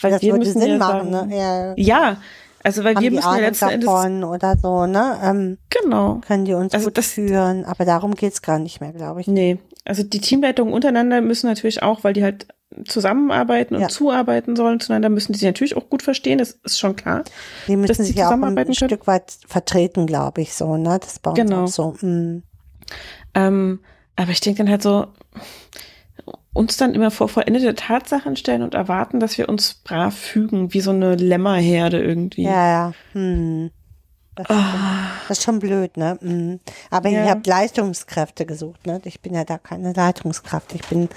weil Das wir würde müssen Sinn ja machen, sagen, ne? Ja. Ja, also weil wir müssen ja letzten Endes oder so, ne? Ähm, genau. können die uns Also das- führen, aber darum geht's gar nicht mehr, glaube ich. Nee, also die Teamleitungen untereinander müssen natürlich auch, weil die halt zusammenarbeiten und Ja. zuarbeiten sollen zueinander, müssen die sich natürlich auch gut verstehen, das ist schon klar. Die müssen dass die sich ja auch ein zusammenarbeiten können. Stück weit vertreten, glaube ich, so, ne? Das bei uns Genau. auch so. Mm. Ähm, aber ich denke dann halt so, uns dann immer vor vollendete Tatsachen stellen und erwarten, dass wir uns brav fügen, wie so eine Lämmerherde irgendwie. Ja, ja. Hm. Das, ist schon, das ist schon blöd, ne? Mm. Aber Ja. ihr habt Leistungskräfte gesucht, ne? Ich bin ja da keine Leitungskraft. Ich bin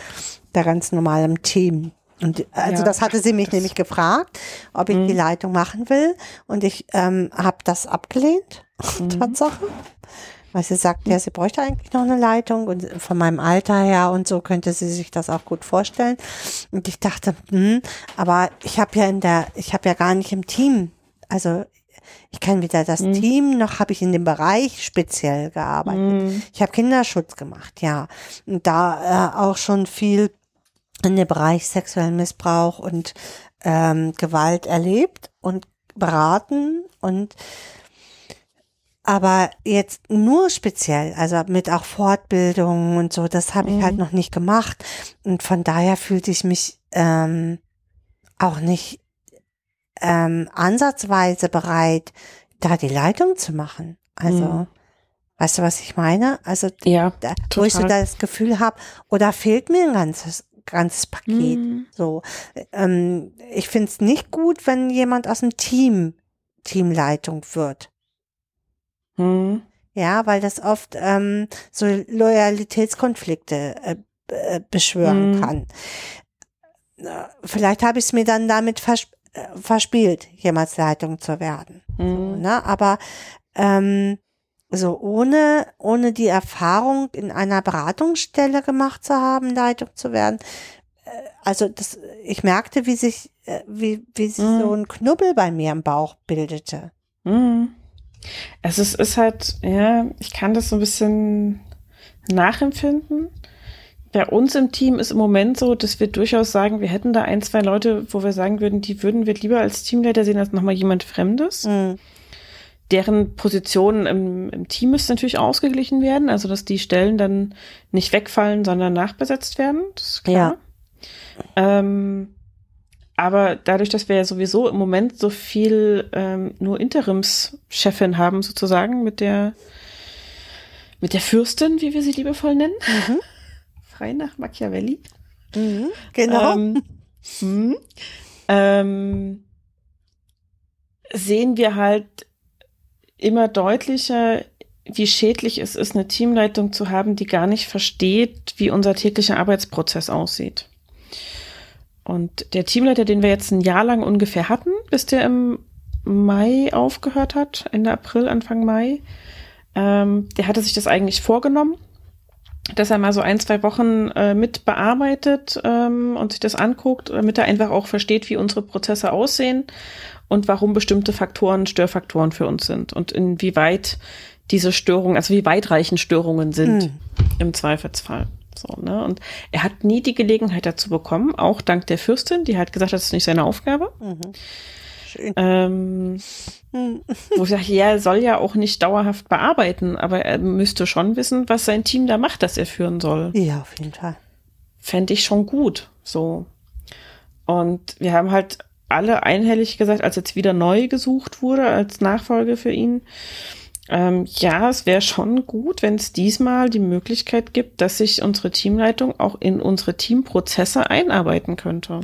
da ganz normal im Team. Und also Ja, das hatte sie mich Mhm. nämlich gefragt, ob ich die Leitung machen will. Und ich ähm, habe das abgelehnt, Mhm. *laughs* Tatsache. Weil sie sagt, ja, sie bräuchte eigentlich noch eine Leitung und von meinem Alter her und so könnte sie sich das auch gut vorstellen. Und ich dachte, hm, aber ich habe ja in der, ich habe ja gar nicht im Team, also ich kann weder das Mhm. Team noch habe ich in dem Bereich speziell gearbeitet. Mhm. Ich habe Kinderschutz gemacht, ja. Und da äh, auch schon viel in dem Bereich sexuellen Missbrauch und ähm, Gewalt erlebt und beraten und aber jetzt nur speziell, also mit auch Fortbildungen und so, das habe ich halt noch nicht gemacht. Und von daher fühlte ich mich ähm, auch nicht ähm, ansatzweise bereit, da die Leitung zu machen. Also, Mhm. weißt du, was ich meine? Also, Ja, da, wo ich so das Gefühl habe, oder fehlt mir ein ganzes, ganzes Paket. Mhm. So, ähm, ich finde es nicht gut, wenn jemand aus dem Team Teamleitung wird. Mhm. Ja, weil das oft ähm, so Loyalitätskonflikte äh, äh, beschwören Mhm. kann. Äh, Vielleicht habe ich es mir dann damit vers äh, verspielt, jemals Leitung zu werden. So, Mhm. ne? Aber ähm, so ohne, ohne die Erfahrung in einer Beratungsstelle gemacht zu haben, Leitung zu werden, äh, also das, ich merkte, wie sich, äh, wie, wie sich Mhm. so ein Knubbel bei mir im Bauch bildete. Mhm. Also es ist halt, ja, ich kann das so ein bisschen nachempfinden. Bei uns im Team ist im Moment so, dass wir durchaus sagen, wir hätten da ein, zwei Leute, wo wir sagen würden, die würden wir lieber als Teamleiter sehen als nochmal jemand Fremdes. Mhm. Deren Position im, im Team müsste natürlich ausgeglichen werden, also dass die Stellen dann nicht wegfallen, sondern nachbesetzt werden. Das ist klar. Ähm, aber dadurch, dass wir ja sowieso im Moment so viel ähm, nur Interimschefin haben, sozusagen, mit der mit der Fürstin, wie wir sie liebevoll nennen, Mhm. Frei nach Machiavelli. Mhm. Genau. Ähm, hm, ähm, sehen wir halt immer deutlicher wie schädlich es ist, eine Teamleitung zu haben, die gar nicht versteht, wie unser täglicher Arbeitsprozess aussieht. Und der Teamleiter, den wir jetzt ein Jahr lang ungefähr hatten, bis der im Mai aufgehört hat, Ende April, Anfang Mai, ähm, der hatte sich das eigentlich vorgenommen, dass er mal so ein, zwei Wochen äh, mit bearbeitet ähm, und sich das anguckt, damit er einfach auch versteht, wie unsere Prozesse aussehen und warum bestimmte Faktoren Störfaktoren für uns sind und inwieweit diese Störungen, also wie weitreichend Störungen sind Hm. im Zweifelsfall. So, ne? Und er hat nie die Gelegenheit dazu bekommen, auch dank der Fürstin, die hat gesagt, das ist nicht seine Aufgabe. Schön. Ähm, Hm. wo ich sage, ja, er soll ja auch nicht dauerhaft bearbeiten, aber er müsste schon wissen, was sein Team da macht, das er führen soll. Ja, auf jeden Fall. Fände ich schon gut. So. Und wir haben halt alle einhellig gesagt, als jetzt wieder neu gesucht wurde als Nachfolge für ihn, ähm, ja, es wäre schon gut, wenn es diesmal die Möglichkeit gibt, dass sich unsere Teamleitung auch in unsere Teamprozesse einarbeiten könnte.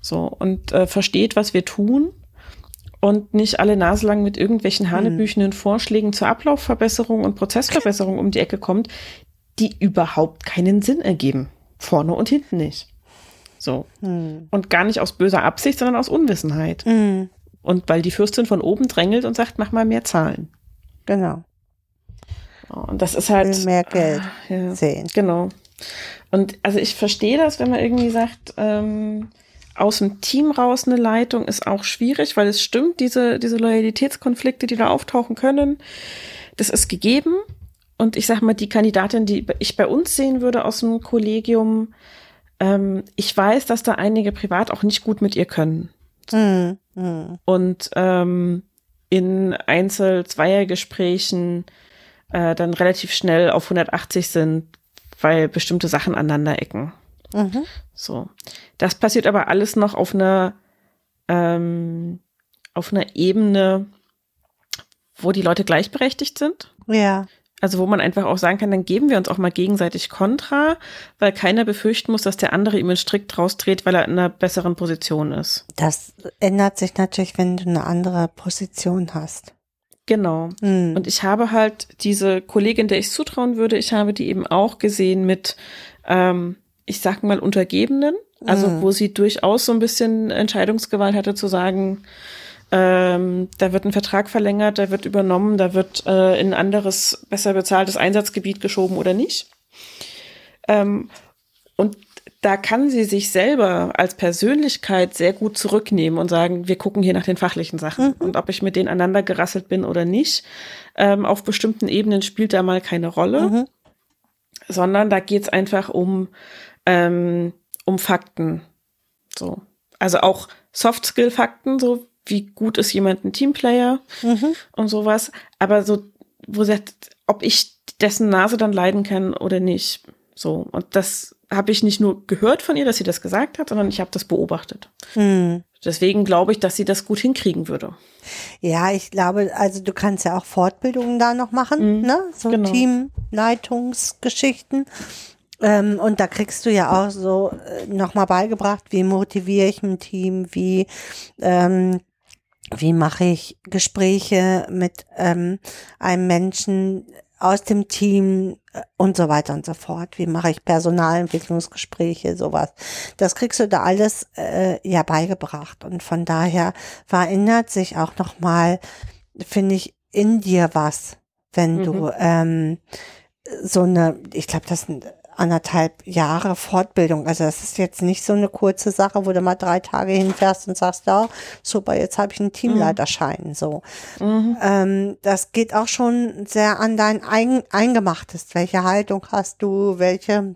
So, und äh, versteht, was wir tun und nicht alle Nase lang mit irgendwelchen hanebüchenden Vorschlägen zur Ablaufverbesserung und Prozessverbesserung um die Ecke kommt, die überhaupt keinen Sinn ergeben. Vorne und hinten nicht. So. Und gar nicht aus böser Absicht, sondern aus Unwissenheit. Mhm. Und weil die Fürstin von oben drängelt und sagt, mach mal mehr Zahlen. Genau. Und das ist halt. Mehr Geld Ja, sehen. genau. Und also ich verstehe das, wenn man irgendwie sagt, ähm, aus dem Team raus eine Leitung ist auch schwierig, weil es stimmt, diese, diese Loyalitätskonflikte, die da auftauchen können, das ist gegeben. Und ich sag mal, die Kandidatin, die ich bei uns sehen würde aus dem Kollegium, ähm, ich weiß, dass da einige privat auch nicht gut mit ihr können. Mhm. Mhm. Und ähm, in Einzel-Zweier-Gesprächen äh, dann relativ schnell auf 180 sind, weil bestimmte Sachen aneinander ecken. Mhm. So. Das passiert aber alles noch auf einer, ähm, auf einer Ebene, wo die Leute gleichberechtigt sind. Ja. Also wo man einfach auch sagen kann, dann geben wir uns auch mal gegenseitig Kontra, weil keiner befürchten muss, dass der andere ihm einen Strick draus dreht, weil er in einer besseren Position ist. Das ändert sich natürlich, wenn du eine andere Position hast. Genau. Mhm. Und ich habe halt diese Kollegin, der ich zutrauen würde, ich habe die eben auch gesehen mit, ähm, ich sag mal, Untergebenen. Also Mhm. wo sie durchaus so ein bisschen Entscheidungsgewalt hatte zu sagen, ähm, da wird ein Vertrag verlängert, da wird übernommen, da wird äh, in ein anderes, besser bezahltes Einsatzgebiet geschoben oder nicht. Ähm, und da kann sie sich selber als Persönlichkeit sehr gut zurücknehmen und sagen, wir gucken hier nach den fachlichen Sachen. Und ob ich mit denen aneinander gerasselt bin oder nicht, ähm, auf bestimmten Ebenen spielt da mal keine Rolle, Mhm. sondern da geht's einfach um, ähm, um Fakten. So. Also auch Soft-Skill-Fakten, so wie gut ist jemand ein Teamplayer Mhm. und sowas. Aber so, wo sagt, ob ich dessen Nase dann leiden kann oder nicht. So. Und das habe ich nicht nur gehört von ihr, dass sie das gesagt hat, sondern ich habe das beobachtet. Mhm. Deswegen glaube ich, dass sie das gut hinkriegen würde. Ja, ich glaube, also du kannst ja auch Fortbildungen da noch machen, Mhm, ne? So genau. Teamleitungsgeschichten. Ähm, und da kriegst du ja auch so äh, nochmal beigebracht, wie motiviere ich ein Team, wie, ähm, wie mache ich Gespräche mit ähm, einem Menschen aus dem Team äh, und so weiter und so fort. Wie mache ich Personalentwicklungsgespräche, sowas. Das kriegst du da alles äh, ja beigebracht. Und von daher verändert sich auch nochmal, finde ich, in dir was, wenn du Mhm. ähm, so eine, ich glaube, das sind anderthalb Jahre Fortbildung. Also das ist jetzt nicht so eine kurze Sache, wo du mal drei Tage hinfährst und sagst, ja, super, jetzt habe ich einen Teamleiterschein. So. Mhm. Ähm, das geht auch schon sehr an dein eigen, Eingemachtes. Welche Haltung hast du? Welche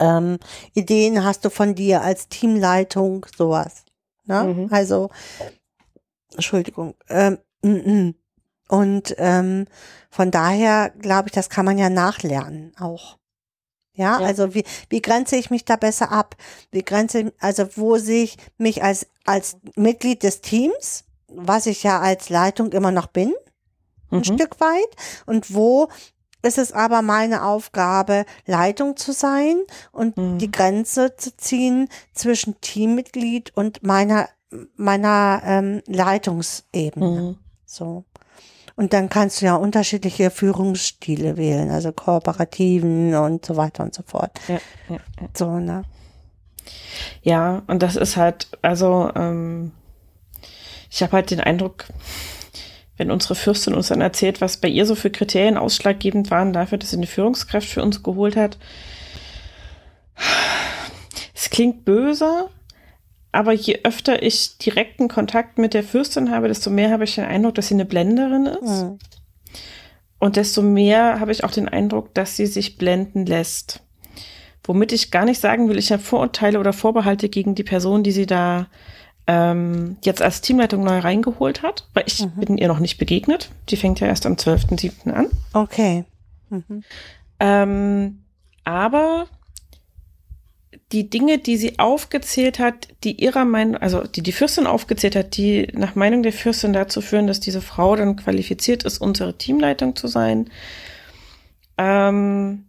ähm, Ideen hast du von dir als Teamleitung? Sowas. Ne? Mhm. Also, Entschuldigung. Ähm, mm, mm. und ähm, von daher glaube ich, das kann man ja nachlernen auch. Ja, Ja. also wie, wie grenze ich mich da besser ab? Wie grenze, also wo sehe ich mich als, als Mitglied des Teams, was ich ja als Leitung immer noch bin, ein Mhm. Stück weit, und wo ist es aber meine Aufgabe, Leitung zu sein und Mhm. die Grenze zu ziehen zwischen Teammitglied und meiner, meiner ähm, Leitungsebene. Mhm. So. Und dann kannst du ja unterschiedliche Führungsstile wählen, also kooperativen und so weiter und so fort. Ja, ja, ja. So, ne? ja und das ist halt, also ähm, ich habe halt den Eindruck, wenn unsere Fürstin uns dann erzählt, was bei ihr so für Kriterien ausschlaggebend waren dafür, dass sie eine Führungskraft für uns geholt hat. Es klingt böse, aber je öfter ich direkten Kontakt mit der Fürstin habe, desto mehr habe ich den Eindruck, dass sie eine Blenderin ist. Mhm. Und desto mehr habe ich auch den Eindruck, dass sie sich blenden lässt. Womit ich gar nicht sagen will, ich habe Vorurteile oder Vorbehalte gegen die Person, die sie da ähm, jetzt als Teamleitung neu reingeholt hat, weil ich bin ihr noch nicht begegnet. Die fängt ja erst am 12.07. an. Okay. Ähm, aber die Dinge, die sie aufgezählt hat, die ihrer Meinung, also die die Fürstin aufgezählt hat, die nach Meinung der Fürstin dazu führen, dass diese Frau dann qualifiziert ist, unsere Teamleitung zu sein, ähm,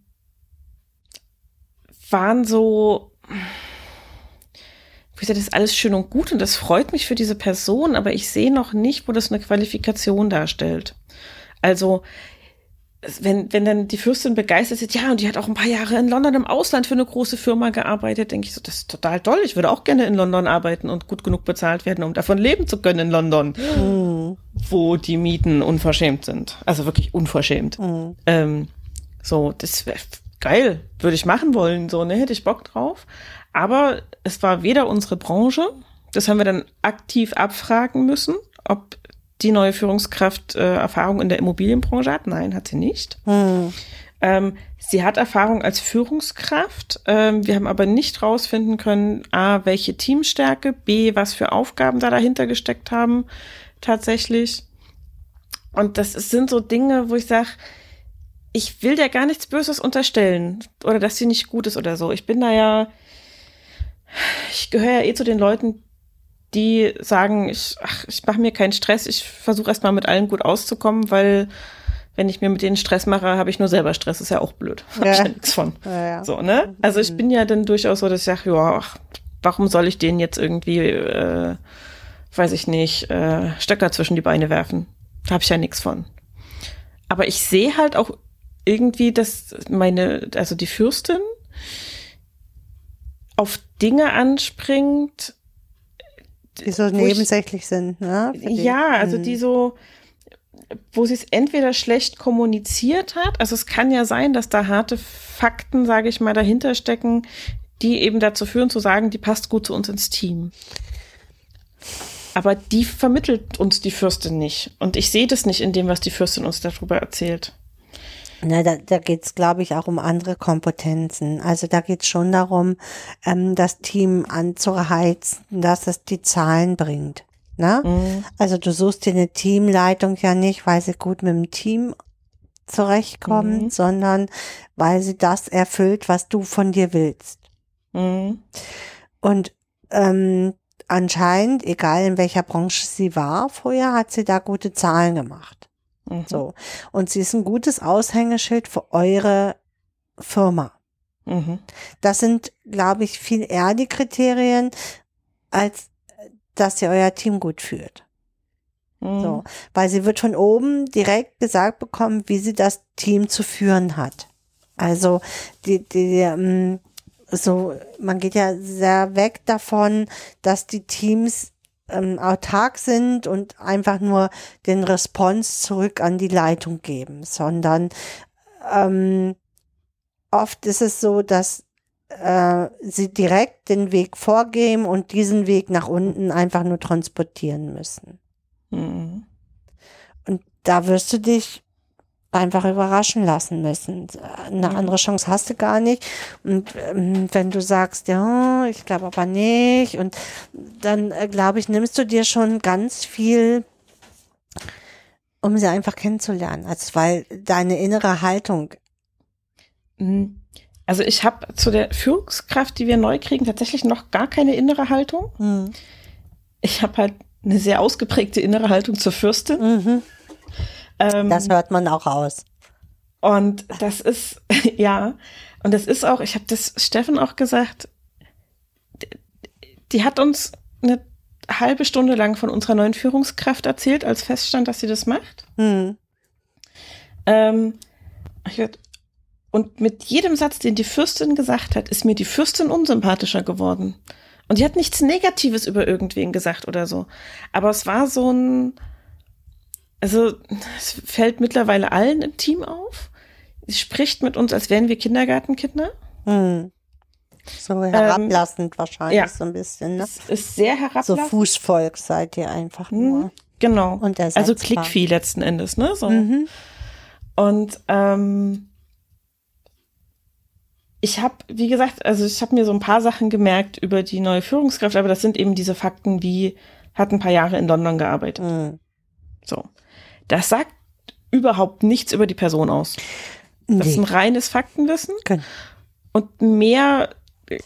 waren so, wie gesagt, das ist alles schön und gut und das freut mich für diese Person, aber ich sehe noch nicht, wo das eine Qualifikation darstellt. Also, wenn, wenn dann die Fürstin begeistert ist, ja, und die hat auch ein paar Jahre in London im Ausland für eine große Firma gearbeitet, denke ich so, das ist total toll. Ich würde auch gerne in London arbeiten und gut genug bezahlt werden, um davon leben zu können in London, wo die Mieten unverschämt sind. Also wirklich unverschämt. Ähm, so, das wäre geil, würde ich machen wollen, so, ne, hätte ich Bock drauf. Aber es war weder unsere Branche, das haben wir dann aktiv abfragen müssen, ob die neue Führungskraft äh, Erfahrung in der Immobilienbranche hat. Nein, hat sie nicht. Ähm, sie hat Erfahrung als Führungskraft. Ähm, wir haben aber nicht rausfinden können, a, welche Teamstärke, b, was für Aufgaben da dahinter gesteckt haben, tatsächlich. Und das ist- sind so Dinge, wo ich sage, ich will der gar nichts Böses unterstellen oder dass sie nicht gut ist oder so. Ich bin da ja, ich gehöre ja eh zu den Leuten, die sagen, ich, ach, ich mache mir keinen Stress, ich versuche erstmal mit allem gut auszukommen, weil wenn ich mir mit denen Stress mache, habe ich nur selber Stress, ist ja auch blöd. Hab ich Ja. ja nichts von. Ja, ja. So, ne? Also ich bin ja dann durchaus so, dass ich sage, ja, ach, warum soll ich denen jetzt irgendwie, äh, weiß ich nicht, äh, Stöcker zwischen die Beine werfen? Da habe ich ja nichts von. Aber ich sehe halt auch irgendwie, dass meine, also die Fürstin auf Dinge anspringt, Die so Wo ich- nebensächlich sind, ne? Ja, also die so, wo sie es entweder schlecht kommuniziert hat, also es kann ja sein, dass da harte Fakten, sage ich mal, dahinter stecken, die eben dazu führen zu sagen, die passt gut zu uns ins Team. Aber die vermittelt uns die Fürstin nicht. Und ich sehe das nicht in dem, was die Fürstin uns darüber erzählt. Na, da, da geht's, glaube ich, auch um andere Kompetenzen. Also da geht's schon darum, ähm, das Team anzuheizen, dass es die Zahlen bringt. Ne? Mhm. Also du suchst dir eine Teamleitung ja nicht, weil sie gut mit dem Team zurechtkommt, Mhm. sondern weil sie das erfüllt, was du von dir willst. Mhm. Und ähm, anscheinend, egal in welcher Branche sie war vorher, hat sie da gute Zahlen gemacht. Mhm. So. Und sie ist ein gutes Aushängeschild für eure Firma. Mhm. Das sind, glaube ich, viel eher die Kriterien, als dass ihr euer Team gut führt. Mhm. So. Weil sie wird von oben direkt gesagt bekommen, wie sie das Team zu führen hat. Also, die, die, ähm, so, man geht ja sehr weg davon, dass die Teams ähm, autark sind und einfach nur den Response zurück an die Leitung geben, sondern ähm, oft ist es so, dass äh, sie direkt den Weg vorgeben und diesen Weg nach unten einfach nur transportieren müssen. Mhm. Und da wirst du dich einfach überraschen lassen müssen. Eine Mhm. andere Chance hast du gar nicht. Und ähm, wenn du sagst, ja, ich glaube aber nicht, und dann äh, glaube ich, nimmst du dir schon ganz viel, um sie einfach kennenzulernen. Also weil deine innere Haltung, Mhm. Also ich habe zu der Führungskraft, die wir neu kriegen, tatsächlich noch gar keine innere Haltung. hm, Ich habe halt eine sehr ausgeprägte innere Haltung zur Fürstin. mhm, Ähm, das hört man auch aus. und das ist, *laughs* ja, und das ist auch, ich habe das Steffen auch gesagt, die, die hat uns eine halbe Stunde lang von unserer neuen Führungskraft erzählt, als feststand, dass sie das macht. Hm. Ähm, und mit jedem Satz, den die Fürstin gesagt hat, ist mir die Fürstin unsympathischer geworden. Und die hat nichts Negatives über irgendwen gesagt oder so. Aber es war so ein, also es fällt mittlerweile allen im Team auf. Sie spricht mit uns, als wären wir Kindergartenkinder. Hm. So herablassend wahrscheinlich ja. so ein bisschen. Ne? Es ist sehr So herablassend. Fußvolk seid ihr einfach nur. Genau. Und also. Klickvieh letzten Endes, ne? So. Mhm. Und ähm, ich habe, wie gesagt, also ich habe mir so ein paar Sachen gemerkt über die neue Führungskraft, aber das sind eben diese Fakten wie, hat ein paar Jahre in London gearbeitet. Hm. So. Das sagt überhaupt nichts über die Person aus. Das ist ein Nee. reines Faktenwissen Genau. und mehr äh,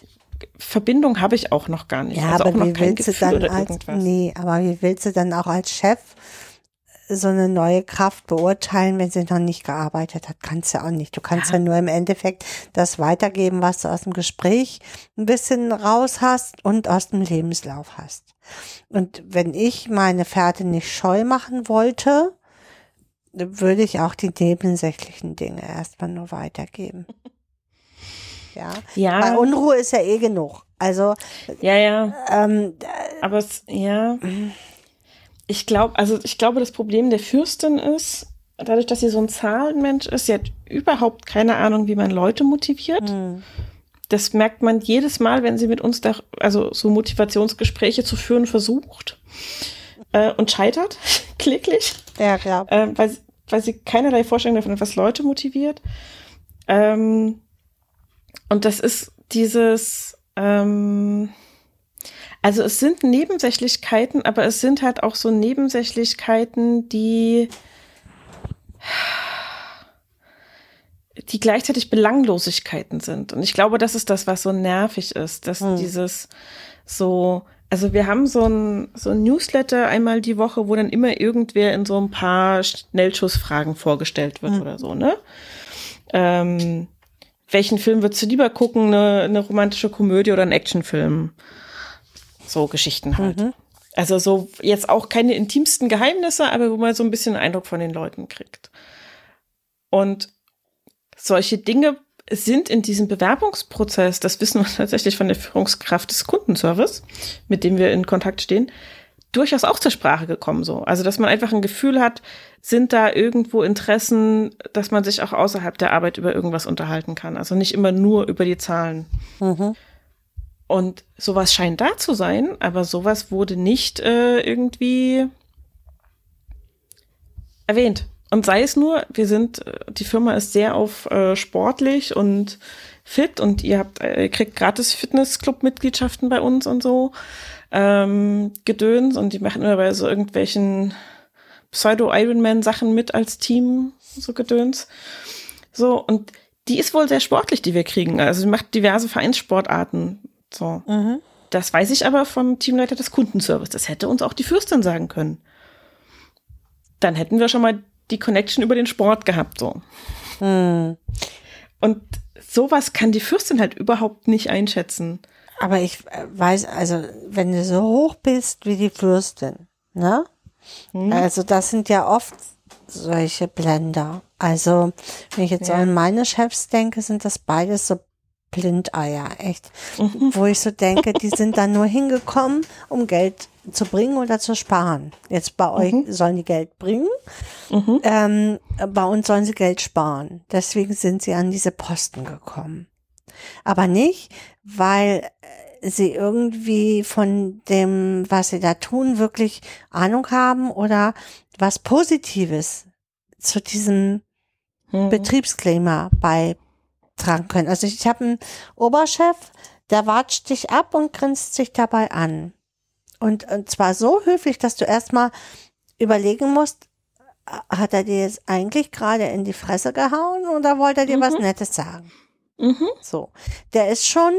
Verbindung habe ich auch noch gar nicht. Ja, also aber wie willst du Gefühl dann oder als, irgendwas. nee, aber wie willst du dann auch als Chef so eine neue Kraft beurteilen, wenn sie noch nicht gearbeitet hat? Kannst du auch nicht. Du kannst ja. nur im Endeffekt das weitergeben, was du aus dem Gespräch ein bisschen raus hast und aus dem Lebenslauf hast. Und wenn ich meine Fährte nicht scheu machen wollte, würde ich auch die nebensächlichen Dinge erstmal nur weitergeben. *laughs* Ja. Ja, Weil Unruhe ist ja eh genug. Also, ja, ja. ähm, Aber es, ja. Ich glaube, also ich glaube, das Problem der Fürstin ist, dadurch, dass sie so ein Zahlenmensch ist, sie hat überhaupt keine Ahnung, wie man Leute motiviert. hm. Das merkt man jedes Mal, wenn sie mit uns da, also so Motivationsgespräche zu führen versucht äh, und scheitert, kläglich, ja, klar. äh, weil, sie- weil sie keinerlei Vorstellung davon hat, was Leute motiviert. Ähm, und das ist dieses, ähm, also es sind Nebensächlichkeiten, aber es sind halt auch so Nebensächlichkeiten, die, die gleichzeitig Belanglosigkeiten sind. Und ich glaube, das ist das, was so nervig ist, dass Hm. dieses so, also wir haben so ein, so ein Newsletter einmal die Woche, wo dann immer irgendwer in so ein paar Schnellschussfragen vorgestellt wird Hm. oder so, ne? Ähm, welchen Film würdest du lieber gucken? Eine, eine romantische Komödie oder einen Actionfilm? So Geschichten halt. Mhm. Also so jetzt auch keine intimsten Geheimnisse, aber wo man so ein bisschen Eindruck von den Leuten kriegt. Und solche Dinge sind in diesem Bewerbungsprozess, das wissen wir *laughs* tatsächlich von der Führungskraft des Kundenservice, mit dem wir in Kontakt stehen, durchaus auch zur Sprache gekommen so. Also, dass man einfach ein Gefühl hat, sind da irgendwo Interessen, dass man sich auch außerhalb der Arbeit über irgendwas unterhalten kann. Also nicht immer nur über die Zahlen. Mhm. Und sowas scheint da zu sein, aber sowas wurde nicht äh, irgendwie erwähnt. Und sei es nur, wir sind, äh, die Firma ist sehr auf äh, sportlich und fit und ihr habt, äh, ihr kriegt gratis Fitnessclub-Mitgliedschaften bei uns und so ähm, Gedöns und die machen immer bei so irgendwelchen Pseudo-Ironman-Sachen mit als Team, so Gedöns. So, und die ist wohl sehr sportlich, die wir kriegen. Also sie macht diverse Vereinssportarten. So. Mhm. Das weiß ich aber vom Teamleiter des Kundenservice. Das hätte uns auch die Fürstin sagen können. Dann hätten wir schon mal die Connection über den Sport gehabt, so. Hm. Und sowas kann die Fürstin halt überhaupt nicht einschätzen. Aber ich äh, weiß, also, wenn du so hoch bist wie die Fürstin, ne? Hm? Also, das sind ja oft solche Blender. Also, wenn ich jetzt Ja. an meine Chefs denke, sind das beides so Blindeier, echt. Mhm. Wo ich so denke, die sind da nur hingekommen, um Geld zu bringen oder zu sparen. Jetzt bei euch sollen die Geld bringen, Mhm. ähm, bei uns sollen sie Geld sparen. Deswegen sind sie an diese Posten gekommen. Aber nicht, weil äh, sie irgendwie von dem, was sie da tun, wirklich Ahnung haben oder was Positives zu diesem Mhm. Betriebsklima beitragen können. Also ich habe einen Oberchef, der watscht dich ab und grinst sich dabei an. Und, und zwar so höflich, dass du erstmal überlegen musst, hat er dir jetzt eigentlich gerade in die Fresse gehauen oder wollte er dir was Mhm. Nettes sagen? Mhm. So. Der ist schon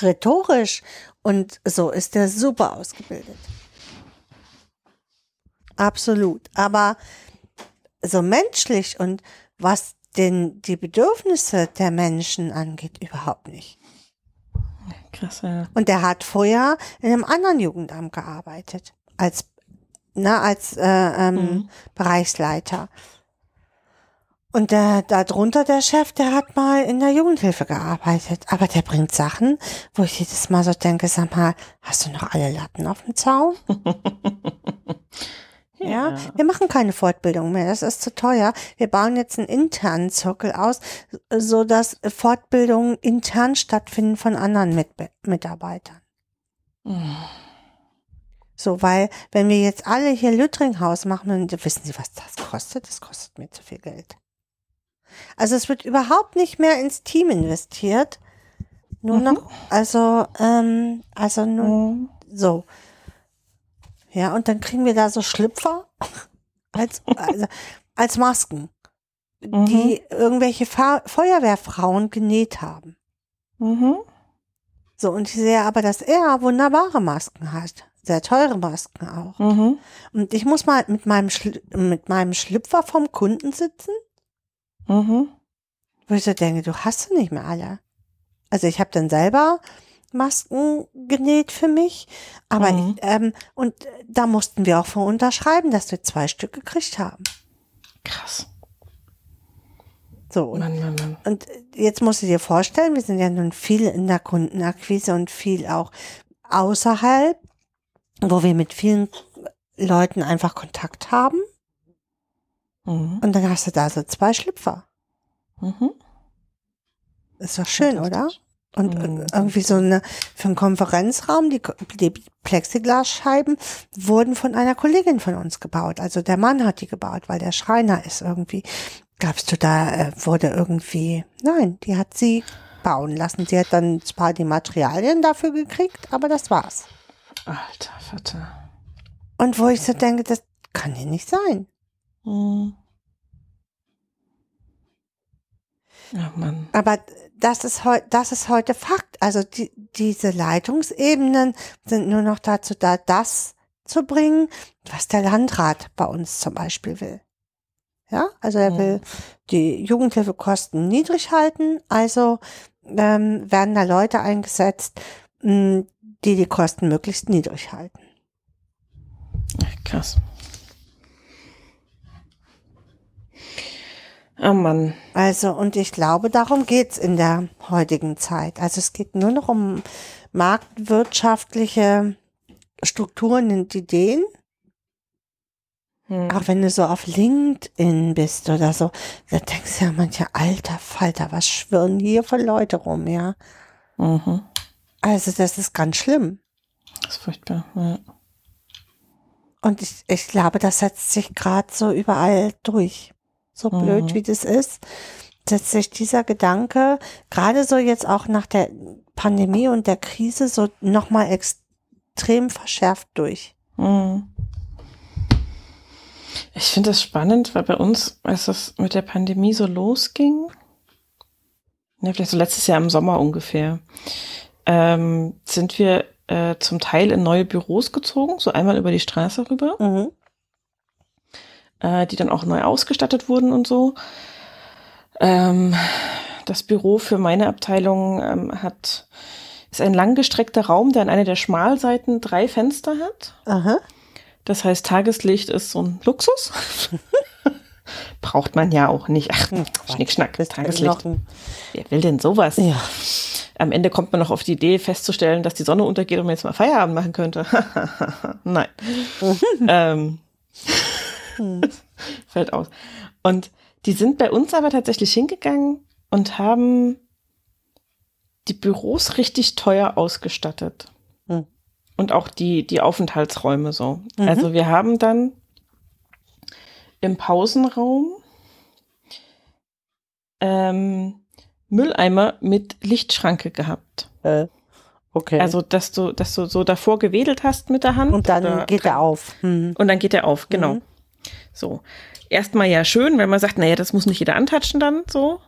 rhetorisch und so ist der super ausgebildet. Absolut. Aber so menschlich und was den, die Bedürfnisse der Menschen angeht, überhaupt nicht. Krass, ja. Und der hat vorher in einem anderen Jugendamt gearbeitet, als, na, als äh, ähm, Mhm. Bereichsleiter. Und der, darunter der Chef, der hat mal in der Jugendhilfe gearbeitet. Aber der bringt Sachen, wo ich jedes Mal so denke, sag mal, hast du noch alle Latten auf dem Zaun? *laughs* Ja, wir machen keine Fortbildung mehr. Das ist zu teuer. Wir bauen jetzt einen internen Zirkel aus, so dass Fortbildungen intern stattfinden von anderen Mit Mitarbeitern. Mhm. So, weil wenn wir jetzt alle hier Lüttringhaus machen, dann wissen Sie, was das kostet? Das kostet mir zu viel Geld. Also es wird überhaupt nicht mehr ins Team investiert. Nur Mhm. noch, also, ähm, also nur Mhm. so. Ja, und dann kriegen wir da so Schlüpfer *laughs* als, also, als Masken, Mhm. die irgendwelche Fa Feuerwehrfrauen genäht haben. Mhm. So, und ich sehe aber, dass er wunderbare Masken hat. Sehr teure Masken auch. Mhm. Und ich muss mal mit meinem, mit meinem Schlüpfer vom Kunden sitzen, Mhm. wo ich so denke, du hast du nicht mehr alle. Also ich habe dann selber Masken genäht für mich, aber Mhm. ich, ähm, und da mussten wir auch von unterschreiben, dass wir zwei Stück gekriegt haben. Krass. So, und, Mann, Mann, Mann. und jetzt musst du dir vorstellen, wir sind ja nun viel in der Kundenakquise und viel auch außerhalb, wo wir mit vielen Leuten einfach Kontakt haben. Mhm. Und dann hast du da so zwei Schlüpfer. Mhm. Ist doch schön, oder? Und Mhm. äh, irgendwie so eine, für einen Konferenzraum, die, die Plexiglasscheiben wurden von einer Kollegin von uns gebaut. Also der Mann hat die gebaut, weil der Schreiner ist irgendwie. Glaubst du, da äh, wurde irgendwie, nein, die hat sie bauen lassen. Sie hat dann zwar die Materialien dafür gekriegt, aber das war's. Alter Vater. Und wo ich so denke, das kann ja nicht sein. Mhm. Ach Mann. Aber das ist, heu das ist heute Fakt. Also die, diese Leitungsebenen sind nur noch dazu da, das zu bringen, was der Landrat bei uns zum Beispiel will. Ja, also er Mhm. will die Jugendhilfekosten niedrig halten, also ähm, werden da Leute eingesetzt, mh, die die Kosten möglichst niedrig halten. Krass. Oh Mann. Also, und ich glaube, darum geht's in der heutigen Zeit. Also es geht nur noch um marktwirtschaftliche Strukturen und Ideen. Hm. Auch wenn du so auf LinkedIn bist oder so, da denkst du ja mancher, alter Falter, was schwirren hier für Leute rum, ja. Mhm. Also das ist ganz schlimm. Das ist furchtbar. Ja. Und ich, ich glaube, das setzt sich gerade so überall durch. So blöd Mhm. wie das ist, setzt sich dieser Gedanke, gerade so jetzt auch nach der Pandemie und der Krise, so nochmal extrem verschärft durch. Mhm. Ich finde das spannend, weil bei uns, als das mit der Pandemie so losging, ja, vielleicht so letztes Jahr im Sommer ungefähr, ähm, sind wir äh, zum Teil in neue Büros gezogen, so einmal über die Straße rüber. Mhm. Äh, die dann auch neu ausgestattet wurden und so. Ähm, das Büro für meine Abteilung ähm, hat ist ein langgestreckter Raum, der an einer der Schmalseiten drei Fenster hat. Aha. Das heißt, Tageslicht ist so ein Luxus. *laughs* Braucht man ja auch nicht. Ach, Schnickschnack, Bist du Tageslicht. Wer will denn sowas? Ja. Am Ende kommt man noch auf die Idee festzustellen, dass die Sonne untergeht und man jetzt mal Feierabend machen könnte. *laughs* Nein. ähm, *laughs* fällt aus. Und die sind bei uns aber tatsächlich hingegangen und haben die Büros richtig teuer ausgestattet. Hm. Und auch die, die Aufenthaltsräume so. Mhm. Also wir haben dann im Pausenraum ähm, Mülleimer mit Lichtschranke gehabt. Äh, okay. Also, dass du, dass du so davor gewedelt hast mit der Hand. und dann geht er auf. Mhm. Und dann geht er auf, genau. Mhm. So. Erstmal ja schön, wenn man sagt, naja, das muss nicht jeder antatschen dann so.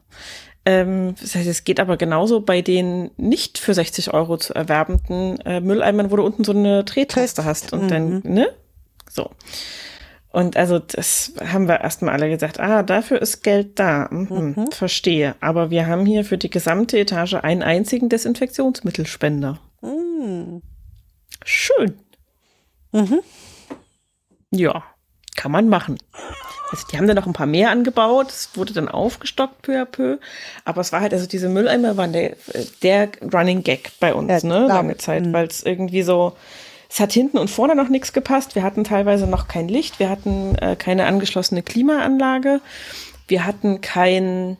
Ähm, das heißt, es geht aber genauso bei den nicht für 60 Euro zu erwerbenden äh, Mülleimern, wo du unten so eine Drehtaste hast und dann, ne? So. Und also das haben wir erstmal alle gesagt, ah, dafür ist Geld da. Mhm, Mhm. Verstehe. Aber wir haben hier für die gesamte Etage einen einzigen Desinfektionsmittelspender. Mm. Schön. Mhm. Ja, kann man machen. Also die haben dann noch ein paar mehr angebaut, es wurde dann aufgestockt peu à peu. Aber es war halt, also diese Mülleimer waren der, der Running Gag bei uns, Ja, ne, lange Zeit, Mhm. weil es irgendwie so, es hat hinten und vorne noch nichts gepasst. Wir hatten teilweise noch kein Licht, wir hatten äh, keine angeschlossene Klimaanlage, wir hatten kein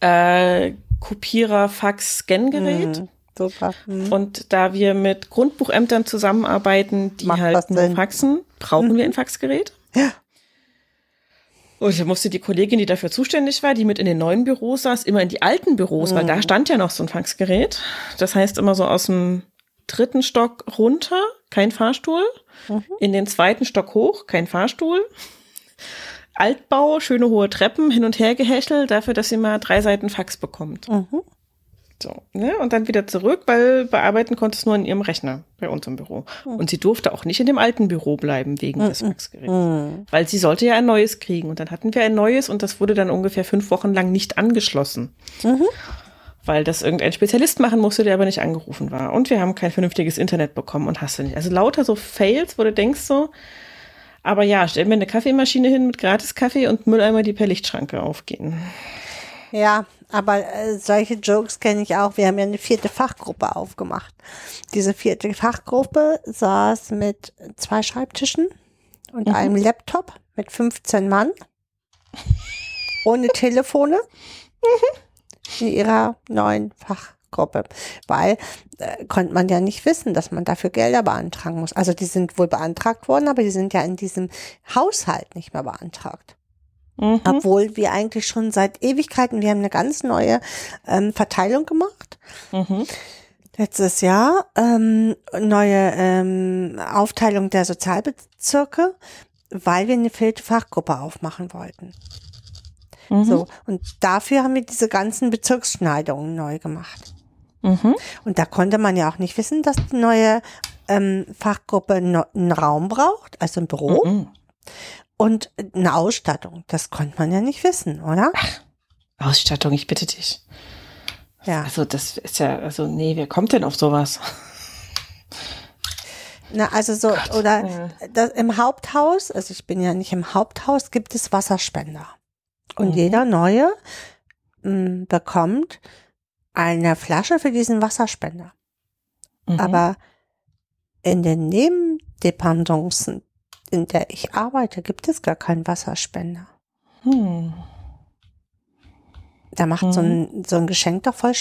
äh, Kopierer, Fax, Scangerät. Mhm. Super. Mhm. Und da wir mit Grundbuchämtern zusammenarbeiten, die Macht halt nur. Mhm. faxen, brauchen wir ein Faxgerät. Ja. Und da musste die Kollegin, die dafür zuständig war, die mit in den neuen Büros saß, immer in die alten Büros, weil Mhm. da stand ja noch so ein Faxgerät. Das heißt immer so aus dem dritten Stock runter, kein Fahrstuhl. Mhm. In den zweiten Stock hoch, kein Fahrstuhl. Altbau, schöne hohe Treppen, hin und her gehäschelt, dafür, dass sie mal drei Seiten Fax bekommt. Mhm. So, ne? Und dann wieder zurück, weil bearbeiten konnte es nur in ihrem Rechner bei uns im Büro. Und sie durfte auch nicht in dem alten Büro bleiben wegen des Faxgeräts. Mhm. Weil sie sollte ja ein neues kriegen. Und dann hatten wir ein neues und das wurde dann ungefähr fünf Wochen lang nicht angeschlossen. Mhm. Weil das irgendein Spezialist machen musste, der aber nicht angerufen war. Und wir haben kein vernünftiges Internet bekommen und hast du nicht. Also lauter so Fails, wo du denkst so, aber ja, stell mir eine Kaffeemaschine hin mit Gratis-Kaffee und Mülleimer, die per Lichtschranke aufgehen. Ja, aber äh, solche Jokes kenne ich auch. Wir haben ja eine vierte Fachgruppe aufgemacht. Diese vierte Fachgruppe saß mit zwei Schreibtischen und einem Laptop mit 15 Mann. Ohne Telefone. In ihrer neuen Fachgruppe. Weil äh, konnte man ja nicht wissen, dass man dafür Gelder beantragen muss. Also die sind wohl beantragt worden, aber die sind ja in diesem Haushalt nicht mehr beantragt. Mhm. Obwohl wir eigentlich schon seit Ewigkeiten, wir haben eine ganz neue ähm, Verteilung gemacht. Mhm. Letztes Jahr ähm, neue ähm, Aufteilung der Sozialbezirke, weil wir eine vierte Fachgruppe aufmachen wollten. Mhm. So und dafür haben wir diese ganzen Bezirksschneidungen neu gemacht. Mhm. Und da konnte man ja auch nicht wissen, dass die neue ähm, Fachgruppe no, einen Raum braucht, also ein Büro Mhm. Und eine Ausstattung. Das konnte man ja nicht wissen, oder? Ausstattung, ich bitte dich. Ja. Also das ist ja, also nee, wer kommt denn auf sowas? Na, also so, oder Ja. das, im Haupthaus, also ich bin ja nicht im Haupthaus, gibt es Wasserspender. Und Mhm. jeder neue m, bekommt eine Flasche für diesen Wasserspender. Mhm. Aber in den Nebendependancen, in der ich arbeite, gibt es gar keinen Wasserspender. Hm. Da macht so, ein, so ein Geschenk doch voll,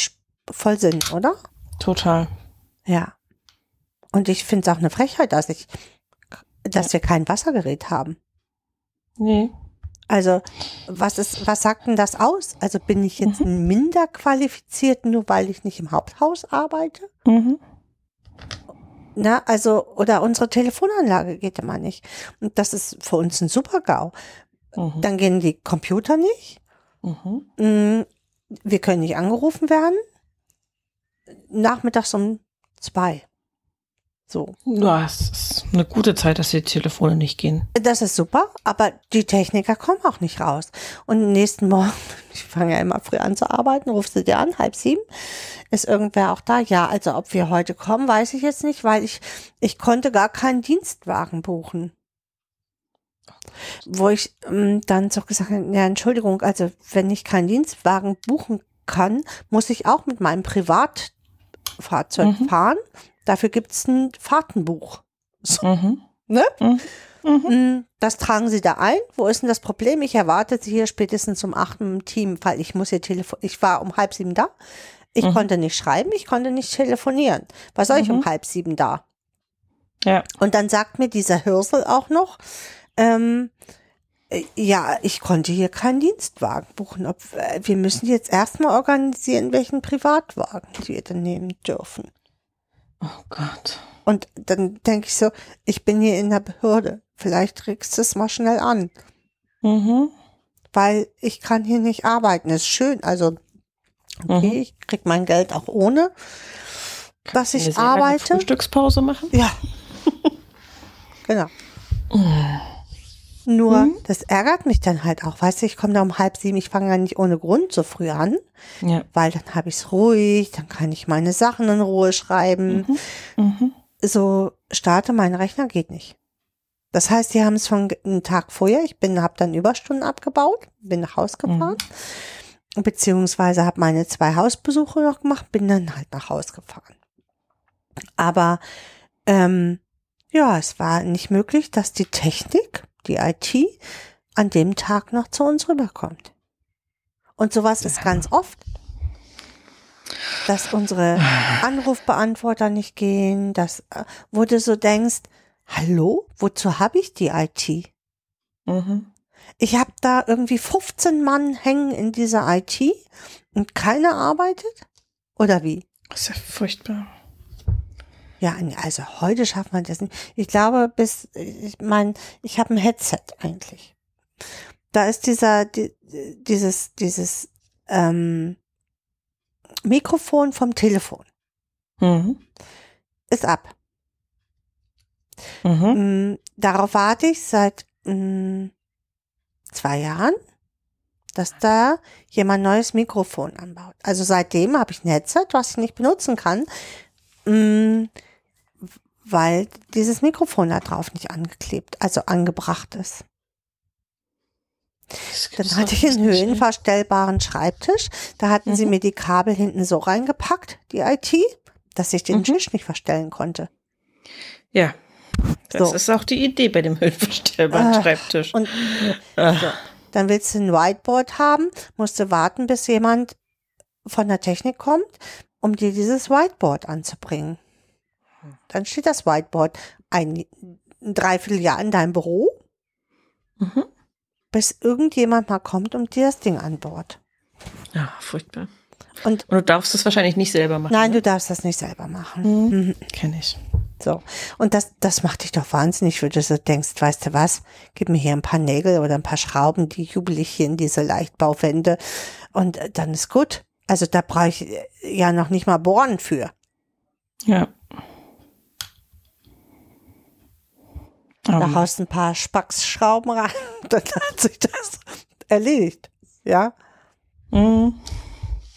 voll Sinn, oder? Total. Ja. Und ich finde es auch eine Frechheit, dass ich, dass wir kein Wassergerät haben. Nee. Also, was ist, was sagt denn das aus? Also bin ich jetzt minder qualifiziert, nur weil ich nicht im Haupthaus arbeite? Mhm. Na, also, oder unsere Telefonanlage geht immer nicht. Und das ist für uns ein super GAU. Mhm. Dann gehen die Computer nicht. Mhm. Mm, Wir können nicht angerufen werden. Nachmittags um zwei. So. Ja, es ist eine gute Zeit, dass die Telefone nicht gehen. Das ist super, aber die Techniker kommen auch nicht raus. Und am nächsten Morgen, *laughs* ich fange ja immer früh an zu arbeiten, rufst du dir an, halb sieben, ist irgendwer auch da? Ja, also ob wir heute kommen, weiß ich jetzt nicht, weil ich, ich konnte gar keinen Dienstwagen buchen. Wo ich ähm, dann so gesagt habe, ja, Entschuldigung, also wenn ich keinen Dienstwagen buchen kann, muss ich auch mit meinem Privatfahrzeug Mhm. fahren. Dafür gibt's ein Fahrtenbuch. *laughs* Mhm. Ne? Mhm. Mhm. Mm, Das tragen Sie da ein. Wo ist denn das Problem? Ich erwarte Sie hier spätestens um acht im Team, weil ich muss hier telefon. Ich war um halb sieben da. Ich Mhm. konnte nicht schreiben, ich konnte nicht telefonieren. Was soll ich um halb sieben da? Ja. Und dann sagt mir dieser Hirsel auch noch, ähm, äh, ja, ich konnte hier keinen Dienstwagen buchen. Ob, äh, wir müssen jetzt erstmal organisieren, welchen Privatwagen wir denn nehmen dürfen. Oh Gott. Und dann denke ich so, ich bin hier in der Behörde. Vielleicht regst du es mal schnell an. Mhm. weil ich kann hier nicht arbeiten. Ist schön, also okay, Mhm. ich krieg mein Geld auch ohne, dass Eine ich arbeite. Frühstückspause machen? Ja, *laughs* genau. Nur, das ärgert mich dann halt auch. Weißt du, ich komme da um halb sieben, ich fange ja nicht ohne Grund so früh an, Ja. weil dann habe ich es ruhig, dann kann ich meine Sachen in Ruhe schreiben. Mhm. So starte mein Rechner geht nicht. Das heißt, die haben es schon einen Tag vorher, ich bin, habe dann Überstunden abgebaut, bin nach Haus gefahren, beziehungsweise habe meine zwei Hausbesuche noch gemacht, bin dann halt nach Haus gefahren. Aber ähm, ja, es war nicht möglich, dass die Technik, die IT, an dem Tag noch zu uns rüberkommt. Und sowas ist ganz oft, dass unsere *sighs* Anrufbeantworter nicht gehen, dass, äh, wo du so denkst, hallo, wozu habe ich die IT? Mhm. Ich habe da irgendwie 15 Mann hängen in dieser IT und keiner arbeitet? Oder wie? Das ist ja furchtbar. Ja, also heute schafft man das nicht. Ich glaube, bis, ich meine, ich habe ein Headset eigentlich. Da ist dieser, die, dieses, dieses ähm, Mikrofon vom Telefon Mhm. ist ab. Mhm. Darauf warte ich seit mm, zwei Jahren, dass da jemand neues Mikrofon anbaut. Also seitdem habe ich ein Headset, was ich nicht benutzen kann, mm, weil dieses Mikrofon da drauf nicht angeklebt, also angebracht ist. Dann hatte ich einen ne? höhenverstellbaren Schreibtisch. Da hatten sie Mhm. mir die Kabel hinten so reingepackt, die IT, dass ich den Mhm. Tisch nicht verstellen konnte. Ja. Das So. ist auch die Idee bei dem höhenverstellbaren Ah, Schreibtisch. Und Ah. so, dann willst du ein Whiteboard haben, musst du warten, bis jemand von der Technik kommt, um dir dieses Whiteboard anzubringen. Dann steht das Whiteboard ein, ein Dreivierteljahr in deinem Büro, Mhm. bis irgendjemand mal kommt und dir das Ding anbohrt. Ja, furchtbar. Und Und du darfst es wahrscheinlich nicht selber machen. nein, ne? du darfst das nicht selber machen. Mhm. Mhm. Kenn ich. So. Und das, das macht dich doch wahnsinnig, wenn du so denkst, weißt du was, gib mir hier ein paar Nägel oder ein paar Schrauben, die jubel ich hier in diese Leichtbauwände und äh, dann ist gut. Also da brauche ich äh, ja noch nicht mal bohren für. Ja. Da Ähm, haust ein paar Spacksschrauben rein, *laughs* dann hat sich das erledigt. Ja. mhm.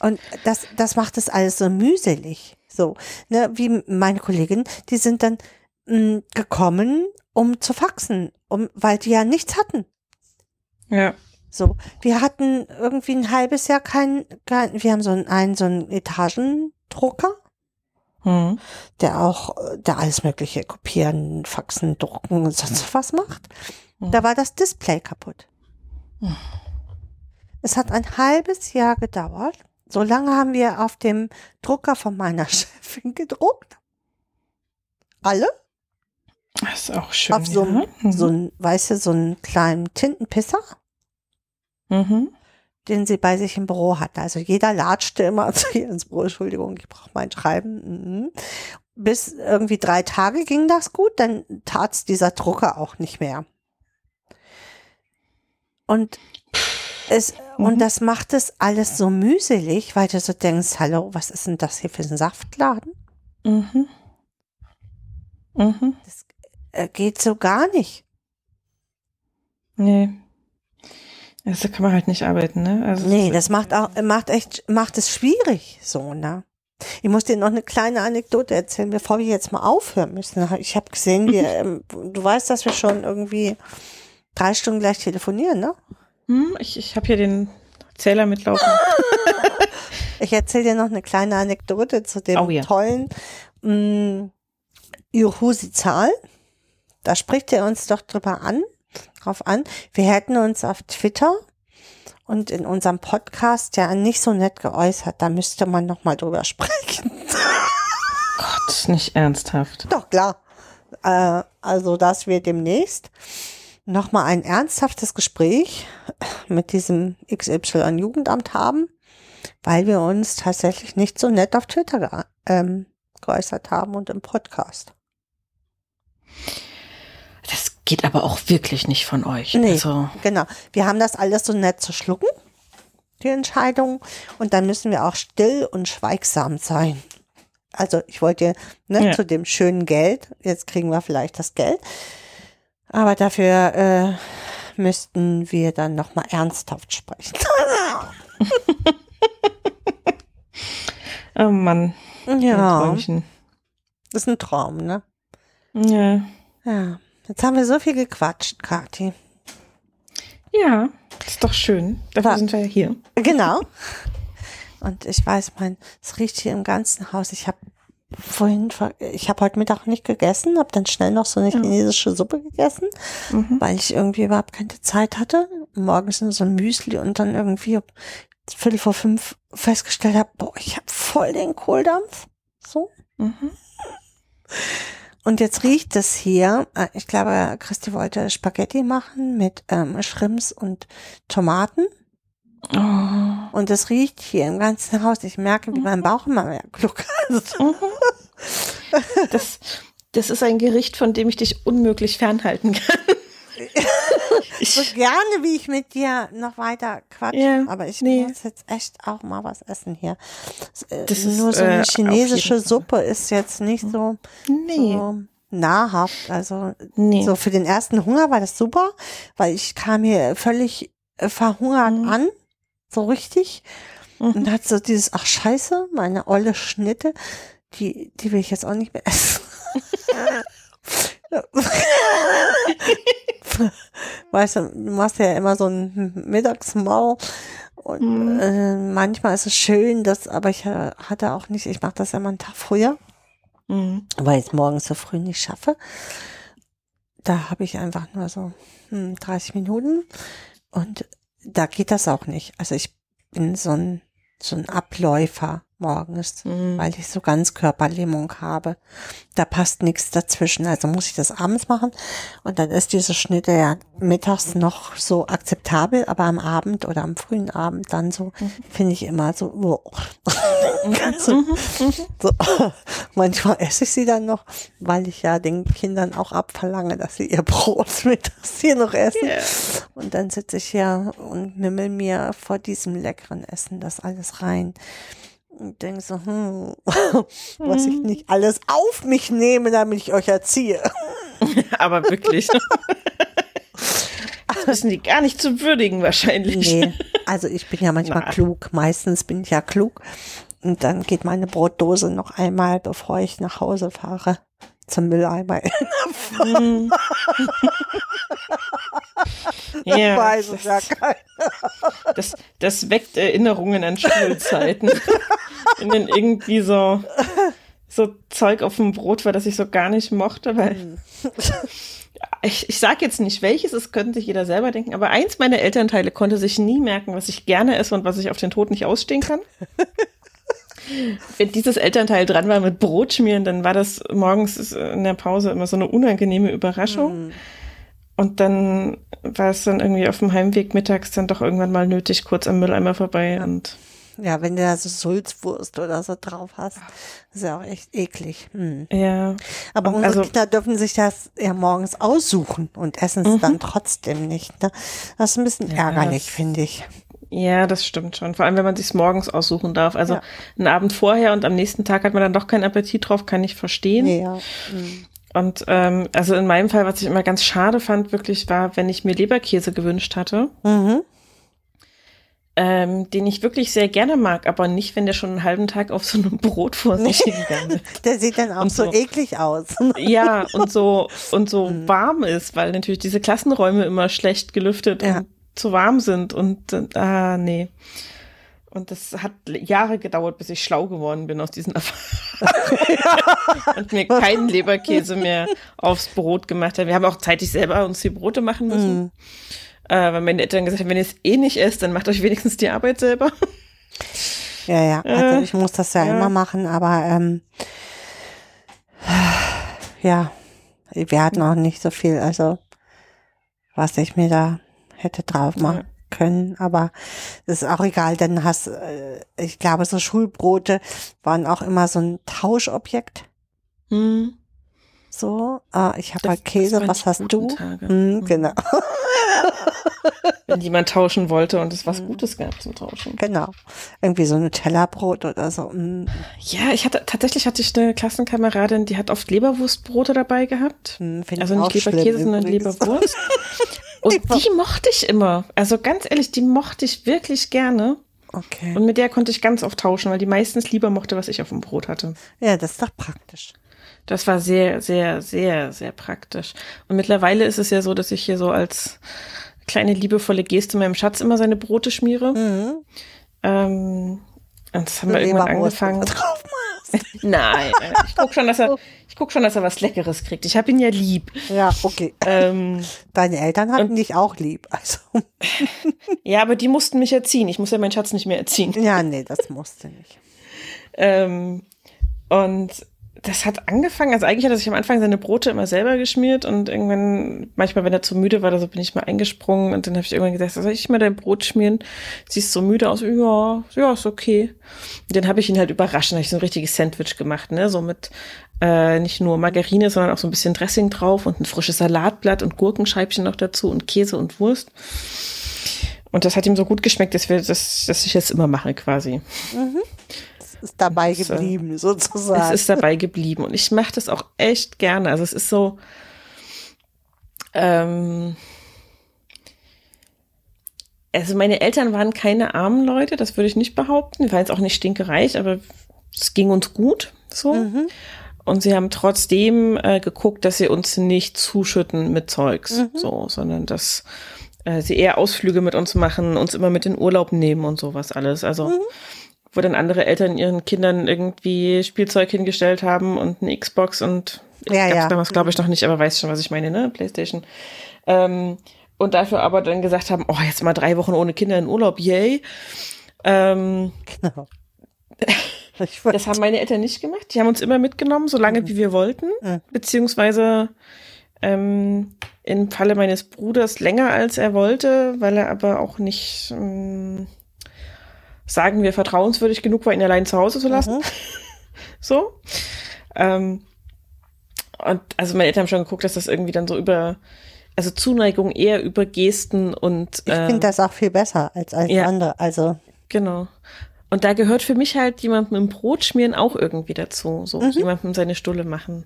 Und das, das macht es alles so mühselig. So, ne, wie meine Kollegin, die sind dann mh, gekommen, um zu faxen, um, weil die ja nichts hatten. Ja. So, wir hatten irgendwie ein halbes Jahr kein, kein wir haben so einen, einen, so einen Etagendrucker, Mhm. der auch, der alles mögliche kopieren, faxen, drucken und sonst was macht. Mhm. Da war das Display kaputt. Mhm. Es hat ein halbes Jahr gedauert. So lange haben wir auf dem Drucker von meiner *laughs* Chefin gedruckt. Alle? Das ist auch schön. auf so, ja. einem, Mhm. so ein, weißt du, so einen kleinen Tintenpisser. Mhm. den sie bei sich im Büro hatte. Also jeder latschte immer *laughs* zu ihr ins Büro, Entschuldigung, ich brauche mein Schreiben. Mhm. Bis irgendwie drei Tage ging das gut, dann tat's dieser Drucker auch nicht mehr. Und es, und Mhm. das macht es alles so mühselig, weil du so denkst, hallo, was ist denn das hier für ein Saftladen? Mhm. Mhm. Äh, geht so gar nicht. Nee. Also kann man halt nicht arbeiten, ne? Also Nee, das macht auch, macht echt, macht es schwierig, so, ne? Ich muss dir noch eine kleine Anekdote erzählen, bevor wir jetzt mal aufhören müssen. Ich habe gesehen, wir, *laughs* ähm, du weißt, dass wir schon irgendwie drei Stunden gleich telefonieren, ne? Hm, ich ich habe hier den Zähler mitlaufen. *laughs* Ich erzähle dir noch eine kleine Anekdote zu dem Oh ja. tollen mh, Juhusi-Zahl. Da spricht er uns doch drüber an, drauf an. Wir hätten uns auf Twitter und in unserem Podcast ja nicht so nett geäußert. Da müsste man noch mal drüber sprechen. *laughs* Gott, nicht ernsthaft. Doch, klar. Äh, also, dass wir demnächst nochmal ein ernsthaftes Gespräch mit diesem XY-Jugendamt haben, weil wir uns tatsächlich nicht so nett auf Twitter ge ähm, geäußert haben und im Podcast. Geht aber auch wirklich nicht von euch. Nee, Also, genau. Wir haben das alles so nett zu schlucken, die Entscheidung, und dann müssen wir auch still und schweigsam sein. Also ich wollte ne, Ja. zu dem schönen Geld, jetzt kriegen wir vielleicht das Geld, aber dafür äh, müssten wir dann nochmal ernsthaft sprechen. *laughs* Oh Mann. ja, das ist ein Traum, ne? Ja. Ja. Jetzt haben wir so viel gequatscht, Kathi. Ja, ist doch schön. Dafür Wa- sind wir ja hier. Genau. Und ich weiß, mein, es riecht hier im ganzen Haus. Ich habe vorhin, ich habe heute Mittag nicht gegessen, habe dann schnell noch so eine chinesische Suppe gegessen, weil ich irgendwie überhaupt keine Zeit hatte. Morgens nur so ein Müsli und dann irgendwie um Viertel vor fünf festgestellt habe, boah, ich habe voll den Kohldampf. So. Mhm. Und jetzt riecht es hier, äh, ich glaube, Christi wollte Spaghetti machen mit ähm, Shrimps und Tomaten. Oh. Und es riecht hier im ganzen Haus. Ich merke, wie mein Bauch immer mehr gluckert. Das, das ist ein Gericht, von dem ich dich unmöglich fernhalten kann. *laughs* *laughs* So gerne, wie ich mit dir noch weiter quatsche. Ja, aber ich nee. muss jetzt echt auch mal was essen hier. Äh, Das ist, Nur so äh, eine auf chinesische. Suppe ist jetzt nicht so, Nee. so nahrhaft. Also Nee. so für den ersten Hunger war das super, weil ich kam hier völlig äh, verhungert Mhm. an. So richtig. Mhm. Und hat so dieses, ach scheiße, meine olle Schnitte, die, die will ich jetzt auch nicht mehr essen. *laughs* *laughs* *laughs* weißt du, du machst ja immer so ein Mittagsmaul und Mhm. äh, manchmal ist es schön, dass, aber ich äh, hatte auch nicht, ich mache das mal einen Tag früher, Mhm. weil ich es morgens so früh nicht schaffe. Da habe ich einfach nur so hm, 30 Minuten und da geht das auch nicht. Also ich bin so ein, so ein Abläufer morgens, Mhm. weil ich so ganz Körperlähmung habe. Da passt nichts dazwischen. Also muss ich das abends machen und dann ist diese Schnitte ja mittags noch so akzeptabel, aber am Abend oder am frühen Abend dann so finde ich immer so, wow. *laughs* Ganz so, so. *laughs* Manchmal esse ich sie dann noch, weil ich ja den Kindern auch abverlange, dass sie ihr Brot *laughs* mittags hier noch essen. Ja. Und dann sitze ich hier und nimmel mir vor diesem leckeren Essen das alles rein. Und denke so, hm, *laughs* was ich nicht alles auf mich nehme, damit ich euch erziehe. *laughs* Aber wirklich. Das wissen die gar nicht zu würdigen wahrscheinlich. Nee, also ich bin ja manchmal Na. klug. Meistens bin ich ja klug. Und dann geht meine Brotdose noch einmal, bevor ich nach Hause fahre, zum Mülleimer. Mhm. *laughs* ja, Weiß es ja das, keiner. das, das weckt Erinnerungen an Schulzeiten. Wenn dann irgendwie so, so Zeug auf dem Brot war, das ich so gar nicht mochte, weil Hm. ich, ich sage jetzt nicht welches, es könnte sich jeder selber denken, aber eins meiner Elternteile konnte sich nie merken, was ich gerne esse und was ich auf den Tod nicht ausstehen kann. Wenn dieses Elternteil dran war mit Brotschmieren, dann war das morgens in der Pause immer so eine unangenehme Überraschung. Und dann war es dann irgendwie auf dem Heimweg mittags dann doch irgendwann mal nötig, kurz am Mülleimer vorbei und Ja, wenn du da so Sulzwurst oder so drauf hast, ist ja auch echt eklig. Hm. ja. Aber unsere also- Kinder dürfen sich das ja morgens aussuchen und essen es dann trotzdem nicht. Ne? Das ist ein bisschen Ja, ärgerlich, finde ich. Ja, das stimmt schon. Vor allem, wenn man sich morgens aussuchen darf. Also Ja. einen Abend vorher und am nächsten Tag hat man dann doch keinen Appetit drauf, kann ich verstehen. Ja. Hm. Und ähm, also in meinem Fall, was ich immer ganz schade fand, wirklich war, wenn ich mir Leberkäse gewünscht hatte, Mhm. ähm, den ich wirklich sehr gerne mag, aber nicht, wenn der schon einen halben Tag auf so einem *laughs* Brot vor sich hingegangen ist. *laughs* Der sieht dann auch so. so. eklig aus. *laughs* Ja, und so, und so warm ist, weil natürlich diese Klassenräume immer schlecht gelüftet Ja. und zu warm sind und äh, ah, nee. Und das hat Jahre gedauert, bis ich schlau geworden bin aus diesen *laughs* Erfahrungen und mir keinen Leberkäse mehr aufs Brot gemacht habe. Wir haben auch zeitig selber uns die Brote machen müssen. Äh, weil meine Eltern gesagt haben, wenn ihr es eh nicht esst, dann macht euch wenigstens die Arbeit selber. Ja, ja. Also Äh, ich muss das ja, ja. immer machen, aber ähm, ja, wir hatten auch nicht so viel, also was ich mir da hätte drauf machen können, aber das ist auch egal, denn hast, äh, ich glaube, so Schulbrote waren auch immer so ein Tauschobjekt. Hm. So, ah, ich habe halt Käse, was hast du? Tage. Hm, genau, *laughs* *laughs* Wenn jemand tauschen wollte und es was Mhm. Gutes gab zum Tauschen. genau. Irgendwie so ein Tellerbrot oder so. hm, Ja, ich hatte tatsächlich hatte ich eine Klassenkameradin, die hat oft Leberwurstbrote dabei gehabt. hm, Also ich nicht Leberkäse, sondern übrigens. Leberwurst. *laughs* Und die mochte ich immer. Also ganz ehrlich, die mochte ich wirklich gerne. Okay. Und mit der konnte ich ganz oft tauschen, weil die meistens lieber mochte, was ich auf dem Brot hatte. Ja, das ist doch praktisch. Das war sehr, sehr, sehr, sehr praktisch. Und mittlerweile ist es ja so, dass ich hier so als kleine liebevolle Geste meinem Schatz immer seine Brote schmiere. Mhm. Ähm, und das haben wir irgendwann angefangen. drauf machst. *laughs* Nein, ich guck schon, dass er, ich guck schon, dass er was Leckeres kriegt. Ich habe ihn ja lieb. Ja, okay. Ähm, Deine Eltern hatten dich auch lieb. Also, *laughs* ja, aber die mussten mich erziehen. Ich muss ja meinen Schatz nicht mehr erziehen. ja, nee, das musste nicht. *laughs* Ähm, und das hat angefangen, also eigentlich hat er sich am Anfang seine Brote immer selber geschmiert und irgendwann, manchmal, wenn er zu müde war, so bin ich mal eingesprungen und dann habe ich irgendwann gesagt, soll ich mal dein Brot schmieren? Siehst so müde aus, ja, ja, ist okay. Und dann habe ich ihn halt überrascht, habe ich so ein richtiges Sandwich gemacht, ne, so mit äh, nicht nur Margarine, sondern auch so ein bisschen Dressing drauf und ein frisches Salatblatt und Gurkenscheibchen noch dazu und Käse und Wurst. Und das hat ihm so gut geschmeckt, dass wir das, dass ich das immer mache quasi. Ist dabei äh, geblieben, sozusagen. Es ist dabei geblieben und ich mache das auch echt gerne. Also es ist so, ähm, also meine Eltern waren keine armen Leute, das würde ich nicht behaupten. Die waren jetzt auch nicht stinkereich, aber es ging uns gut so. Und sie haben trotzdem äh, geguckt, dass sie uns nicht zuschütten mit Zeugs, so, sondern dass äh, sie eher Ausflüge mit uns machen, uns immer mit in Urlaub nehmen und sowas alles. Also wo dann andere Eltern ihren Kindern irgendwie Spielzeug hingestellt haben und eine Xbox und Ja, gab's ja. damals glaube ich noch nicht, aber weiß schon, was ich meine, ne? Playstation. Ähm, und dafür aber dann gesagt haben, oh, jetzt mal drei Wochen ohne Kinder in Urlaub, yay. Ähm, Genau. *laughs* Das haben meine Eltern nicht gemacht. Die haben uns immer mitgenommen, so lange wie wir wollten. Mhm. Beziehungsweise ähm, im Falle meines Bruders länger als er wollte, weil er aber auch nicht, ähm, sagen wir, vertrauenswürdig genug war, ihn allein zu Hause zu lassen. Mhm. *laughs* So. Ähm, und also meine Eltern haben schon geguckt, dass das irgendwie dann so über, also Zuneigung eher über Gesten und ich ähm, finde das auch viel besser als alles ja. andere. Also, Genau. Und da gehört für mich halt jemandem im Brot schmieren auch irgendwie dazu. So Mhm. jemandem seine Stulle machen.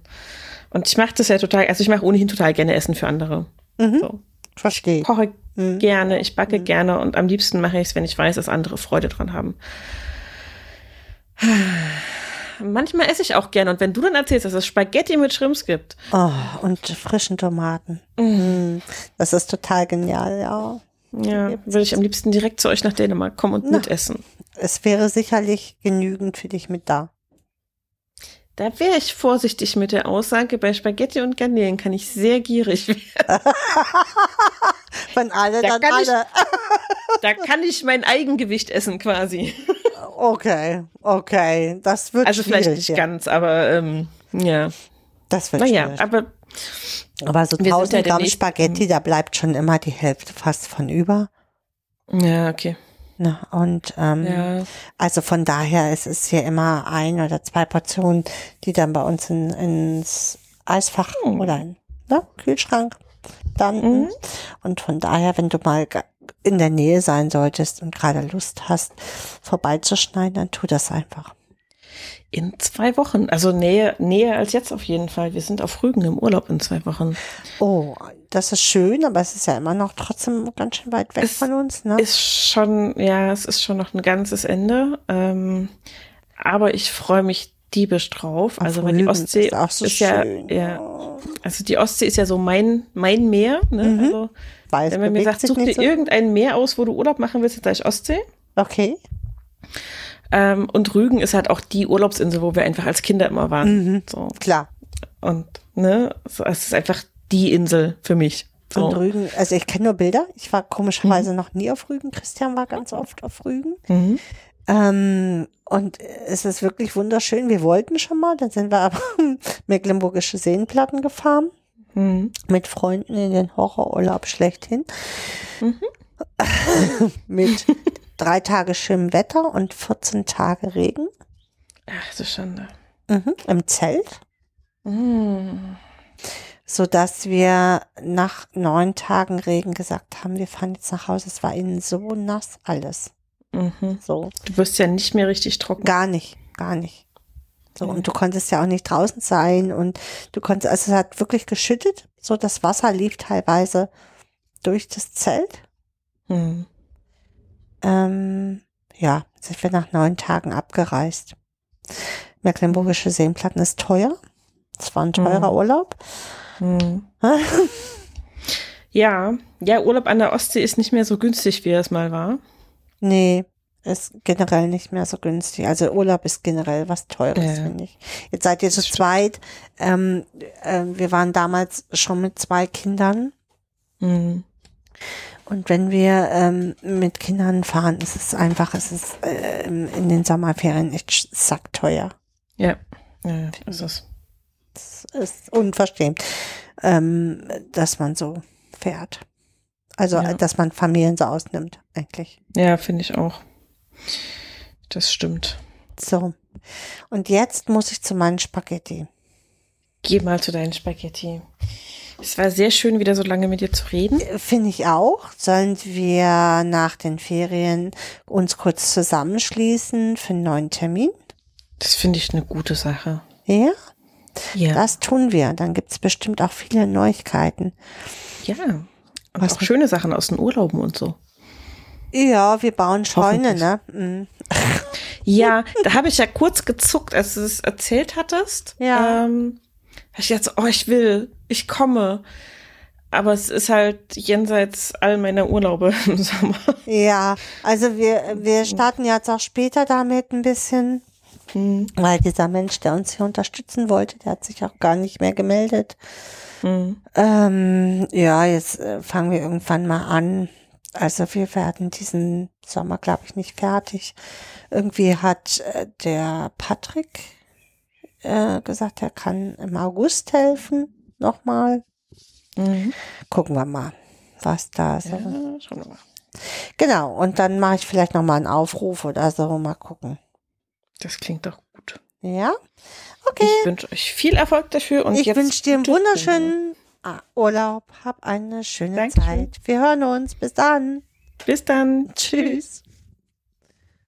Und ich mache das ja total, also ich mache ohnehin total gerne Essen für andere. Mhm. So. Verstehe. Koche Mhm. gerne, ich backe gerne und am liebsten mache ich es, wenn ich weiß, dass andere Freude dran haben. Manchmal esse ich auch gerne und wenn du dann erzählst, dass es Spaghetti mit Shrimps gibt, Oh, und frischen Tomaten. Mhm. Das ist total genial, ja. ja, würde ich am liebsten direkt zu euch nach Dänemark kommen und Na. mitessen. Es wäre sicherlich genügend für dich mit da. Da wäre ich vorsichtig mit der Aussage, bei Spaghetti und Garnelen kann ich sehr gierig *laughs* werden. Wenn alle, Da dann kann ich- alle. *laughs* Da kann ich mein Eigengewicht essen quasi. Okay, okay. Das wird Also vielleicht nicht ja. ganz, aber ähm, ja. Das wird Naja, schwierig. aber Aber so wir sind 1000 ja Gramm Spaghetti, da bleibt schon immer die Hälfte fast von über. ja, okay. Ne? Und ähm, Ja. also von daher es ist hier immer ein oder zwei Portionen, die dann bei uns in, ins Eisfach Hm. oder in ne, Kühlschrank landen. Mhm. Und von daher, wenn du mal in der Nähe sein solltest und gerade Lust hast, vorbeizuschneiden, dann tu das einfach. In zwei Wochen. Also näher, näher als jetzt auf jeden Fall. Wir sind auf Rügen im Urlaub in zwei Wochen. Oh, das ist schön, aber es ist ja immer noch trotzdem ganz schön weit weg Es von uns, ne? Ist schon, ja, es ist schon noch ein ganzes Ende. Ähm, aber ich freue mich diebisch drauf. Auf also weil die Ostsee ist auch so ja, schön. ja, also die Ostsee ist ja so mein, mein Meer. Ne? Mhm. Also wenn man mir sagt, such dir so. irgendein Meer aus, wo du Urlaub machen willst, dann sage ich Ostsee. Okay. Ähm, und Rügen ist halt auch die Urlaubsinsel, wo wir einfach als Kinder immer waren. Mhm. So. Klar. Und ne, es ist einfach die Insel für mich. So. Und Rügen, also ich kenne nur Bilder. Ich war komischerweise noch nie auf Rügen. Christian war ganz oft auf Rügen. Mhm. Ähm, und es ist wirklich wunderschön. Wir wollten schon mal, dann sind wir aber *laughs* mecklenburgische Seenplatten gefahren. Mhm. Mit Freunden in den Horrorurlaub schlechthin. Mhm. *laughs* mit drei Tage schönem Wetter und 14 Tage Regen. Ach, du Schande. Mhm. Im Zelt. Mhm. So dass wir nach neun Tagen Regen gesagt haben, wir fahren jetzt nach Hause. Es war innen so nass alles. Mhm. So Du wirst ja nicht mehr richtig trocken. gar nicht, gar nicht. So Mhm. und du konntest ja auch nicht draußen sein und du konntest, also es hat wirklich geschüttet. So das Wasser lief teilweise durch das Zelt. Hm. Ähm, ja, sind wir nach neun Tagen abgereist. Mecklenburgische Seenplatten ist teuer. Es war ein teurer Mhm. Urlaub. Hm. Ja, ja, Urlaub an der Ostsee ist nicht mehr so günstig, wie er es mal war. Nee, ist generell nicht mehr so günstig. Also Urlaub ist generell was Teures, Ja. finde ich. Jetzt seid ihr zu zweit. Ähm, ähm, wir waren damals schon mit zwei Kindern. Hm. Und wenn wir ähm, mit Kindern fahren, ist es einfach, es ist äh, in den Sommerferien echt sackteuer. Ja, ja, ja, ist es. Es ist unverschämt, ähm, dass man so fährt. Also, Ja. dass man Familien so ausnimmt, eigentlich. Ja, finde ich auch. Das stimmt. So. Und jetzt muss ich zu meinen Spaghetti. Geh mal zu deinen Spaghetti. Es war sehr schön, wieder so lange mit dir zu reden. Äh, Finde ich auch. Sollen wir nach den Ferien uns kurz zusammenschließen für einen neuen Termin? Das finde ich eine gute Sache. Ja, Ja. das tun wir. Dann gibt es bestimmt auch viele Neuigkeiten. ja. Und Was auch mit- schöne Sachen aus den Urlauben und so. Ja, wir bauen Scheune, ne? Mhm. *laughs* Ja, da habe ich ja kurz gezuckt, als du es erzählt hattest. Ja. Ähm, hab ich jetzt, oh, ich will, ich komme. Aber es ist halt jenseits all meiner Urlaube im Sommer. Ja, also wir, wir starten jetzt auch später damit ein bisschen, Hm, weil dieser Mensch, der uns hier unterstützen wollte, der hat sich auch gar nicht mehr gemeldet. hm, Ähm, ja, jetzt äh, fangen wir irgendwann mal an. Also wir werden diesen Sommer, glaube ich, nicht fertig. Irgendwie hat äh, der Patrick äh, gesagt, er kann im August helfen. Nochmal. Mhm. Gucken wir mal, was da so. Ja, schauen wir mal. Genau, und dann mache ich vielleicht nochmal einen Aufruf oder so. Mal gucken. Das klingt doch gut. Ja? Okay. Ich wünsche euch viel Erfolg dafür und Ich jetzt wünsche dir einen wunderschönen ah, Urlaub. Hab eine schöne Dankeschön. Zeit. Wir hören uns. Bis dann. Bis dann. Tschüss.